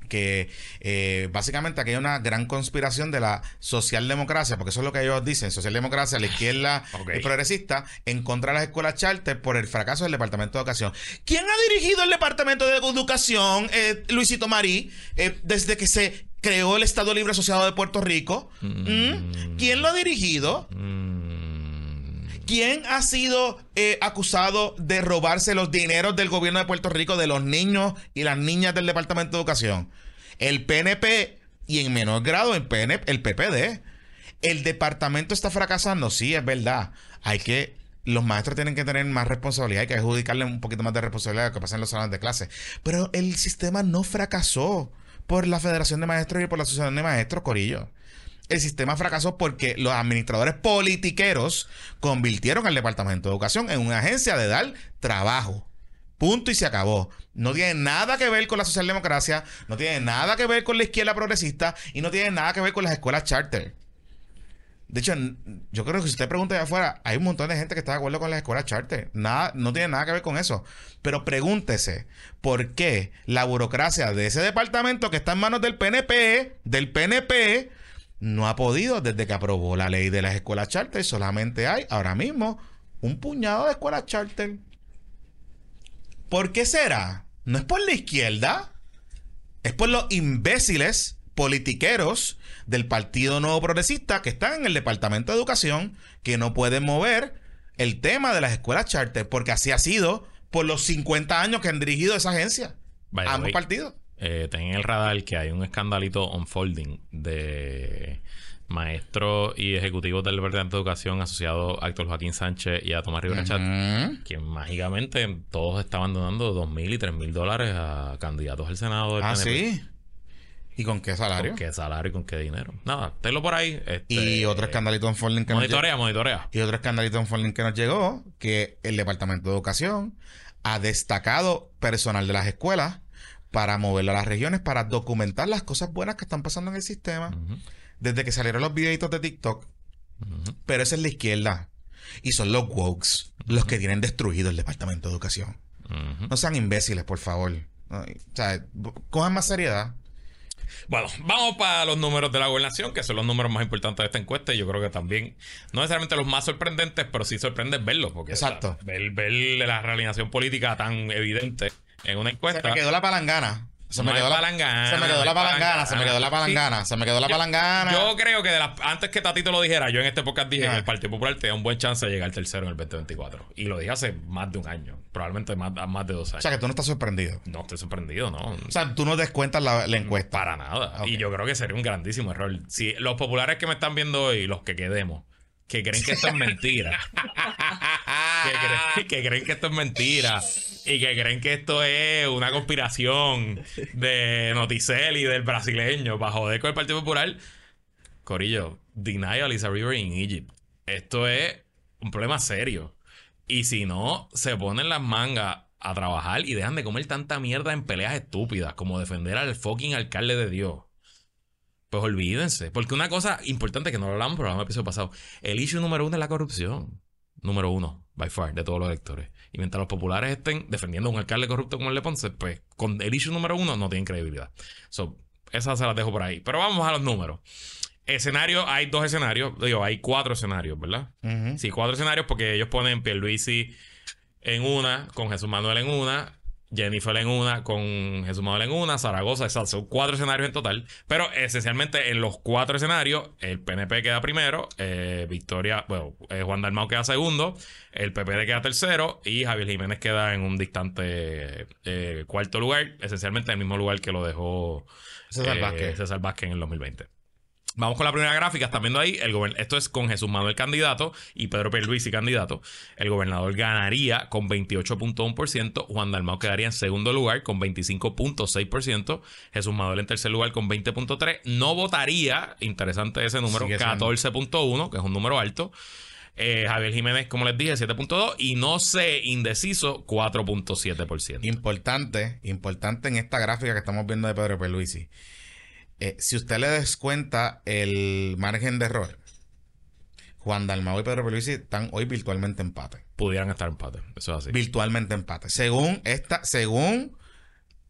que eh, básicamente aquí hay una gran conspiración de la socialdemocracia, porque eso es lo que ellos dicen, socialdemocracia, la izquierda progresista, en contra de las escuelas charter por el fracaso del Departamento de Educación. ¿Quién ha dirigido el Departamento de Educación, eh, Luisito Marí, eh, desde que se creó el Estado Libre Asociado de Puerto Rico. Mm. ¿Quién lo ha dirigido? ¿Quién ha sido eh, acusado de robarse los dineros del gobierno de Puerto Rico de los niños y las niñas del Departamento de Educación? El PNP y en menor grado el, PNP, el PPD. El departamento está fracasando, sí, es verdad. Hay que los maestros tienen que tener más responsabilidad, hay que adjudicarle un poquito más de responsabilidad a lo que pasa en los salones de clase. Pero el sistema no fracasó por la Federación de Maestros y por la Asociación de Maestros, Corillo. El sistema fracasó porque los administradores politiqueros convirtieron al Departamento de Educación en una agencia de dar trabajo. Punto y se acabó. No tiene nada que ver con la socialdemocracia, no tiene nada que ver con la izquierda progresista y no tiene nada que ver con las escuelas charter. De hecho, yo creo que si usted pregunta allá afuera, hay un montón de gente que está de acuerdo con las escuelas charter. Nada, no tiene nada que ver con eso. Pero pregúntese, ¿por qué la burocracia de ese departamento que está en manos del PNP, del PNP, no ha podido desde que aprobó la ley de las escuelas charter? Solamente hay ahora mismo un puñado de escuelas charter. ¿Por qué será? No es por la izquierda, es por los imbéciles politiqueros del Partido Nuevo Progresista que están en el Departamento de Educación que no pueden mover el tema de las escuelas charter porque así ha sido por los 50 años que han dirigido esa agencia. The ambos partidos. Eh, ten en el radar que hay un escandalito unfolding de maestros y ejecutivos del Departamento de Educación asociados a Héctor Joaquín Sánchez y a Tomás Rivera Chat, Mm. que mágicamente todos estaban donando dos mil y tres mil dólares a candidatos al Senado del Ah, PNP. sí. ¿Y con qué salario? ¿Con qué salario y con qué dinero? Nada, tenlo por ahí. este, Y otro escandalito en Forlin que nos llegó. Monitorea, monitorea. Y otro escandalito en Forlin que nos llegó, que el Departamento de Educación ha destacado personal de las escuelas para moverlo a las regiones, para documentar las cosas buenas que están pasando en el sistema. Desde que salieron los videitos de TikTok. Pero esa es la izquierda. Y son los wokes los que tienen destruido el Departamento de Educación. No sean imbéciles, por favor. O sea, cojan más seriedad. Bueno, vamos para los números de la gobernación, que son los números más importantes de esta encuesta. Y yo creo que también, no necesariamente los más sorprendentes, pero sí sorprende verlos. Porque, Exacto. o sea, ver, ver la realización política tan evidente en una Se encuesta. me quedó la palangana. Se me No quedó la palangana, Se me quedó no la palangana. Se me quedó la palangana. Se me quedó la palangana. Yo creo que de las, antes que Tatito lo dijera, yo en este podcast dije que el Partido Popular te da un buen chance de llegar tercero en el 2024. Y lo dije hace más de un año, probablemente más, más de dos O años. sea, que tú no estás sorprendido. no estoy sorprendido, ¿no? O sea, tú no descuentas la, la encuesta. Para nada. Y yo creo que sería un grandísimo error. Si los populares que me están viendo hoy, los que quedemos, que creen que esto es mentira, que, creen, que esto es mentira y que creen que esto es una conspiración de Noticel y del brasileño para joder con el Partido Popular. Corillo, denial is a river in Egypt. Esto es un problema serio. Y si no, se ponen las mangas a trabajar y dejan de comer tanta mierda en peleas estúpidas como defender al fucking alcalde de Dios. Pues olvídense. Porque una cosa importante que no lo hablamos, pero en el episodio pasado. El issue número uno es la corrupción. Número uno, by far, de todos los electores. Y mientras los populares estén defendiendo a un alcalde corrupto como el de Ponce, pues con el issue número uno no tienen credibilidad. So, esas se las dejo por ahí. Pero vamos a los números. Escenario, hay dos escenarios. Digo, hay cuatro escenarios, ¿verdad? Sí, cuatro escenarios porque ellos ponen Pierluisi en una, con Jesús Manuel en una, Jennifer en una, con Jesús Manuel en una, Zaragoza, exacto. Son cuatro escenarios en total. Pero esencialmente en los cuatro escenarios, el PNP queda primero, eh, Victoria, bueno, eh, Juan Dalmau queda segundo, el PPD queda tercero y Javier Jiménez queda en un distante eh, cuarto lugar, esencialmente en el mismo lugar que lo dejó César Vázquez. César Vázquez en el 2020. Vamos con la primera gráfica. Están viendo ahí, el esto es con Jesús Manuel candidato y Pedro Pierluisi candidato. El gobernador ganaría con 28.1%. Juan Dalmau quedaría en segundo lugar con 25.6%. Jesús Manuel en tercer lugar con 20.3%. No votaría, interesante ese número, Sigue siendo. 14.1%, que es un número alto. Eh, Javier Jiménez, como les dije, 7.2%. Y no sé, indeciso, 4.7%. Importante, importante en esta gráfica que estamos viendo de Pedro Pierluisi. Eh, si usted le descuenta el margen de error, Juan Dalmau y Pedro Pierluisi están hoy virtualmente empate. Pudieran estar empate. Eso es así. Virtualmente empate. Según esta, según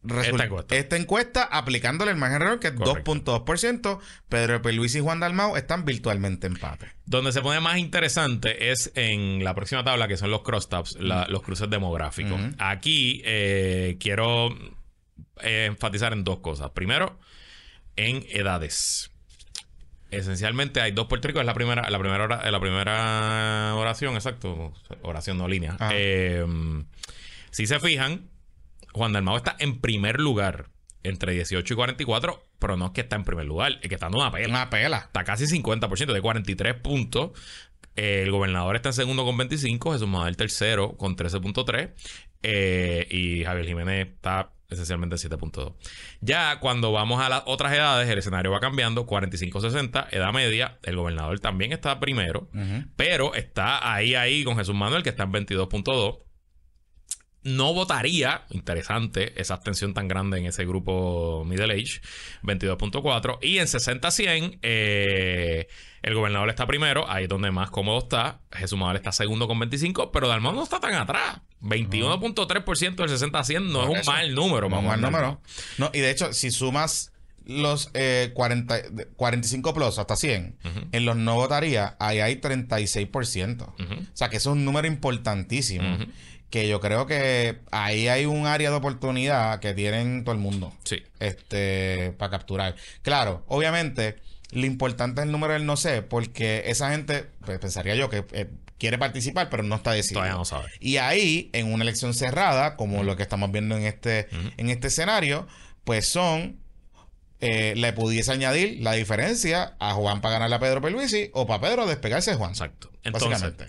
Esta encuesta. esta encuesta, aplicándole el margen de error, que es Correcto. 2.2%, Pedro Pierluisi y Juan Dalmau están virtualmente empate. Donde se pone más interesante es en la próxima tabla, que son los crosstabs, la- los cruces demográficos. Aquí eh, quiero eh, enfatizar en dos cosas. Primero, en edades. esencialmente hay dos Puerto Rico. Es la primera, la primera, hora- la primera oración, exacto. Oración, no línea. Ajá. Eh, si se fijan, Juan Dalmau está en primer lugar entre 18 y 44, pero no es que está en primer lugar, es que está en una pela. Una pela. Está casi 50%, de 43 puntos. Eh, el gobernador está en segundo con 25, Jesús Manuel tercero con 13.3 eh, y Javier Jiménez está esencialmente en 7.2. Ya cuando vamos a las otras edades, el escenario va cambiando, 45-60, edad media, el gobernador también está primero, pero está ahí, ahí con Jesús Manuel que está en 22.2 no votaría, interesante, esa abstención tan grande en ese grupo Middle Age, 22.4. Y en 60-100, eh, el gobernador está primero, ahí es donde más cómodo está. Jesús Manuel está segundo con 25, pero Dalmau no está tan atrás. 21.3% del 60-100 no es un Eso. mal número. No, vamos mal número. No, y de hecho, si sumas los eh, 40, de- 45 plus hasta 100, en los no votaría, ahí hay 36%. O sea, que eso es un número importantísimo. Que yo creo que ahí hay un área de oportunidad que tienen todo el mundo. Sí. Este, para capturar. Claro, obviamente, lo importante es el número del no sé, porque esa gente, pues, pensaría yo que eh, quiere participar, pero no está decidido. Todavía no sabe. Y ahí, en una elección cerrada, como lo que estamos viendo en este, en este escenario, pues son. eh, le pudiese añadir la diferencia a Juan para ganarle a Pedro Peluisi o para Pedro despegarse de Juan. Exacto. Entonces, Básicamente.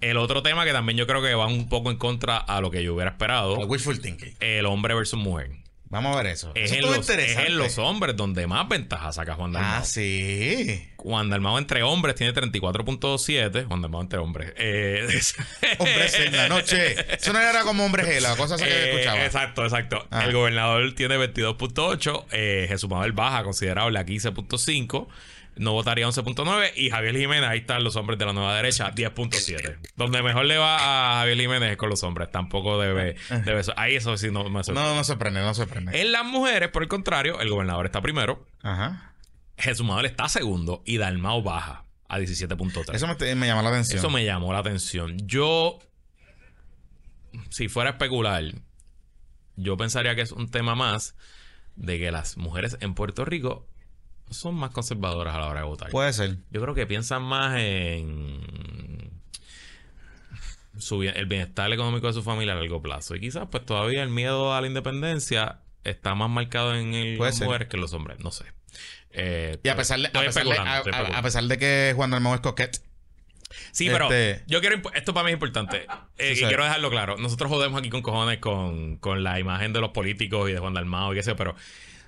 El otro tema que también yo creo que va un poco en contra a lo que yo hubiera esperado, El wishful thinking. el hombre versus mujer. Vamos a ver eso. Es Eso en, los, es en los hombres donde más ventaja saca Juan Dalmau. Ah, sí. Juan Dalmau entre hombres tiene 34.7. Juan Dalmau entre hombres. Eh, Hombres en la noche. Eso no era como hombre G, la cosa esa que eh, escuchaba. Exacto, exacto. Ah. El gobernador tiene 22.8. Eh, Jesús Manuel baja, considerable a 15.5. No votaría 11.9. Y Javier Jiménez, ahí están los hombres de la nueva derecha, 10.7. Donde mejor le va a Javier Jiménez es con los hombres. Tampoco debe. debe ahí eso sí no me sorprende. No, no sorprende, no sorprende. En las mujeres, por el contrario, el gobernador está primero. Ajá. Jesús Manuel está segundo. Y Dalmau baja a 17.3. Eso me, me llamó la atención. Eso me llamó la atención. Yo, si fuera a especular, yo pensaría que es un tema más de que las mujeres en Puerto Rico son más conservadoras a la hora de votar. Puede ser. Yo creo que piensan más en su el bienestar económico de su familia a largo plazo. Y quizás pues todavía el miedo a la independencia está más marcado en el, las mujeres que en los hombres. No sé. Eh, Y a pesar de, a pesar de, especulando, a- estoy a- especulando. a pesar de que Juan Dalmau es coquete. Sí, pero Este- yo quiero... Esto para mí es importante. Eh, Sí, y quiero dejarlo claro. Nosotros jodemos aquí con cojones con, con la imagen de los políticos y de Juan Dalmao y qué sé pero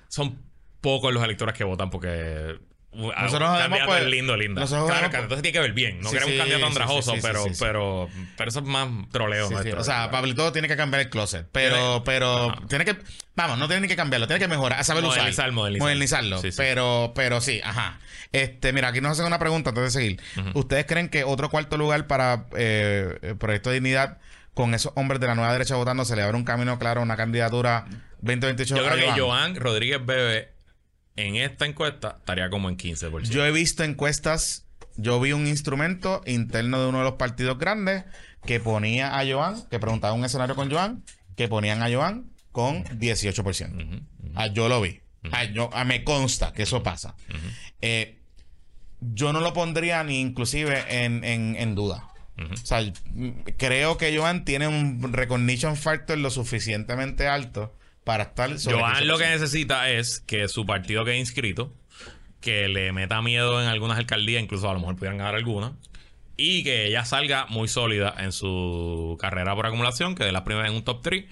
son pocos los electores que votan porque... uh, a- Nosotros un candidato pues, es lindo, linda. nosotros claro, que entonces tiene que ver bien. No Sí, queremos sí, un candidato andrajoso, sí, pero, pero, pero eso es más troleo nuestro. O sea, Pablito tiene que cambiar el closet. Pero, pero, tiene que, vamos, no tiene ni que cambiarlo, tiene que mejorar, a saber usar. Modernizar, modernizar. Modernizarlo. Pero, pero sí, ajá. Este, mira, aquí nos hacen una pregunta antes de seguir. ¿Ustedes creen que otro cuarto lugar para eh, el Proyecto de Dignidad con esos hombres de la nueva derecha votando se le abre un camino claro a una candidatura 2028? Yo creo que? Joan Rodríguez Bebe en esta encuesta estaría como en 15%. Yo he visto encuestas, yo vi un instrumento interno de uno de los partidos grandes que ponía a Joan, que preguntaba un escenario con Joan, que ponían a Joan con 18%. Ah, yo lo vi. Ah, yo, ah, me consta que eso pasa. Eh, yo no lo pondría ni inclusive en, en- en duda. O sea, creo que Joan tiene un recognition factor lo suficientemente alto para estar sobre Joan lo que 15%. necesita es que su partido quede inscrito, que le meta miedo en algunas alcaldías, incluso a lo mejor pudieran ganar algunas, y que ella salga muy sólida en su carrera por acumulación, que de la primera en un top 3.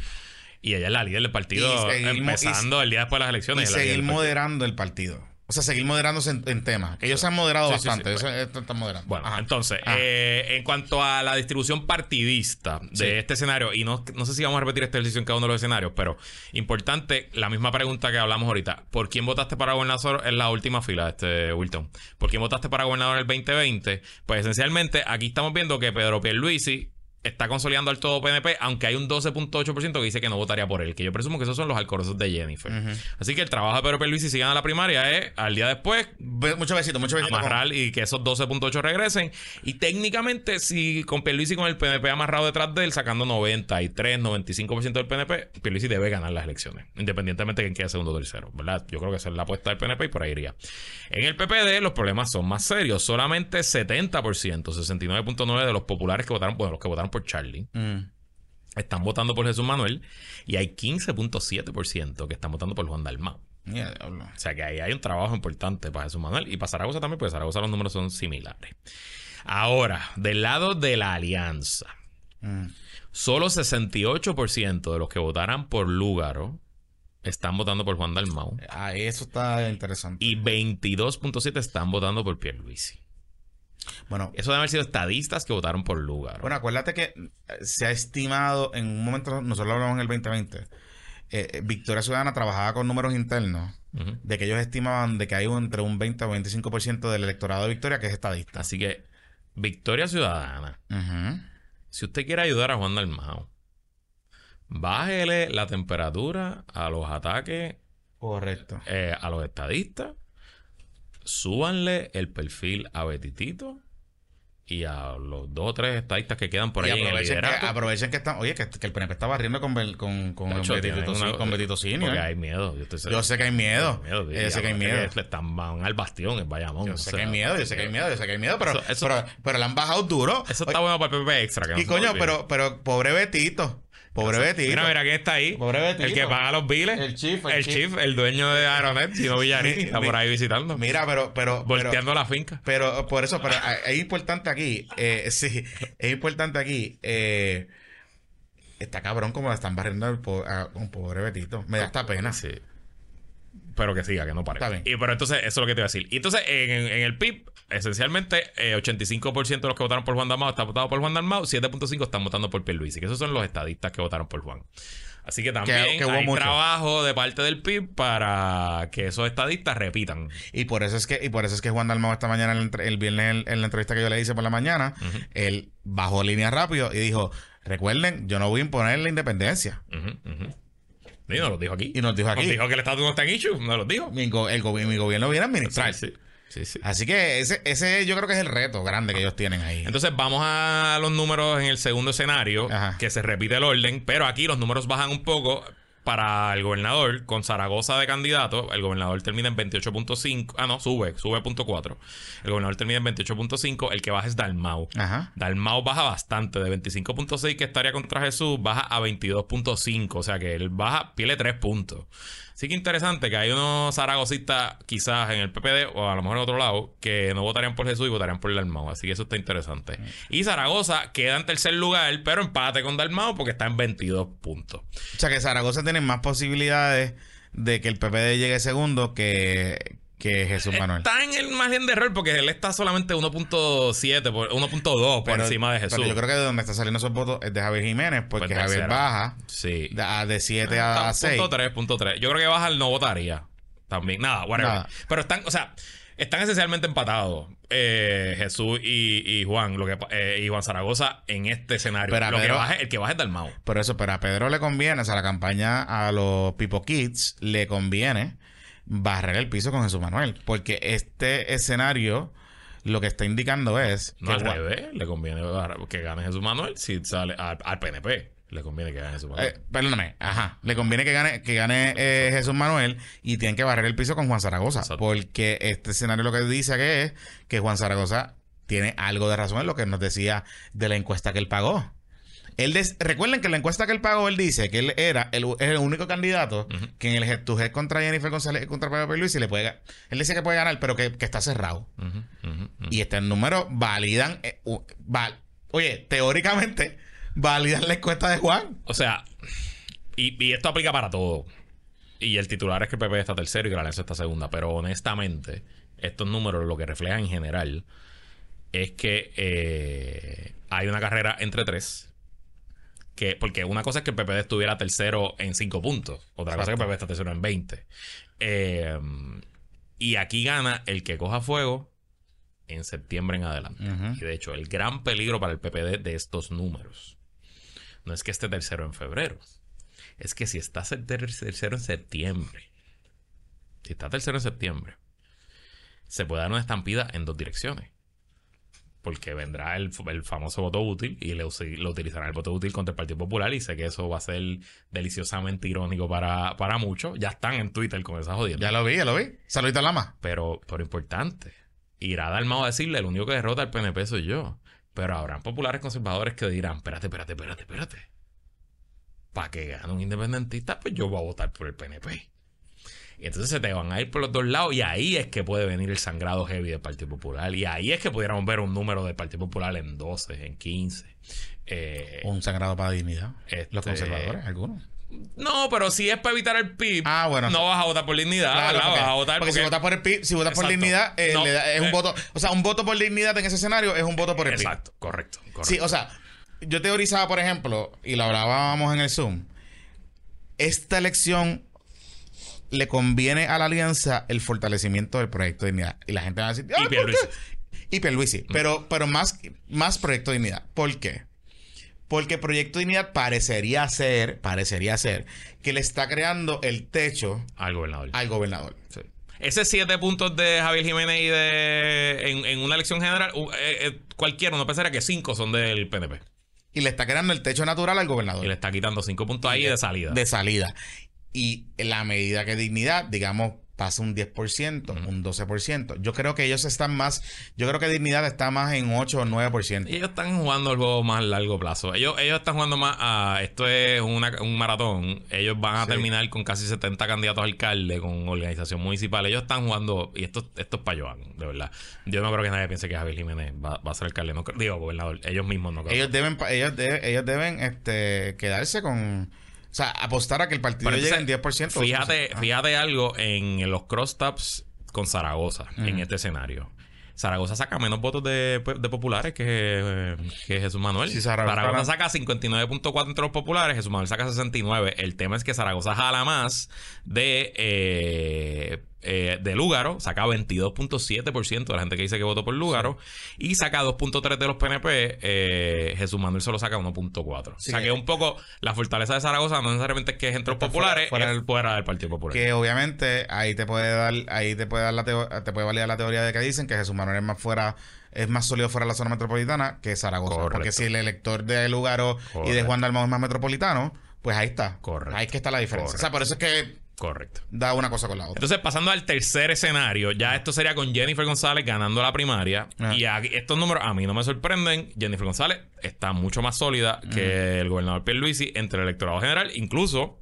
Y ella es la líder del partido, seguir empezando el día después de las elecciones. seguir moderando el partido. O sea, seguir moderándose en, en temas. Que ellos se han moderado Sí, sí, bastante. sí, ellos están moderando. Bueno, Ajá. entonces, eh, en cuanto a la distribución partidista de este escenario, y no, no sé si vamos a repetir este ejercicio en cada uno de los escenarios, pero importante, la misma pregunta que hablamos ahorita. ¿Por quién votaste para gobernador en la última fila, este Wilton? ¿Por quién votaste para gobernador en el 2020? Pues esencialmente, aquí estamos viendo que Pedro Pierluisi está consolidando al todo PNP, aunque hay un 12.8% que dice que no votaría por él, que yo presumo que esos son los alcorosos de Jennifer. Así que el trabajo de Pedro Pierluisi si gana la primaria es al día después Be- Muchos besitos, muchos besitos. amarrar y que esos 12.8 regresen. Y técnicamente, si con Pierluisi con el PNP amarrado detrás de él, sacando 93, 95% del PNP, Pierluisi debe ganar las elecciones, independientemente de quién quede segundo o tercero, ¿verdad? Yo creo que esa es la apuesta del PNP y por ahí iría. En el PPD los problemas son más serios. Solamente 70%, 69.9% de los populares que votaron, bueno, los que votaron por Charlie, Mm. están votando por Jesús Manuel y hay 15.7% que están votando por Juan Dalmau. O sea que ahí hay un trabajo importante para Jesús Manuel y para Zaragoza también, porque Zaragoza los números son similares. Ahora, del lado de la alianza, Mm. solo 68% de los que votaran por Lúgaro están votando por Juan Dalmau Ah, eso está interesante. y 22.7 están votando por Pierluisi. Bueno, Eso debe haber sido estadistas que votaron por Lúgaro. bueno, acuérdate que eh, se ha estimado en un momento, nosotros lo hablamos en el 2020, eh, eh, Victoria Ciudadana trabajaba con números internos de que ellos estimaban de que hay un- entre un 20 o 25% del electorado de Victoria que es estadista. Así que, Victoria Ciudadana, si usted quiere ayudar a Juan Dalmau, bájele la temperatura a los ataques Correcto. eh, a los estadistas, súbanle el perfil a Betitito y a los dos o tres estadistas que quedan por y ahí en el aprovechen que, aprovechen que están, oye, que, que el PNP está barriendo con, con, con, Betito, una- con Betito. Porque hay miedo. Yo, estoy Yo seguro- sé que hay miedo. Yo sé que hay miedo. Le están van al bastión en Bayamón. Yo sé que hay miedo, yo sé que hay miedo, yo sé que hay miedo, pero, Eso- pero, pero le han bajado duro. Eso está bueno para el PP Extra. que y coño, pero, pero pobre Betito. Pobre Betito. Mira, mira quién está ahí. Pobre Betito. El que paga los biles. El chief, el El, chief. chief, el dueño de Aeronet, Chino Villarín. Mi- está mi- por ahí visitando. Mira, pero, pero, pero, volteando la finca. pero por eso, pero es importante aquí, eh, sí, es importante aquí, eh, está cabrón como la están barriendo a un pobre Betito. Me da esta pena. Sí. Pero que siga, que no pare. Está bien. Y pero entonces, eso es lo que te iba a decir. Y entonces, en, en- el PIB, esencialmente, eh, 85% de los que votaron por Juan Dalmau están votados por Juan Dalmau, 7.5% están votando por Pierluisi, que esos son los estadistas que votaron por Juan. Así que también que hubo hay mucho. trabajo de parte del PIB para que esos estadistas repitan. Y por eso es que, y por eso es que Juan Dalmau esta mañana, entre- el viernes, en, en la entrevista que yo le hice por la mañana, él bajó línea rápido y dijo, recuerden, yo no voy a imponer la independencia. Ujú, ujú. Y nos lo dijo aquí. Y nos dijo aquí. Nos dijo que el estatus no está en issue. Nos lo dijo. Mi, go- el gobi- mi gobierno viene a administrar. Sí, sí, sí. Así que ese, ese yo creo que es el reto grande que ellos tienen ahí. Entonces vamos a los números en el segundo escenario, Ajá. que se repite el orden, pero aquí los números bajan un poco para el gobernador, con Zaragoza de candidato, el gobernador termina en 28.5, ah no, sube, sube punto 4. El gobernador termina en 28.5, el que baja es Dalmau. Ajá. Dalmau baja bastante, de 25.6 que estaría contra Jesús, baja a 22.5, o sea que él baja, pierde 3 puntos. Así que interesante que hay unos zaragocistas quizás en el PPD o a lo mejor en otro lado que no votarían por Jesús y votarían por Dalmau. Así que eso está interesante. Y Zaragoza queda en tercer lugar, pero empate con Dalmau porque está en 22 puntos. O sea que Zaragoza tiene más posibilidades de que el PPD llegue segundo que, que Jesús Manuel. Está en el margen de error porque él está solamente 1.7, por- 1.2 por Pero- encima de Jesús. Pero yo creo que de donde está saliendo esos votos es de Javier Jiménez, porque Pues Javier baja Sí. de, a- de 7 a, Ah, 6. Punto 3, punto 3. Yo creo que baja el no votaría. También. Nada, whatever. Nada. Pero están, o sea, están esencialmente empatados. eh, Jesús y, y Juan. Lo que, eh, y Juan Zaragoza en este escenario. Pero lo que Pedro- baje, el que baje es Dalmau. Por eso, pero a Pedro le conviene, o sea, la campaña a los Pipo Kids le conviene barrer el piso con Jesús Manuel. Porque este escenario lo que está indicando es No al que Juan- revés. Le conviene que gane Jesús Manuel si sale al, al PNP. Le conviene que gane Jesús Manuel. Eh, perdóname, ajá. Le conviene que gane, que gane eh, Jesús Manuel y tienen que barrer el piso con Juan Zaragoza. Exacto. Porque este escenario lo que dice que es que Juan Zaragoza tiene algo de razón en lo que nos decía de la encuesta que él pagó. Él des- recuerden que en la encuesta que él pagó, él dice que él era el, el único candidato que en el head to head contra Jennifer González contra Pedro Luis le puede Él decía que puede ganar, pero que, que está cerrado. Y este número validan. eh, val- oye, teóricamente, validan la encuesta de Juan. O sea, y, y esto aplica para todo. Y el titular es que el PP está tercero y que la Alianza está segunda. Pero honestamente, estos números lo que reflejan en general es que eh, hay una carrera entre tres. Que, porque una cosa es que el PPD estuviera tercero en cinco puntos. Otra cosa es que el PP está tercero en 20. Eh, y aquí gana el que coja fuego en septiembre en adelante. Y de hecho, el gran peligro para el PPD de estos números no es que esté tercero en febrero, es que si está ter- tercero en septiembre, si está tercero en septiembre, se puede dar una estampida en dos direcciones. Porque vendrá el, el famoso voto útil y le, lo utilizarán el voto útil contra el Partido Popular. Y sé que eso va a ser deliciosamente irónico para, para muchos. Ya están en Twitter con esa jodienda. Ya lo vi, ya lo vi. Saludito a Lama. Pero, pero importante. Irá Dalmao a decirle, el único que derrota al PNP soy yo. Pero habrán populares conservadores que dirán, espérate, espérate, espérate, espérate. Para que gane un independentista, pues yo voy a votar por el PNP. Y entonces se te van a ir por los dos lados y ahí es que puede venir el sangrado heavy del Partido Popular. Y ahí es que pudiéramos ver un número del Partido Popular en 12, en 15. Eh, Un sangrado para dignidad. Este- Los conservadores, algunos. no, pero si es para evitar el PIB, Ah, bueno. no vas a votar por dignidad, Claro, porque, vas a votar porque si porque- votas por el PIB, si votas por dignidad, eh, No, le da- es un eh, voto. O sea, un voto por dignidad en ese escenario es un voto por el PIB. Exacto, correcto, correcto. Sí, o sea, yo teorizaba, por ejemplo, y lo hablábamos en el Zoom, esta elección le conviene a la alianza el fortalecimiento del proyecto de dignidad. Y la gente va a decir, "Ah, ¿por Pierluisi. qué?". Y Pierluisi. Pero, pero más, más proyecto de dignidad. ¿Por qué? Porque Proyecto de Dignidad parecería ser, parecería ser, que le está creando el techo al gobernador. al gobernador. Sí. Ese siete puntos de Javier Jiménez y de en, en una elección general, u- eh, eh, cualquiera, uno pensaría que cinco son del PNP. Y le está creando el techo natural al gobernador. Y le está quitando cinco puntos ahí de salida. de salida. Y en la medida que dignidad, digamos, pasa un 10%, un 12%. Yo creo que ellos están más, yo creo que dignidad está más en 8 o 9%. Y ellos están jugando el juego más a largo plazo. Ellos, ellos están jugando más a. Esto es una- un maratón. Ellos van a Sí. terminar con casi 70 candidatos a alcalde con organización municipal. Ellos están jugando. Y esto, esto es para Joan, de verdad. Yo no creo que nadie piense que Javier Jiménez va, va a ser alcalde. No digo, gobernador. Ellos mismos no creo. Ellos deben, ellos, de- ellos deben este, quedarse con, o sea, apostar a que el partido llegue en entonces, 10%. Fíjate, Ah. fíjate algo en los crosstabs con Zaragoza, en este escenario. Zaragoza saca menos votos de, de populares que, que Jesús Manuel. Sí, Zaragoza saca 59.4 entre los populares, Jesús Manuel saca 69. El tema es que Zaragoza jala más de eh, eh, de Lúgaro, saca 22.7% de la gente que dice que votó por Lúgaro y saca 2.3 de los PNP, eh, Jesús Manuel solo saca 1.4. Sí, o sea que un poco la fortaleza de Zaragoza no necesariamente es que es entre los populares, fuera- fuera es fuera del Partido Popular. Que obviamente ahí te puede dar, ahí te puede dar la te puede validar la teoría de que dicen que Jesús Manuel es más fuera, es más sólido fuera de la zona metropolitana que Zaragoza. Correcto. Porque si el elector de Lugaro y de. Juan Dalmau es más metropolitano, pues ahí está. Correcto. Ahí es que está la diferencia. O sea, por eso es que Correcto. da una cosa con la otra. Entonces, pasando al tercer escenario, ya esto sería con Jennifer González ganando la primaria. Ah. Y aquí- estos números a mí no me sorprenden. Jennifer González está mucho más sólida que el gobernador Pierluisi entre el electorado general. Incluso,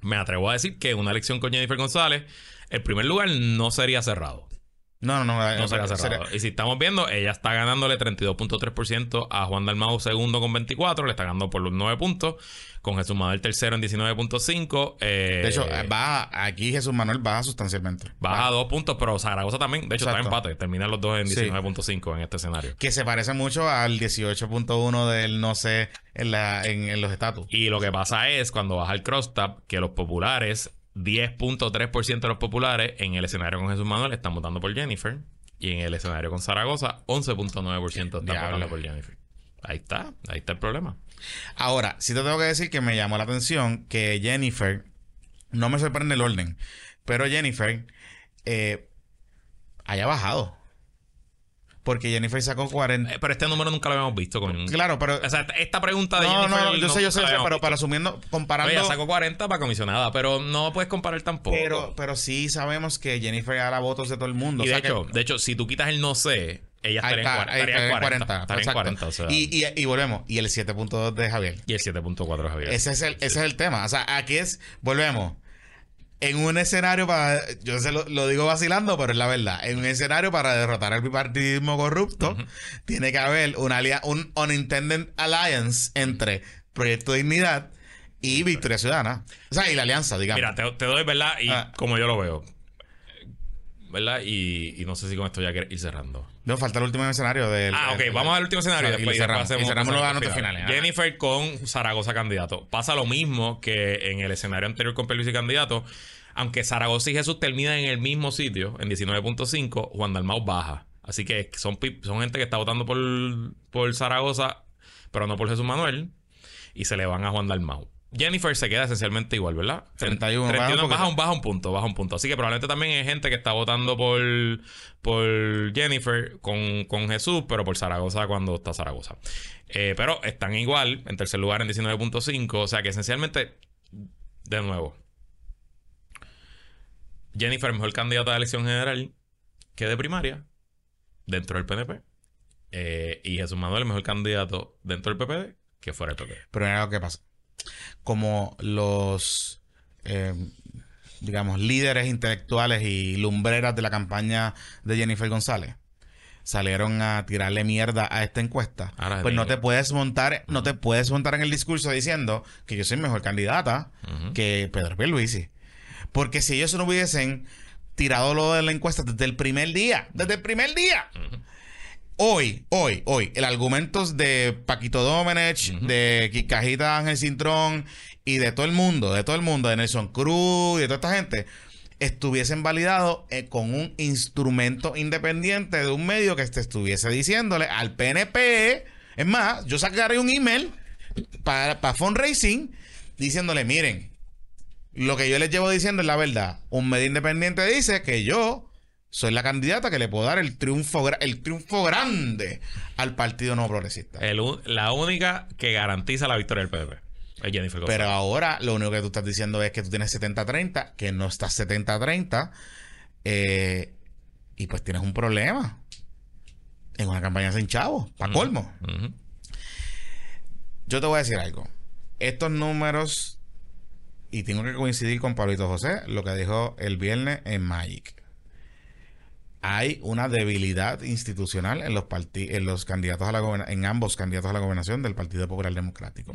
me atrevo a decir que una elección con Jennifer González, el primer lugar no sería cerrado. No, no, no. eh, No cerrado. Y si estamos viendo, ella está ganándole 32.3% a Juan Dalmau segundo con 24, le está ganando por los 9 puntos, con Jesús Manuel tercero en 19.5. eh, De hecho, baja, aquí Jesús Manuel baja sustancialmente. baja dos puntos, pero Zaragoza también, de hecho está Exacto. empate, terminan los dos en Sí. 19.5 en este escenario. Que se parece mucho al 18.1 del no sé en, la, en, en los estatus. Y lo que pasa es cuando baja el crosstab que los populares, 10.3% de los populares en el escenario con Jesús Manuel están votando por Jennifer. Y en el escenario con Zaragoza, 11.9% están votando por Jennifer. Ahí está, ahí está el problema. Ahora, sí te tengo que decir que me llamó la atención que Jennifer, no me sorprende el orden, pero Jennifer eh, haya bajado. Porque Jennifer sacó 40. Eh, Pero este número nunca lo habíamos visto con... Claro, pero. O sea, esta pregunta de no, Jennifer... no, yo sé, yo sé, yo sé, pero para asumiendo, comparando. Oye, sacó 40 para comisionada, pero no puedes comparar tampoco. pero, pero sí sabemos que Jennifer gana votos de todo el mundo. y o de que- hecho, de hecho, si tú quitas el no sé, ella estaría, está, en, estaría en está, 40. Estaría en exacto. 40, o sea, y, y, y volvemos. Y el 7.2 de Javier. y el 7.4 de Javier. Ese es el, ese es el tema. O sea, aquí es, volvemos. En un escenario para, yo se lo, lo digo vacilando, pero es la verdad. En un escenario para derrotar al bipartidismo corrupto, tiene que haber una un unintended alliance entre Proyecto Dignidad y Victoria Ciudadana. O sea, y la alianza, digamos. Mira, te, te doy, ¿verdad? Y Ah. como yo lo veo. ¿Verdad? Y, y no sé si con esto ya quieres ir cerrando. No, falta el último escenario del. Ah, ok, vamos al último escenario. Y y después, le cerramos. Y cerramos los anotes finales. Ajá. Jennifer con Zaragoza candidato. Pasa lo mismo que en el escenario anterior con Pelusi candidato. Aunque Zaragoza y Jesús terminan en el mismo sitio, en 19.5, Juan Dalmau baja Así que son, son gente que está votando por, por Zaragoza, pero no por Jesús Manuel. Y se le van a Juan Dalmau. Jennifer se queda esencialmente igual, ¿verdad? 31, baja un 31, poquito. baja un, baja un punto, baja un punto. Así que probablemente también hay gente que está votando por, por Jennifer con, con Jesús, pero por Zaragoza cuando está Zaragoza. Eh, pero están igual, en tercer lugar en 19.5. O sea que esencialmente, de nuevo, Jennifer, mejor candidata de elección general que de primaria dentro del PNP. Eh, y Jesús Manuel, mejor candidato dentro del PPD que fuera del PPD. Pero mira lo que pasa. Como los, eh, digamos, líderes intelectuales y lumbreras de la campaña de Jennifer González salieron a tirarle mierda a esta encuesta, Ahora pues no te puedes montar, no te puedes montar en el discurso diciendo que yo soy mejor candidata que Pedro Pierluisi. Porque si ellos no hubiesen tirado lo de la encuesta desde el primer día, desde el primer día, Hoy, hoy, hoy, el argumento de Paquito Domenech, de Kikajita Ángel Cintrón y de todo el mundo, de todo el mundo, de Nelson Cruz y de toda esta gente, estuviesen validados eh, con un instrumento independiente de un medio que te estuviese diciéndole al PNP. Es más, yo sacaré un email para, para fundraising diciéndole, miren, lo que yo les llevo diciendo es la verdad. Un medio independiente dice que yo soy la candidata que le puedo dar el triunfo, el triunfo grande al Partido No Progresista. El la única que garantiza la victoria del PDP es Jennifer González. Pero ahora lo único que tú estás diciendo es que tú tienes 70-30, que no estás 70-30, eh, y pues tienes un problema. En una campaña sin chavo, para colmo. Yo te voy a decir algo. Estos números, y tengo que coincidir con Pablito José, lo que dijo el viernes en Magic. Hay una debilidad institucional en los en los candidatos a la en ambos candidatos a la gobernación del Partido Popular Democrático.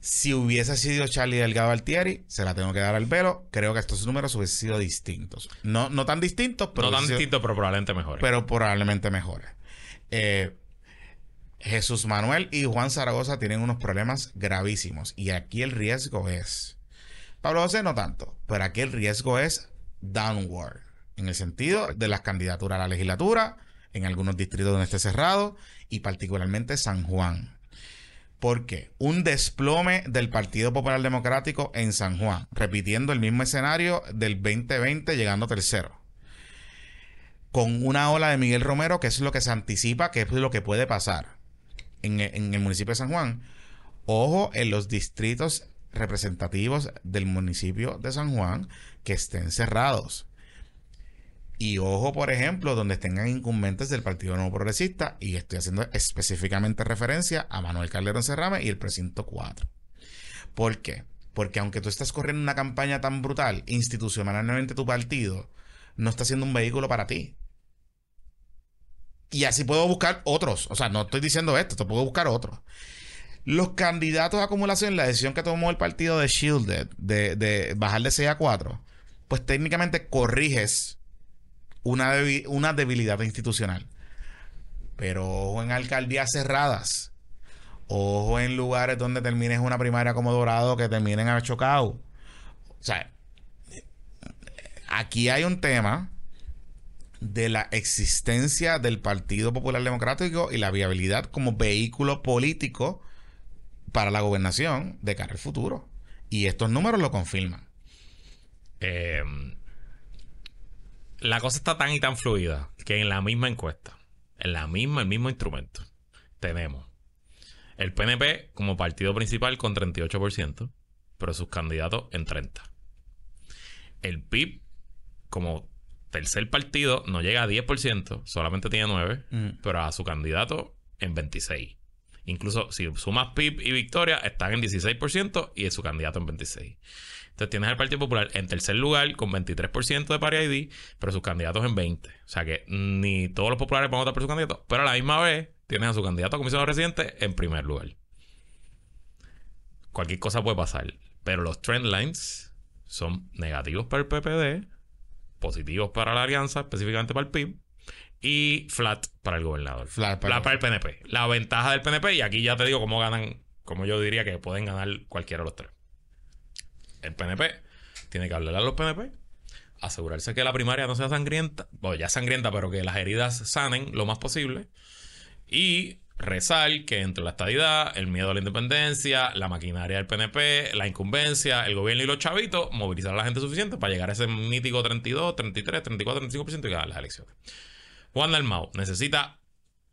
Si hubiese sido Charlie Delgado Altieri, se la tengo que dar al velo. Creo que estos números hubiesen sido distintos. No, no tan distintos, pero, no tan hubiesen sido- distinto, pero probablemente mejor. pero probablemente mejores. Eh, Jesús Manuel y Juan Zaragoza tienen unos problemas gravísimos. Y aquí el riesgo es. Pablo José no tanto, pero aquí el riesgo es downward. En el sentido de las candidaturas a la legislatura, en algunos distritos donde esté cerrado, y particularmente San Juan. ¿Por qué? Un desplome del Partido Popular Democrático en San Juan, repitiendo el mismo escenario del 2020, llegando tercero con una ola de Miguel Romero, que es lo que se anticipa, que es lo que puede pasar en, e- en el municipio de San Juan. Ojo en los distritos representativos del municipio de San Juan que estén cerrados. Y ojo, por ejemplo, donde tengan incumbentes del Partido Nuevo Progresista, y estoy haciendo específicamente referencia a Manuel Calderón Cerrame y el precinto 4. ¿Por qué? Porque aunque tú estás corriendo una campaña tan brutal, institucionalmente tu partido no está siendo un vehículo para ti. Y así puedo buscar otros. O sea, no estoy diciendo esto, te puedo buscar otros. Los candidatos a acumulación, la decisión que tomó el partido de Shielded de, de bajar de 6 a 4, pues técnicamente corriges una, debi- una debilidad institucional. Pero ojo en alcaldías cerradas. Ojo en lugares donde termines una primaria como Dorado que terminen a chocado. O sea, aquí hay un tema de la existencia del Partido Popular Democrático y la viabilidad como vehículo político para la gobernación de cara al futuro. Y estos números lo confirman. Eh, la cosa está tan y tan fluida que en la misma encuesta, en la misma, el mismo instrumento, tenemos el PNP como partido principal con 38%, pero sus candidatos en 30%. El PIB como tercer partido no llega a 10%, solamente tiene 9%, Mm. pero a su candidato en 26%. Incluso si sumas PIB y Victoria, están en 16% y su candidato en 26%. Entonces tienes al Partido Popular en tercer lugar con 23% de paria ID, pero sus candidatos en 20%. O sea que ni todos los populares van a votar por su candidato, pero a la misma vez tienes a su candidato a comisionado residente en primer lugar. Cualquier cosa puede pasar, pero los trend lines son negativos para el PPD, positivos para la alianza, específicamente para el PIB, y flat para el gobernador. Flat para- Flat para el PNP. La ventaja del PNP, y aquí ya te digo cómo ganan, como yo diría que pueden ganar cualquiera de los tres. El PNP tiene que hablar a los PNP, asegurarse que la primaria no sea sangrienta, o ya sangrienta, pero que las heridas sanen lo más posible. Y rezar que entre la estadidad, el miedo a la independencia, la maquinaria del PNP, la incumbencia, el gobierno y los chavitos, movilizar a la gente suficiente para llegar a ese mítico 32, 33, 34, 35% y ganar las elecciones. Juan Dalmau necesita,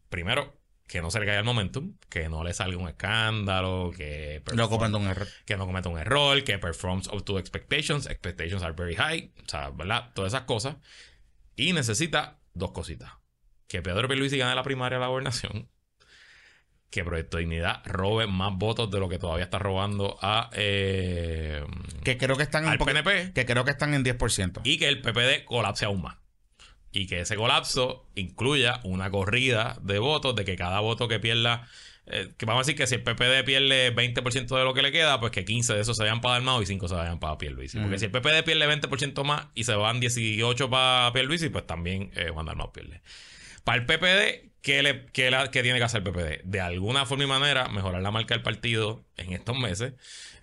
primero, que no se le caiga el momentum, que no le salga un escándalo, que No comando un error. que no cometa un error, que performs up to expectations, expectations are very high, o sea, ¿verdad? Todas esas cosas. Y necesita dos cositas. Que Pedro Pierluisi gane la primaria de la gobernación. Que Proyecto Dignidad robe más votos de lo que todavía está robando a... eh, Que creo que están Al poco- PNP. Que creo que están en 10%. y que el PPD colapse aún más. Y que ese colapso incluya una corrida de votos, de que cada voto que pierda, eh, que vamos a decir que si el PPD pierde 20% de lo que le queda, pues que 15 de esos se vayan para Dalmau y 5 se vayan para Pierluisi. Porque si el PPD pierde 20% más y se van 18 para Pierluisi, pues también eh, Juan Dalmau pierde. Para el PPD, ¿qué, le, qué la- qué tiene que hacer el PPD? De alguna forma y manera, mejorar la marca del partido en estos meses.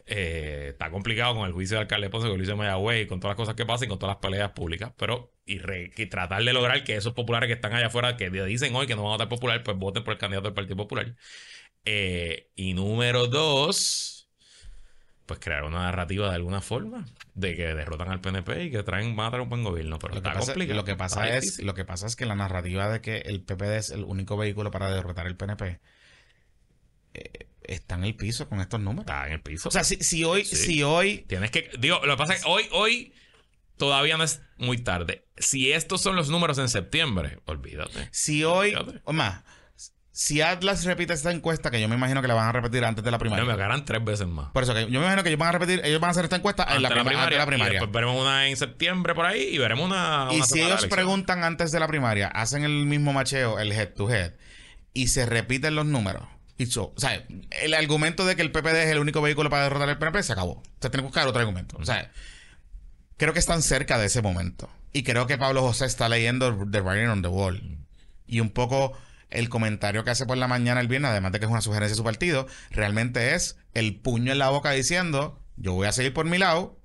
Eh, está complicado con el juicio de alcalde Ponce, con el juicio de Mayagüey, con todas las cosas que pasan y con todas las peleas públicas, pero y, re- y tratar de lograr que esos populares que están allá afuera, que dicen hoy que no van a votar popular, pues voten por el candidato del Partido Popular. Eh, y número dos, pues crear una narrativa de alguna forma de que derrotan al PNP y que traen, van a traer un buen gobierno, pero Lo que está pasa, complicado. lo que pasa es, difícil. lo que pasa es que la narrativa de que el PPD es el único vehículo para derrotar el PNP eh, está en el piso con estos números. Está en el piso. O sea, si, si hoy, Sí. si hoy, Tienes que. Digo, lo que pasa es que hoy, hoy todavía no es muy tarde. Si estos son los números en septiembre, olvídate. si hoy, o más, si Atlas repite esta encuesta, que yo me imagino que la van a repetir antes de la No, primaria. me agarran tres veces más. Por eso que yo me imagino que ellos van a repetir, ellos van a hacer esta encuesta en la, Antes de prima- antes de la Y primaria. después veremos una en septiembre por ahí y veremos una. Y una si semana de ellos preguntan antes de la primaria, hacen el mismo macheo, el head to head, y se repiten los números. So- o sea, el argumento de que el PPD es el único vehículo para derrotar al PNP se acabó. O sea, tiene que buscar otro argumento. O sea, creo que están cerca de ese momento. Y creo que Pablo José está leyendo The Writing on the Wall. Y un poco el comentario que hace por la mañana el viernes, además de que es una sugerencia de su partido, realmente es el puño en la boca diciendo, yo voy a seguir por mi lado,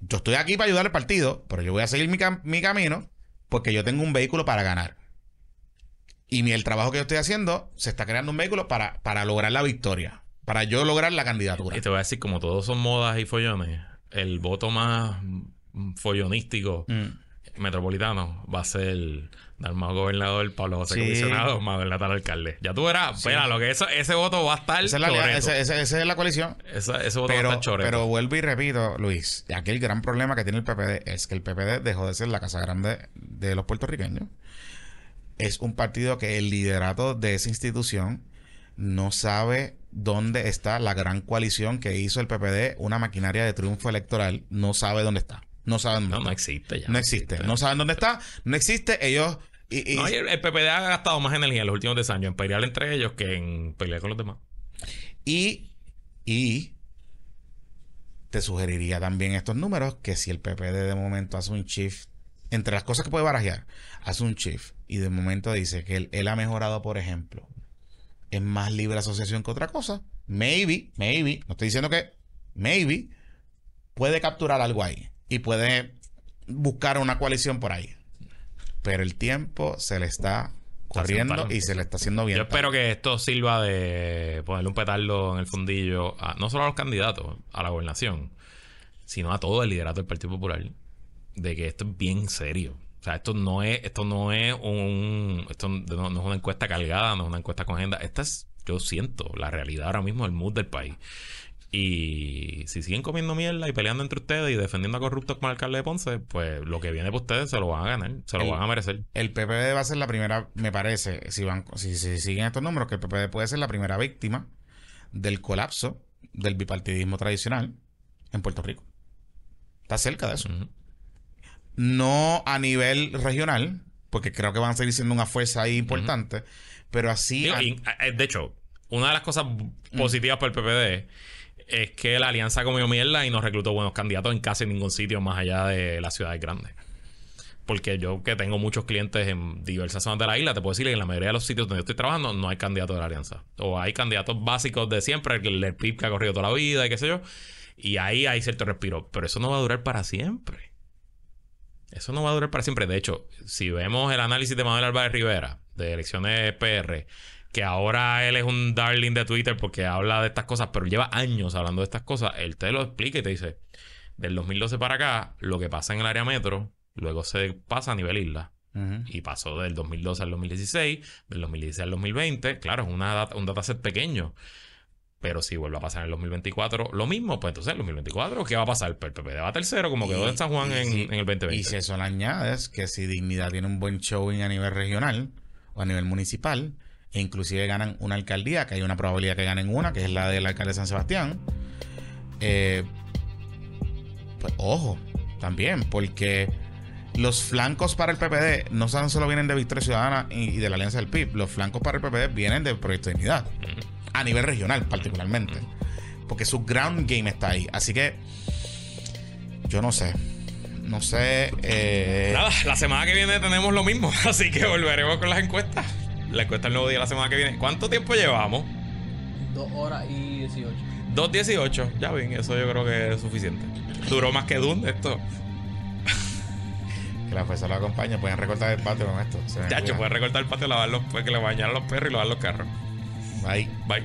yo estoy aquí para ayudar al partido, pero yo voy a seguir mi camino porque yo tengo un vehículo para ganar. Y mi, el trabajo que yo estoy haciendo, se está creando un vehículo para, para lograr la victoria, para yo lograr la candidatura. Y te voy a decir, como todos son modas y follones, el voto más follonístico Mm. metropolitano va a ser Dalmau gobernador, Pablo José Sí. comisionado, Mabel Natal alcalde. Ya tú verás, espera, lo que eso, ese voto va a estar Esa es la, ese- ese- es la coalición. Esa- ese voto va a Pero, estar pero vuelvo y repito, Luis, aquí el gran problema que tiene el PPD es que el PPD dejó de ser la casa grande de los puertorriqueños. Es un partido que el liderato de esa institución no sabe dónde está la gran coalición que hizo el PPD, una maquinaria de triunfo electoral, no sabe dónde está. No saben dónde no, no existe ya. No existe. No saben dónde está. No existe. Ellos... y- y- No, y el, el PPD ha gastado más energía en los últimos 10 años en pelear entre ellos que en pelear con los demás. Y, y te sugeriría también estos números que si el PPD de momento hace un shift, entre las cosas que puede barajear, hace un shift y de momento dice que él, él ha mejorado, por ejemplo, en más libre asociación que otra cosa, maybe, maybe, no estoy diciendo que, maybe, puede capturar algo ahí y puede buscar una coalición por ahí. Pero el tiempo se le está corriendo y se le está haciendo bien. Yo espero que esto sirva de ponerle un petardo en el fundillo, a- no solo a los candidatos a la gobernación, sino a todo el liderato del Partido Popular, de que esto es bien serio. O sea, esto no es, esto no es un, esto no, no es una encuesta cargada, no es una encuesta con agenda. Esta es, yo siento, la realidad ahora mismo del mood del país. Y si siguen comiendo mierda y peleando entre ustedes y defendiendo a corruptos como el alcalde de Ponce, pues lo que viene para ustedes se lo van a ganar, se lo El- van a merecer. El PPD va a ser la primera, me parece, si van, si, si siguen estos números, que el PPD puede ser la primera víctima del colapso del bipartidismo tradicional en Puerto Rico. Está cerca de eso. No a nivel regional, porque creo que van a seguir siendo una fuerza ahí importante, pero así... Digo, y, eh, de hecho, una de las cosas positivas para el PPD es que la alianza comió mierda y no reclutó buenos candidatos en casi ningún sitio más allá de las ciudades grandes. Porque yo que tengo muchos clientes en diversas zonas de la isla, te puedo decir que en la mayoría de los sitios donde yo estoy trabajando no hay candidatos de la alianza. O hay candidatos básicos de siempre, el, el PIB que ha corrido toda la vida y qué sé yo. Y ahí hay cierto respiro. Pero eso no va a durar para siempre. Eso no va a durar para siempre. De hecho, si vemos el análisis de Manuel Álvarez Rivera de elecciones PR, que ahora él es un darling de Twitter porque habla de estas cosas, pero lleva años hablando de estas cosas, él te lo explica y te dice, del 2012 para acá, lo que pasa en el área metro, luego se pasa a nivel isla. Y pasó del 2012 al 2016, del 2016 al 2020. Claro, es una data- un dataset pequeño. Pero si vuelve a pasar en el 2024 lo mismo, pues entonces el 2024, ¿qué va a pasar? Pues el PPD va tercero, como quedó en San Juan en, si- en el 2020. Y si eso le añades que si Dignidad tiene un buen showing a nivel regional o a nivel municipal, e inclusive ganan una alcaldía, que hay una probabilidad que ganen una, que es la del alcalde de San Sebastián, eh, pues ojo, también, porque los flancos para el PPD no solo vienen de Victoria Ciudadana y, y de la Alianza del PIB, los flancos para el PPD vienen del Proyecto de Dignidad, a nivel regional particularmente, porque su ground game está ahí, así que yo no sé. No sé. eh, Nada, la semana que viene tenemos lo mismo, así que volveremos con las encuestas. La encuesta el nuevo día la semana que viene. ¿Cuánto tiempo llevamos? Dos horas y 18. 2.18. Ya ven, eso yo creo que es suficiente. Duró más que Dune esto. que la fuerza lo acompañe. Pueden recortar el patio con esto. Chacho, puedes recortar el patio, lavar los, pues, que le bañaran los perros y lavar los carros. Bye. Bye.